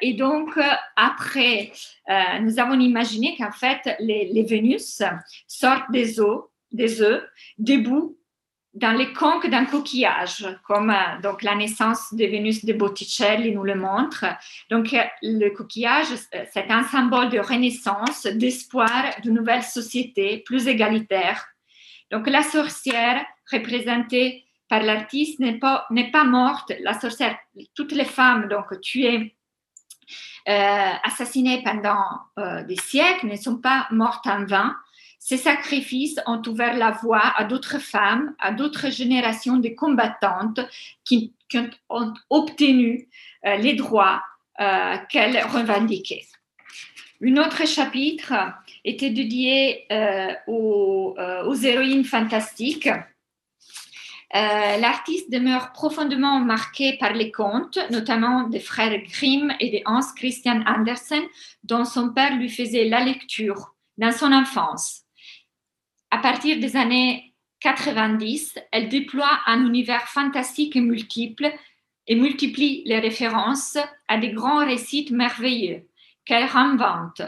et donc, après, nous avons imaginé qu'en fait, les, Vénus sortent des os, des œufs, debout dans les conques d'un coquillage, comme euh, donc la naissance de Vénus de Botticelli nous le montre. Donc euh, le coquillage, euh, c'est un symbole de renaissance, d'espoir d'une nouvelle société plus égalitaire. Donc la sorcière représentée par l'artiste n'est pas, morte. La sorcière, toutes les femmes donc tuées, assassinées pendant des siècles ne sont pas mortes en vain. Ces sacrifices ont ouvert la voie à d'autres femmes, à d'autres générations de combattantes qui, ont obtenu euh, les droits euh, qu'elles revendiquaient. Un autre chapitre était dédié euh, aux, héroïnes fantastiques. L'artiste demeure profondément marqué par les contes, notamment des frères Grimm et de Hans Christian Andersen, dont son père lui faisait la lecture dans son enfance à partir des années 90, elle déploie un univers fantastique et multiple et multiplie les références à des grands récits merveilleux qu'elle réinvente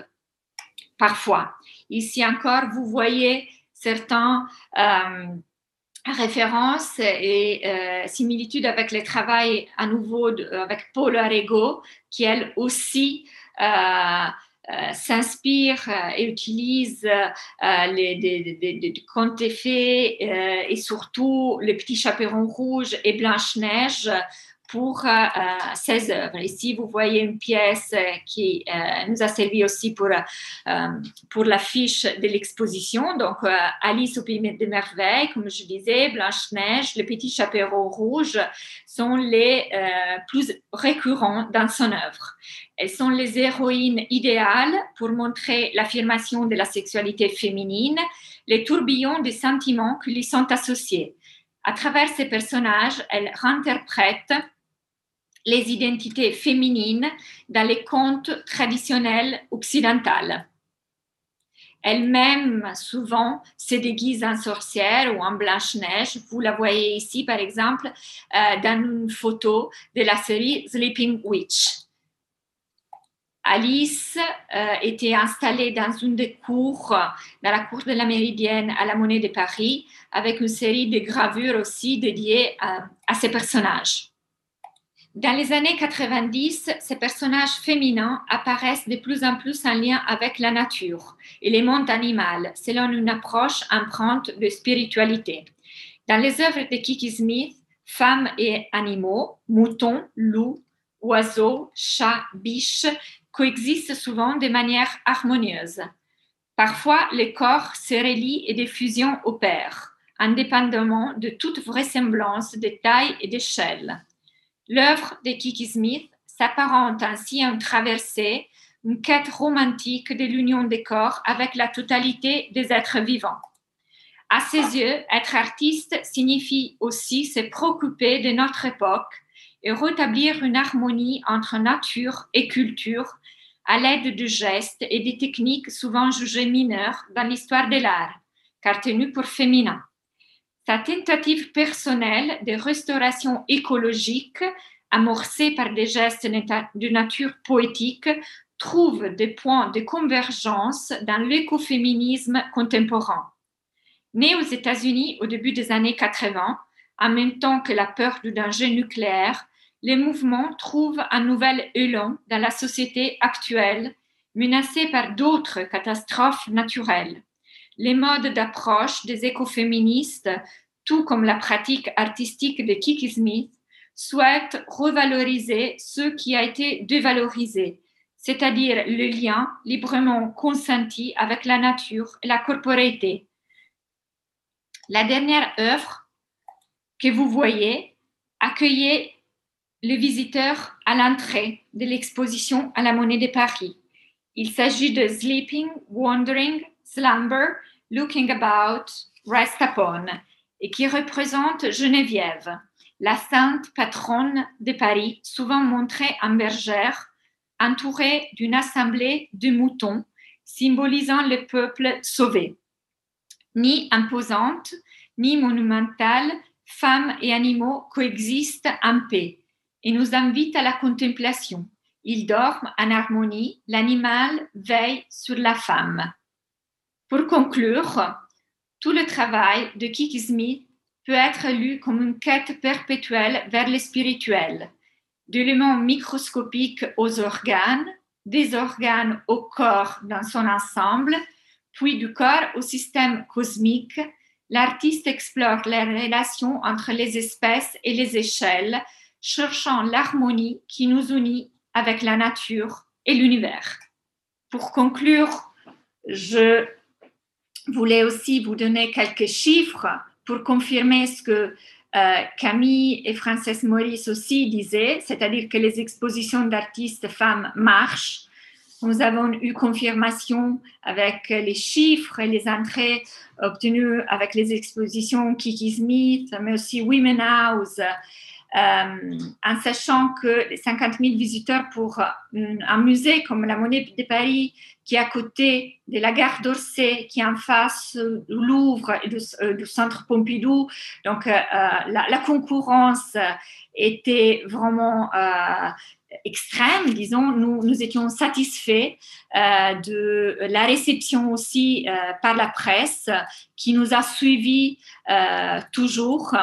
parfois. Ici encore, vous voyez certaines euh, références et euh, similitudes avec le travail à nouveau avec Paul Arego, qui elle aussi euh, euh, s'inspire euh, et utilise euh, les, des, des, des, et surtout le petit chaperon rouge et Blanche-Neige pour ses œuvres. Ici, vous voyez une pièce qui nous a servi aussi pour, pour l'affiche de l'exposition. Donc, Alice au Pays des Merveilles, comme je disais, Blanche-Neige, le petit chaperon rouge sont les plus récurrents dans son œuvre. Elles sont les héroïnes idéales pour montrer l'affirmation de la sexualité féminine, les tourbillons des sentiments qui lui sont associés. À travers ces personnages, elles interprètent les identités féminines dans les contes traditionnels occidentaux. Elle-même, souvent, se déguise en sorcière ou en Blanche-Neige. Vous la voyez ici, par exemple, euh, dans une photo de la série Sleeping Witch. Alice euh, était installée dans une des cours, dans la cour de la Méridienne à la Monnaie de Paris, avec une série de gravures aussi dédiées à, à ces personnages. Dans les années 90, ces personnages féminins apparaissent de plus en plus en lien avec la nature et les mondes animaux, selon une approche empreinte de spiritualité. Dans les œuvres de Kiki Smith, femmes et animaux, moutons, loups, oiseaux, chats, biches coexistent souvent de manière harmonieuse. Parfois, les corps se relient et des fusions opèrent, indépendamment de toute vraisemblance de taille et d'échelle. L'œuvre de Kiki Smith s'apparente ainsi à une traversée une quête romantique de l'union des corps avec la totalité des êtres vivants. À ses yeux, être artiste signifie aussi se préoccuper de notre époque et rétablir une harmonie entre nature et culture à l'aide de gestes et de techniques souvent jugées mineures dans l'histoire de l'art, car tenues pour féminin. Sa tentative personnelle de restauration écologique, amorcée par des gestes de nature poétique, trouve des points de convergence dans l'écoféminisme contemporain. Né aux États-Unis au début des années 80, en même temps que la peur du danger nucléaire, les mouvements trouvent un nouvel élan dans la société actuelle, menacée par d'autres catastrophes naturelles les modes d'approche des écoféministes, tout comme la pratique artistique de Kiki Smith, souhaitent revaloriser ce qui a été dévalorisé, c'est-à-dire le lien librement consenti avec la nature et la corporéité. La dernière œuvre que vous voyez accueillait les visiteurs à l'entrée de l'exposition à la Monnaie de Paris. Il s'agit de Sleeping, Wandering, Slumber, Looking About, Rest Upon, et qui représente Geneviève, la sainte patronne de Paris, souvent montrée en bergère, entourée d'une assemblée de moutons, symbolisant le peuple sauvé. Ni imposante, ni monumentale, femmes et animaux coexistent en paix et nous invitent à la contemplation. Ils dorment en harmonie, l'animal veille sur la femme. Pour conclure, tout le travail de Kiki Smith peut être lu comme une quête perpétuelle vers le spirituel, d'éléments microscopiques aux organes, des organes au corps dans son ensemble, puis du corps au système cosmique, l'artiste explore les relations entre les espèces et les échelles, cherchant l'harmonie qui nous unit avec la nature et l'univers. Pour conclure, je voulais aussi vous donner quelques chiffres pour confirmer ce que euh, Camille et Frances Maurice aussi disaient, c'est-à-dire que les expositions d'artistes femmes marchent. Nous avons eu confirmation avec les chiffres et les entrées obtenues avec les expositions Kiki Smith, mais aussi Women House, euh, en sachant que les 50 000 visiteurs pour un musée comme la Monnaie de Paris, qui est à côté de la gare d'Orsay, qui est en face du Louvre et du, euh, centre Pompidou, donc euh, la, concurrence était vraiment extrême, disons, nous, nous étions satisfaits de la réception aussi par la presse qui nous a suivis toujours.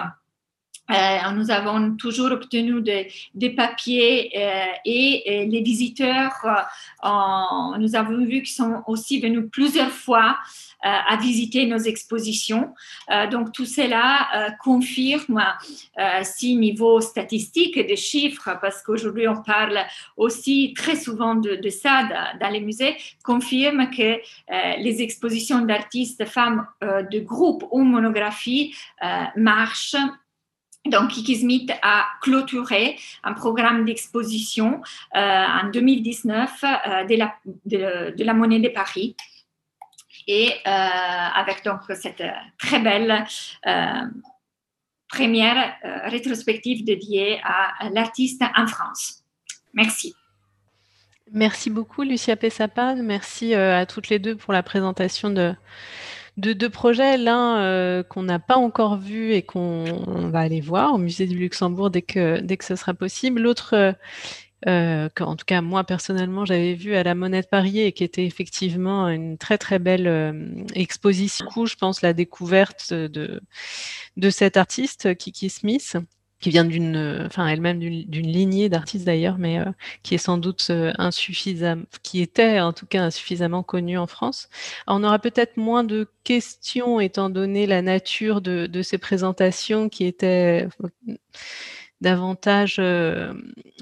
Euh, nous avons toujours obtenu des papiers euh, et, les visiteurs, euh, nous avons vu qu'ils sont aussi venus plusieurs fois à visiter nos expositions. donc tout cela confirme, si niveau statistique et de chiffres, parce qu'aujourd'hui on parle aussi très souvent de, de ça dans, les musées, confirme que les expositions d'artistes femmes de groupe ou monographie marchent donc, Kiki Smith a clôturé un programme d'exposition euh, en 2019 euh, de, la, monnaie de Paris et euh, avec donc cette très belle première rétrospective dédiée à l'artiste en France. Merci. Merci beaucoup, Lucia Pessapan. Merci à toutes les deux pour la présentation de, de deux projets. L'un euh, qu'on n'a pas encore vu et qu'on va aller voir au musée du Luxembourg dès que, dès ce sera possible. L'autre, euh, euh en tout cas moi personnellement, j'avais vu à la Monnaie de Paris et qui était effectivement une très très belle euh, exposition. Je pense la découverte de, de cet artiste, Kiki Smith qui vient d'une, enfin elle-même d'une lignée d'artistes d'ailleurs, mais euh, qui est sans doute euh, insuffisante, qui était en tout cas insuffisamment connue en France. on aura peut-être moins de questions étant donné la nature de, ces présentations qui étaient euh, davantage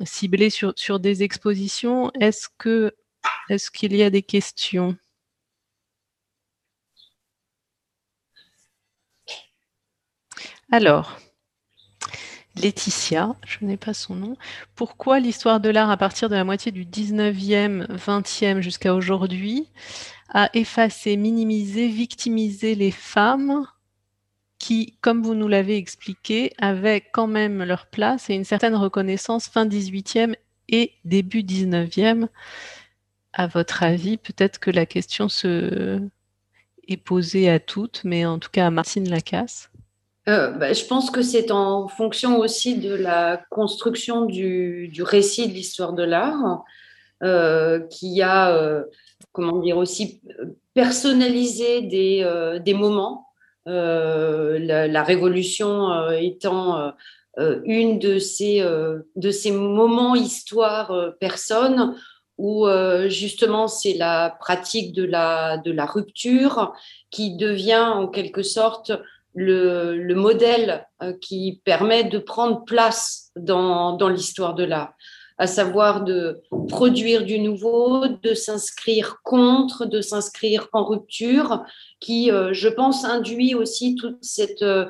ciblées sur, sur des expositions. Est-ce que est-ce qu'il y a des questions? Alors, Laetitia, je n'ai pas son nom. Pourquoi l'histoire de l'art à partir de la moitié du 19e, 20e jusqu'à aujourd'hui a effacé, minimisé, victimisé les femmes qui, comme vous nous l'avez expliqué, avaient quand même leur place et une certaine reconnaissance fin 18e et début 19e. À votre avis, peut-être que la question se est posée à toutes, mais en tout cas à Martine Lacasse. Euh, bah, je pense que c'est en fonction aussi de la construction du, récit de l'histoire de l'art, euh, qui a, euh, comment dire, aussi personnalisé des, moments. La, la, révolution étant une de ces, de ces moments histoire personne où justement c'est la pratique de la, de la rupture qui devient en quelque sorte le, modèle euh, qui permet de prendre place dans, dans l'histoire de l'art, à savoir de produire du nouveau, de s'inscrire contre, de s'inscrire en rupture, qui, euh, je pense, induit aussi toute cette euh,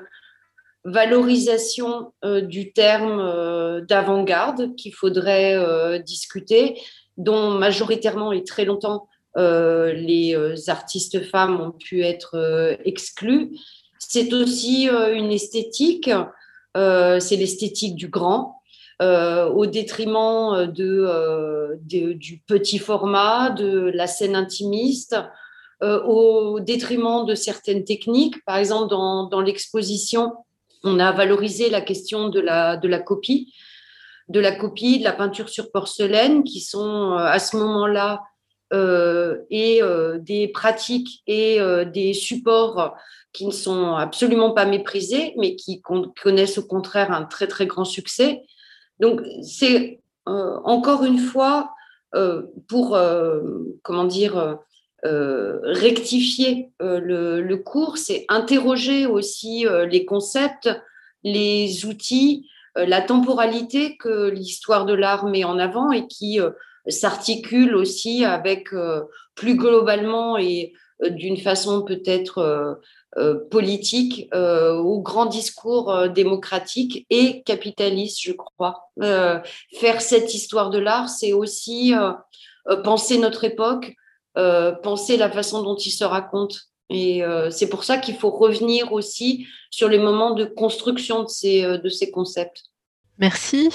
valorisation du terme d'avant-garde qu'il faudrait discuter, dont majoritairement et très longtemps les artistes femmes ont pu être exclus c'est aussi euh, une esthétique, euh, c'est l'esthétique du grand, euh, au détriment de, du petit format, de la scène intimiste, au détriment de certaines techniques. Par exemple, dans, dans l'exposition, on a valorisé la question de la, de la copie, de la copie, de la peinture sur porcelaine, qui sont à ce moment-là et des pratiques et des supports qui ne sont absolument pas méprisés, mais qui connaissent au contraire un très très grand succès. Donc c'est euh, encore une fois euh, pour euh, comment dire rectifier le, cours, c'est interroger aussi les concepts, les outils, la temporalité que l'histoire de l'art met en avant et qui s'articule aussi avec plus globalement et d'une façon peut-être euh, politique euh, au grand discours euh, démocratique et capitaliste, je crois. faire cette histoire de l'art, c'est aussi penser notre époque, penser la façon dont il se raconte. Et c'est pour ça qu'il faut revenir aussi sur les moments de construction de ces, de ces concepts. Merci.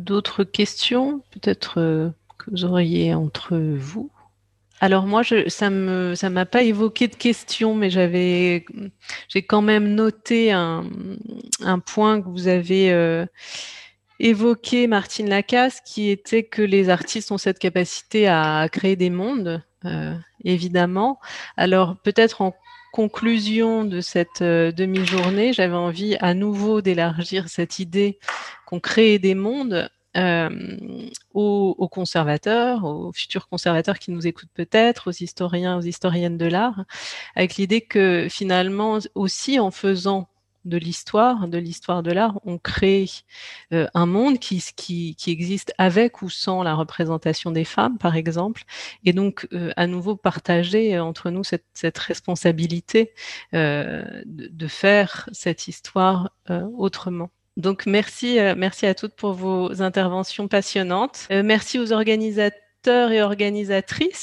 D'autres questions peut-être que vous auriez entre vous? Alors moi, je, ça ça m'a pas évoqué de questions, mais j'avais, j'ai quand même noté un, point que vous avez euh, évoqué, Martine Lacasse, qui était que les artistes ont cette capacité à créer des mondes, euh, évidemment. Alors peut-être en conclusion de cette euh, demi-journée, j'avais envie à nouveau d'élargir cette idée qu'on crée des mondes euh, aux, conservateurs, aux futurs conservateurs qui nous écoutent peut-être, aux historiens, aux historiennes de l'art, avec l'idée que finalement aussi en faisant de l'histoire, de l'histoire de l'art, on crée euh, un monde qui, qui, qui, existe avec ou sans la représentation des femmes, par exemple, et donc euh, à nouveau partager entre nous cette, cette responsabilité euh, de, de, faire cette histoire autrement. Donc merci, euh, merci à toutes pour vos interventions passionnantes. Euh, merci aux organisateurs et organisatrices